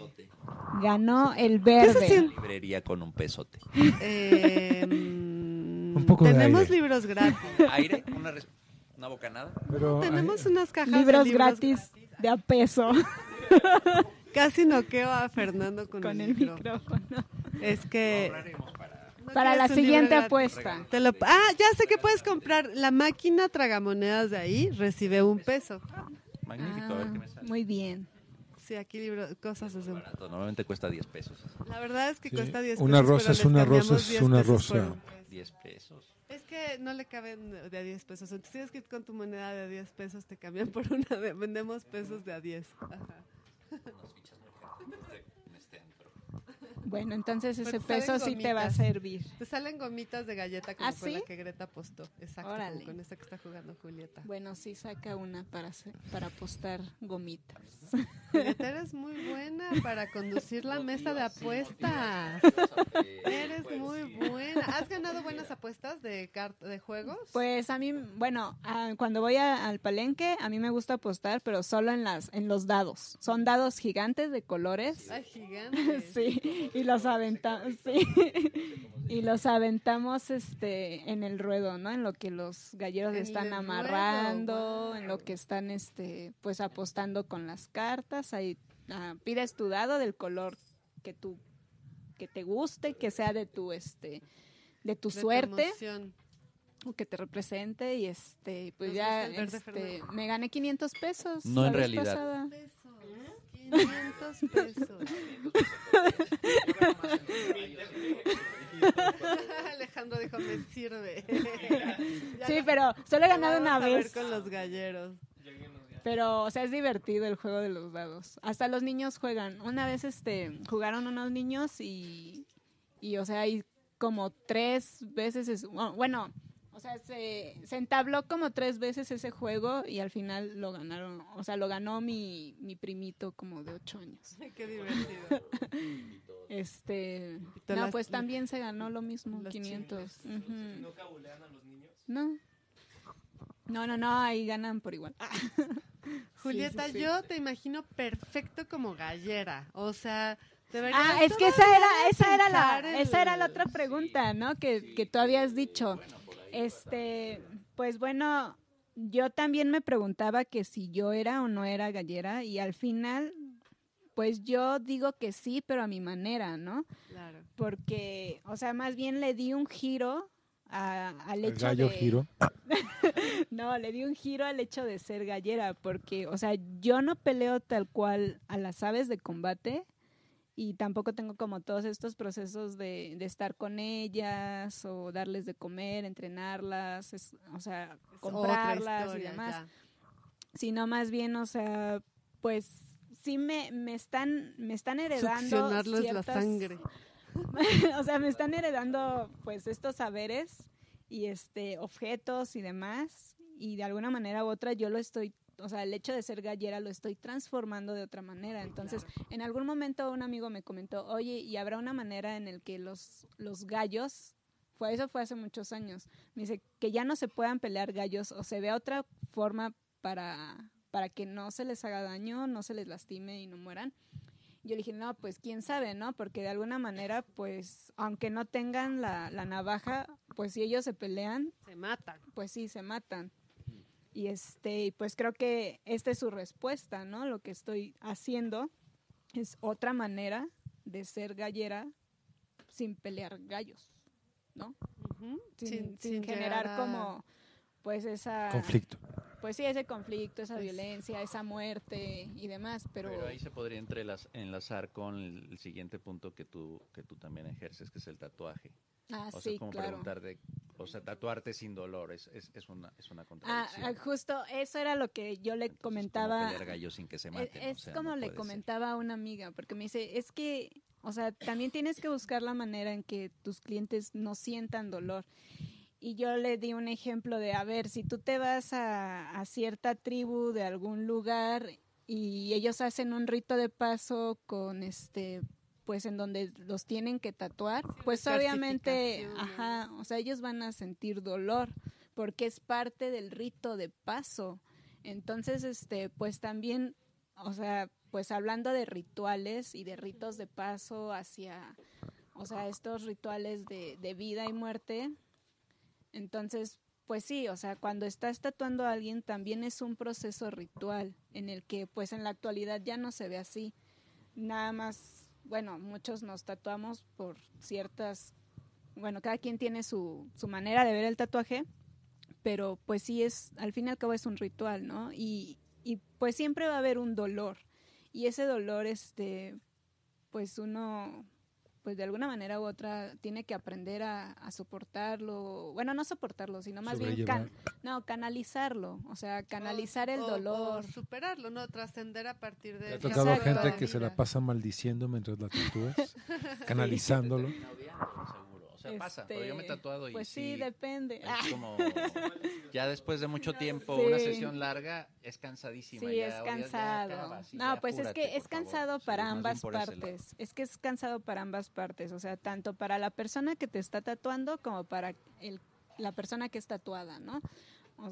ganó el ¿Qué verde. siente? Librería con un pesote. (laughs) Eh, mm, Un poco de tenemos aire. libros gratis. Aire, una, res- una bocanada. Pero, tenemos unas cajas de Libros libros gratis de a peso (laughs) Casi noqueo a Fernando con, con el, el micrófono. micrófono. Es que ¿No Para la siguiente apuesta. Te lo- ah, ya sé que puedes comprar la máquina tragamonedas de ahí, recibe un peso. Magnífico, a ver qué me Ah, sale. muy bien. Sí, aquí libro, cosas Normalmente cuesta 10 pesos. La verdad es que Sí, cuesta 10 una pesos, rosa pero es una rosa es 10 una rosa. un peso. 10 pesos. Es que no le caben de a 10 pesos. Entonces tienes que ir con tu moneda de a 10 pesos, te cambian por una de... Vendemos pesos de a 10. Ajá. Bueno, entonces Pero ese peso sí te va a servir. Te salen gomitas de galleta como ¿Ah, con la que Greta apostó. Exacto, como con esta que está jugando Julieta. Bueno, sí saca una para para apostar gomitas. Julieta, eres (laughs) muy buena para conducir la mesa de apuestas. (laughs) Eres muy buena. ¿Has ganado buenas apuestas de de juegos? Pues a mí, bueno, ah, cuando voy a- al palenque, a mí me gusta apostar, pero solo en las en los dados. Son dados gigantes de colores. Ay, gigante. (laughs) Sí, y y los aventamos, sí. (laughs) y los aventamos este en el ruedo, ¿no? En lo que los galleros En están ruedo, amarrando, en lo que están este pues apostando con las cartas, ahí ah, pides tu dado del color que tú que te guste, que sea de tu este de tu De suerte o que te represente y este pues Nos ya este, me gané 500 pesos No en realidad. pasada. Pesos, 500 pesos. Alejandro dijo, me sirve. Sí, pero solo he ganado una vez. con los galleros. Pero, o sea, es divertido el juego de los dados. Hasta los niños juegan. Una vez, este, jugaron unos niños y, y o sea, hay como tres veces, es- bueno, o sea, se, se entabló como tres veces ese juego y al final lo ganaron, o sea, lo ganó mi, mi primito como de ocho años. Qué divertido. (laughs) Este, te no, las- pues también se ganó lo mismo, las 500. chingas. Ujú. ¿No cabulean a los niños? No. No, no, no, ahí ganan por igual. (laughs) Julieta, Sí, sí, sí. yo te imagino perfecto como gallera. O sea, de verdad. Ah, es que esa era, esa era la, esa era la otra pregunta, ¿no? Que, que tú habías dicho. Este, pues bueno, yo también me preguntaba que si yo era o no era gallera y al final, pues yo digo que sí, pero a mi manera, ¿no? Claro. Porque, o sea, más bien le di un giro a- al hecho gallo de... giro. (laughs) No, le di un giro al hecho de ser gallera, porque, o sea, yo no peleo tal cual a las aves de combate y tampoco tengo como todos estos procesos de, de estar con ellas o darles de comer, entrenarlas, es- o sea, Es comprarlas y demás, ya. sino más bien, o sea, pues sí me, me están me están heredando Succionarles la ciertas- sangre. (laughs) o sea, me están heredando pues estos saberes y este objetos y demás y de alguna manera u otra yo lo estoy o sea, el hecho de ser gallera lo estoy transformando de otra manera. Entonces, en algún momento un amigo me comentó, oye, ¿y habrá una manera en el que los, los gallos, fue, eso fue hace muchos años, me dice, que ya no se puedan pelear gallos o se vea otra forma para, para que no se les haga daño, no se les lastime y no mueran? Yo le dije, no, pues quién sabe, ¿no? Porque de alguna manera, pues, aunque no tengan la, la navaja, pues si ellos se pelean, Se matan. pues sí, se matan. Y este, y pues creo que esta es su respuesta, ¿no? Lo que estoy haciendo es otra manera de ser gallera sin pelear gallos, ¿no? Sin, sin generar a- como pues esa Conflicto. pues sí ese conflicto esa violencia esa muerte y demás pero, Pero ahí se podría entrelaz- enlazar con el, el siguiente punto que tú, que tú también ejerces, que es el tatuaje. Ah o sea, sí como claro preguntarte, o sea, tatuarte sin dolor es, es, es una, es una Ah, contradicción. ah, justo eso era lo que yo le Entonces, ¿cómo comentaba gallos sin que se Es- maten? Es, O sea, como no le ser. comentaba a una amiga, porque me dice, es que, o sea, también tienes que buscar la manera en que tus clientes no sientan dolor. Y yo le di un ejemplo de, a ver, si tú te vas a, a cierta tribu de algún lugar y ellos hacen un rito de paso con este pues en donde los tienen que tatuar, pues obviamente, ajá, o sea, ellos van a sentir dolor porque es parte del rito de paso. Entonces, este, pues también, o sea, pues hablando de rituales y de ritos de paso hacia, o sea, estos rituales de, de vida y muerte, entonces, pues sí, o sea, cuando estás tatuando a alguien también es un proceso ritual en el que pues en la actualidad ya no se ve así. Nada más, bueno, muchos nos tatuamos por ciertas, bueno, cada quien tiene su, su manera de ver el tatuaje, pero pues sí es, al fin y al cabo es un ritual, ¿no? Y, y pues siempre va a haber un dolor. Y ese dolor, este, pues uno, pues de alguna manera u otra tiene que aprender a, a soportarlo, bueno, no soportarlo, sino más bien can- no, canalizarlo, o sea, canalizar el O- dolor. o superarlo, ¿no? Trascender a partir de ¿Te ha tocado Exacto. gente que se la pasa maldiciendo mientras la? (laughs) Canalizándolo. Sea, pasa, pero yo me he Este, tatuado y Pues sí, sí, depende. es Ah, como (laughs) ya después de mucho tiempo, Sí. una sesión larga es cansadísima. Sí, ya es ya cansado. acabas No, ya pues es que es favor. cansado Sí, para ambas partes. Es que es cansado para ambas partes, o sea, tanto para la persona que te está tatuando como para el, la persona que es tatuada, ¿no? O,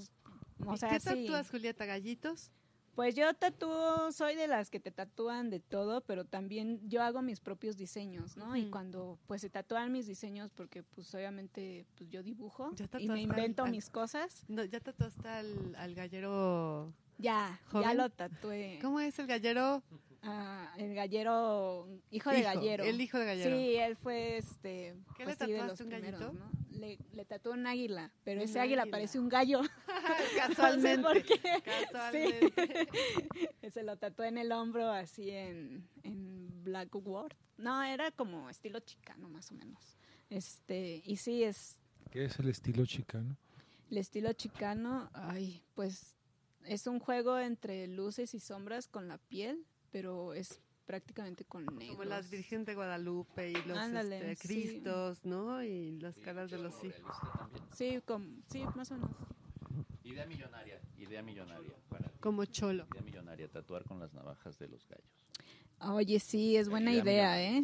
o ¿Y sea, ¿Qué sí. tatúas, Julieta? ¿Gallitos? Pues yo tatúo, soy de las que te tatúan de todo, pero también yo hago mis propios diseños, ¿no? Y cuando pues se tatúan mis diseños, porque pues obviamente pues yo dibujo y me invento al- mis cosas, No, ya tatuaste al, al gallero. ya, ya lo tatué. ¿Cómo es el gallero? Ah, el gallero, hijo de gallero. el hijo de gallero. Sí, él fue este. ¿Qué pues, le sí, de tatuaste, los un primeros, gallito? ¿no? Le, le tatuó un águila, pero Un ese águila águila. parece un gallo. (laughs) Casualmente. (laughs) No sé por qué. Casualmente. (laughs) Sí. Se lo tatué en el hombro así en, en Blackboard. No, era como estilo chicano más o menos. Este, y sí, es ¿Qué es el estilo chicano? el estilo chicano, ay, pues es un juego entre luces y sombras con la piel, pero es prácticamente con negros. Como las Virgen de Guadalupe y los Ándale, este, sí. Cristos, ¿no? Y las caras de los hijos. Sí, com- sí, más o menos. Idea millonaria, idea millonaria. Para. Como cholo. Idea millonaria, tatuar con las navajas de los gallos. Oye, sí, es buena Idea idea, ¿eh?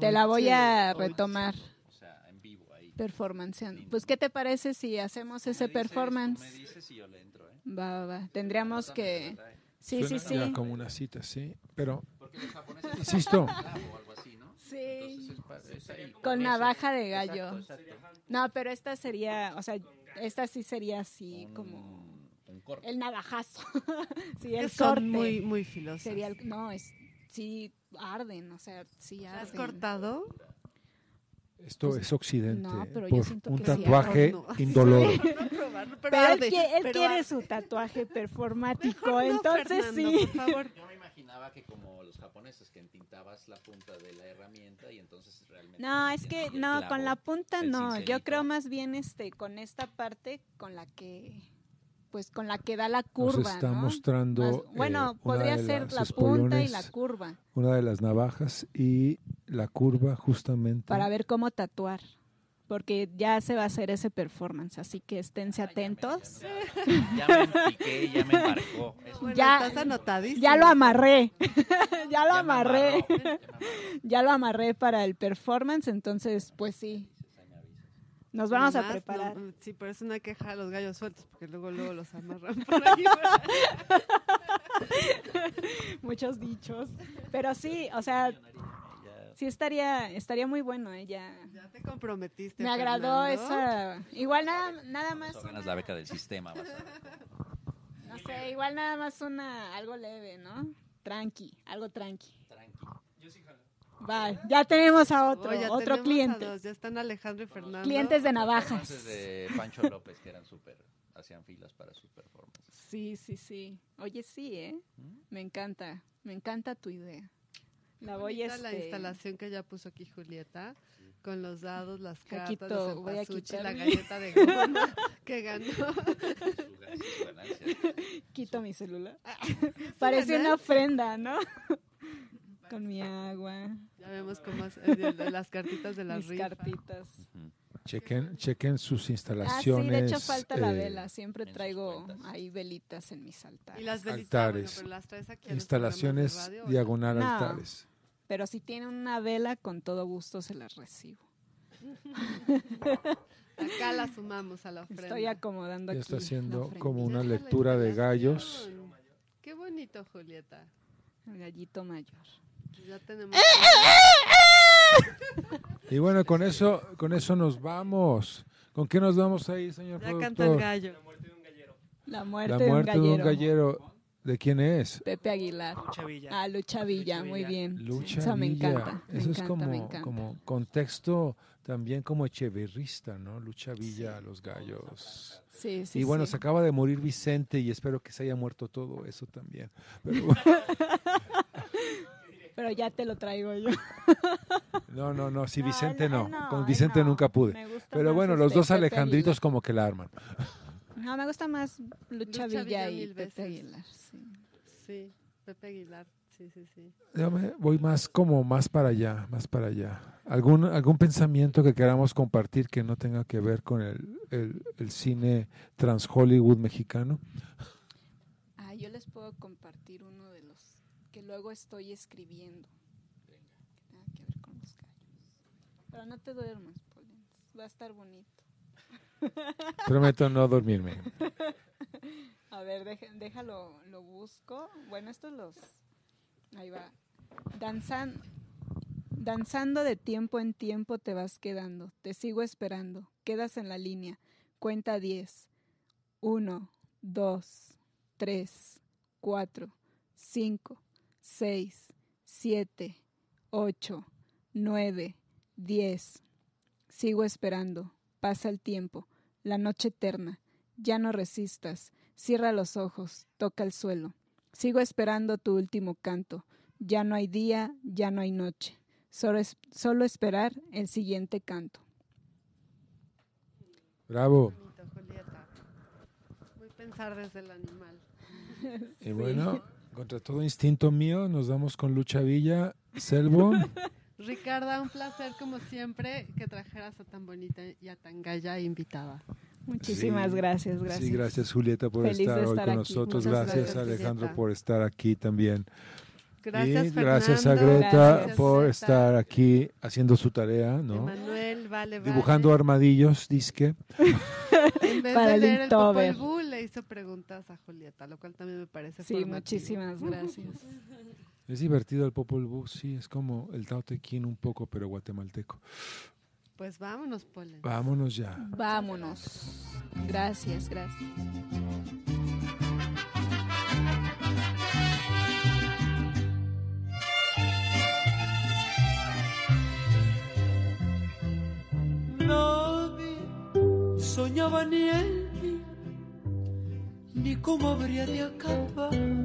Te la voy a oye. retomar. O sea, en vivo ahí. Performanceando. Pues, ¿qué te parece si hacemos me ese dices, performance? tú me dices y yo le entro, ¿eh? Va, va, va. Tendríamos que... Sí, sí, Suena ya sí. como una cita, sí. Pero, Porque los japoneses Insisto. usan clavo o algo así, ¿no? Sí. Entonces es pa- es ahí. Con navaja de gallo. Exacto, exacto. No, pero esta sería, o sea, esta sí sería así Un- como un corte. el navajazo. (laughs) sí, el son corte. muy, muy filosos. Sería el- no, es sí arden, o sea, sí arden. ¿Has cortado? Esto es occidente. no, pero yo por siento un que sí, tatuaje no. indoloro. No (laughs) probarlo, pero Pero, él, arde, qui- él pero quiere su tatuaje (laughs) performático, entonces Fernando, sí. por favor. Yo me imaginaba que como los japoneses que entintabas la punta de la herramienta y entonces realmente No, es que no, con clavo, la punta no. Yo creo más bien este con esta parte con la que pues con la que da la Nos curva, está ¿no? mostrando. Más- bueno, eh, una podría de ser las la punta y la curva Una de las navajas y la curva, justamente. para ver cómo tatuar. Porque ya se va a hacer ese performance, así que Ah, esténse atentos. Ya me empiqué, (laughs) ya me embarcó. Bueno, Ya- estás anotadísimo. Ya lo amarré. (laughs) ya lo Ya me amarré. amarró, ya me amarró. ya lo amarré para el performance, entonces pues sí. Nos vamos a preparar. no, sí, por eso no hay que dejar a los gallos sueltos, porque luego luego los amarran (laughs) por ahí. (laughs) Muchos dichos. Pero sí, o sea, sí estaría estaría muy bueno, ¿eh? Ya. ya te comprometiste. Me agradó Fernando. esa. Igual nada, nada más. Una- la beca del sistema. vas a ver. no sé, igual nada más una. Algo leve, ¿no? Tranqui, algo tranqui. Va, ya tenemos a otro, Oh, ya otro tenemos a cliente. dos, ya están Alejandro y Fernando. Clientes de navajas. Performances de Pancho López que eran súper, hacían filas para sus performances. Sí, sí, sí. Oye, sí, ¿eh? Me encanta, me encanta tu idea. La voy a Bonita la este, instalación que ya puso aquí Julieta, con los dados, las cartas, Poquito, los voy a cempasúchil, la quitar galleta de goma (laughs) que ganó. Su ga- su ganancia. Quito mi celular. Parece una ofrenda, ¿no? Con mi agua, Ya vemos cómo es, eh, las cartitas de la mis cartitas. Chequen, chequen sus Ah, sí, instalaciones. de hecho falta la eh, vela. Siempre traigo ahí velitas en mis altares. Y las velitas, bueno, Altares. pero las traes aquí Instalaciones radio, diagonal No. altares. Pero si tienen una vela, con todo gusto se las recibo. (laughs) Acá la sumamos a la ofrenda. Estoy acomodando Ya aquí. está haciendo la como una la lectura de gallos. Qué bonito, Julieta. El gallito mayor. Ya tenemos. (laughs) Y bueno, con eso, con eso nos vamos. ¿Con qué nos vamos ahí, señor Ya canta el gallo. La muerte, La de, un muerte de un gallero. gallero. ¿De quién es? Pepe Aguilar. Lucha Villa. Ah, Lucha Villa, Lucha muy bien. Lucha Eso me encanta. me Eso es encanta, me como, encanta. como contexto también como echeverrista, ¿no? Lucha Villa, los gallos. Sí, sí, y bueno, sí. se acaba de morir Vicente y espero que se haya muerto todo eso también. Pero bueno, (laughs) Pero ya te lo traigo yo. (laughs) no, no, no, si No, Vicente no. no, Con Vicente no. nunca pude. Pero bueno, los este, dos Alejandritos Aguilar. como que la arman. (laughs) No, me gusta más Lucha, Lucha Villa, Villa y mil Pepe veces. Aguilar. Sí. Sí, Pepe Aguilar. Sí, sí, sí. Yo me voy más como más para allá, más para allá. ¿Algún, algún pensamiento que queramos compartir que no tenga que ver con el, el, el cine trans Hollywood mexicano? Ah, yo les puedo compartir uno de los que luego estoy escribiendo. Que tenga que ver con los gallos. Pero no te duermas, Polens. Va a estar bonito. (laughs) Prometo no dormirme. (laughs) A ver, deje- déjalo, lo busco. Bueno, estos los... Ahí va. Danzan, danzando de tiempo en tiempo te vas quedando. Te sigo esperando. Quedas en la línea. Cuenta 10. 1, 2, 3, 4, 5, 6, 7, 8, 9, 10. Sigo esperando. Pasa el tiempo. La noche eterna. Ya no resistas. Cierra los ojos. Toca el suelo. Sigo esperando tu último canto. Ya no hay día, ya no hay noche. Solo, es- solo esperar el siguiente canto. Bravo. Bonito, Julieta. Voy a pensar desde el animal. Y bueno, contra todo instinto mío, nos damos con Lucha Villa, Selvo. (laughs) Ricarda, un placer como siempre que trajeras a tan bonita y a tan galla invitada. Muchísimas Sí. gracias, gracias. Sí, gracias Julieta por Feliz estar hoy con aquí. nosotros. Gracias, gracias, Alejandro Julieta. por estar aquí también. Gracias, y gracias a. Greta Gracias, por Greta. estar aquí haciendo su tarea, ¿no? Emanuel, vale, vale. Dibujando armadillos, disque. (laughs) En vez Para de el leer el le hizo preguntas a Julieta, lo cual también me parece Sí, formativo. muchísimas gracias. (laughs) Es divertido el Popol Vuh, sí, es como el Tao Te Ching un poco, pero guatemalteco. Pues vámonos, Polen. Vámonos ya. Vámonos. Gracias, gracias. Nadie soñaba ni en como habría de acabar.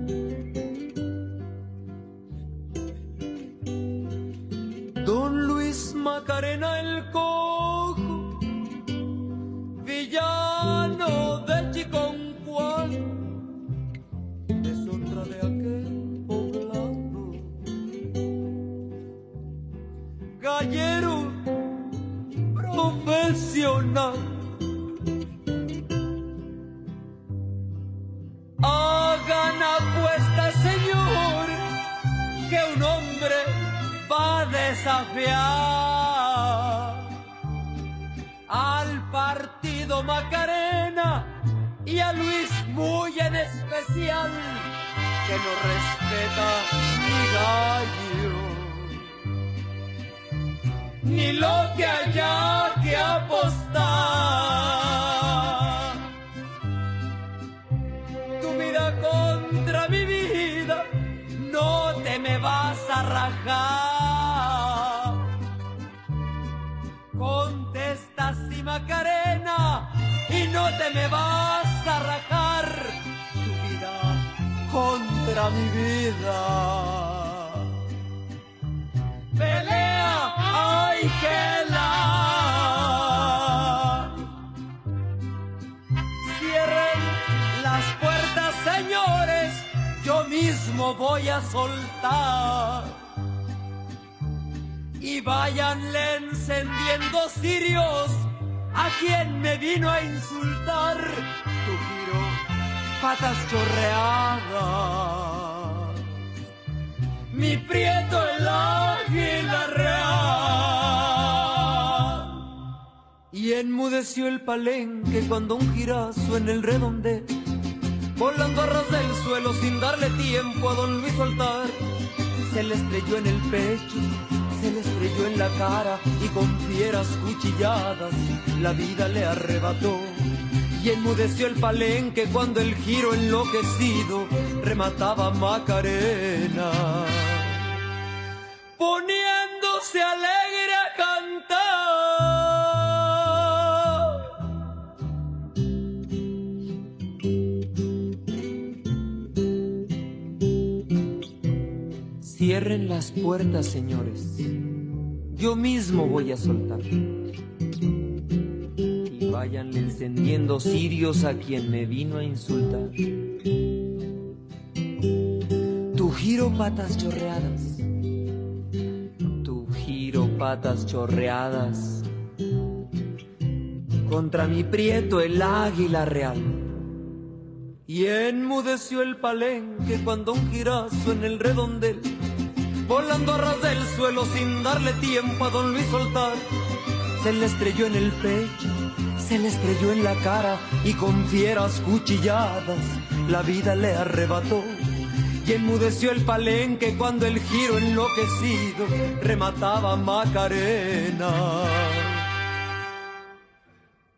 La vida le arrebató. Y enmudeció el palenque cuando el giro enloquecido remataba Macarena. Poniéndose alegre a cantar. Cierren las puertas, señores. Yo mismo voy a soltar. Váyanle encendiendo cirios a quien me vino a insultar. Tu giro patas chorreadas. Tu giro patas chorreadas. Contra mi prieto el águila real. Y enmudeció el palenque cuando un girazo en el redondel, volando a ras del suelo sin darle tiempo a don Luis soltar, se le estrelló en el pecho, se le estrelló en la cara y con fieras cuchilladas la vida le arrebató. Y enmudeció el palenque cuando el giro enloquecido remataba Macarena.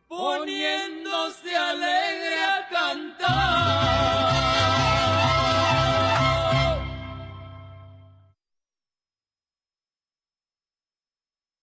Poniéndose alegre a cantar.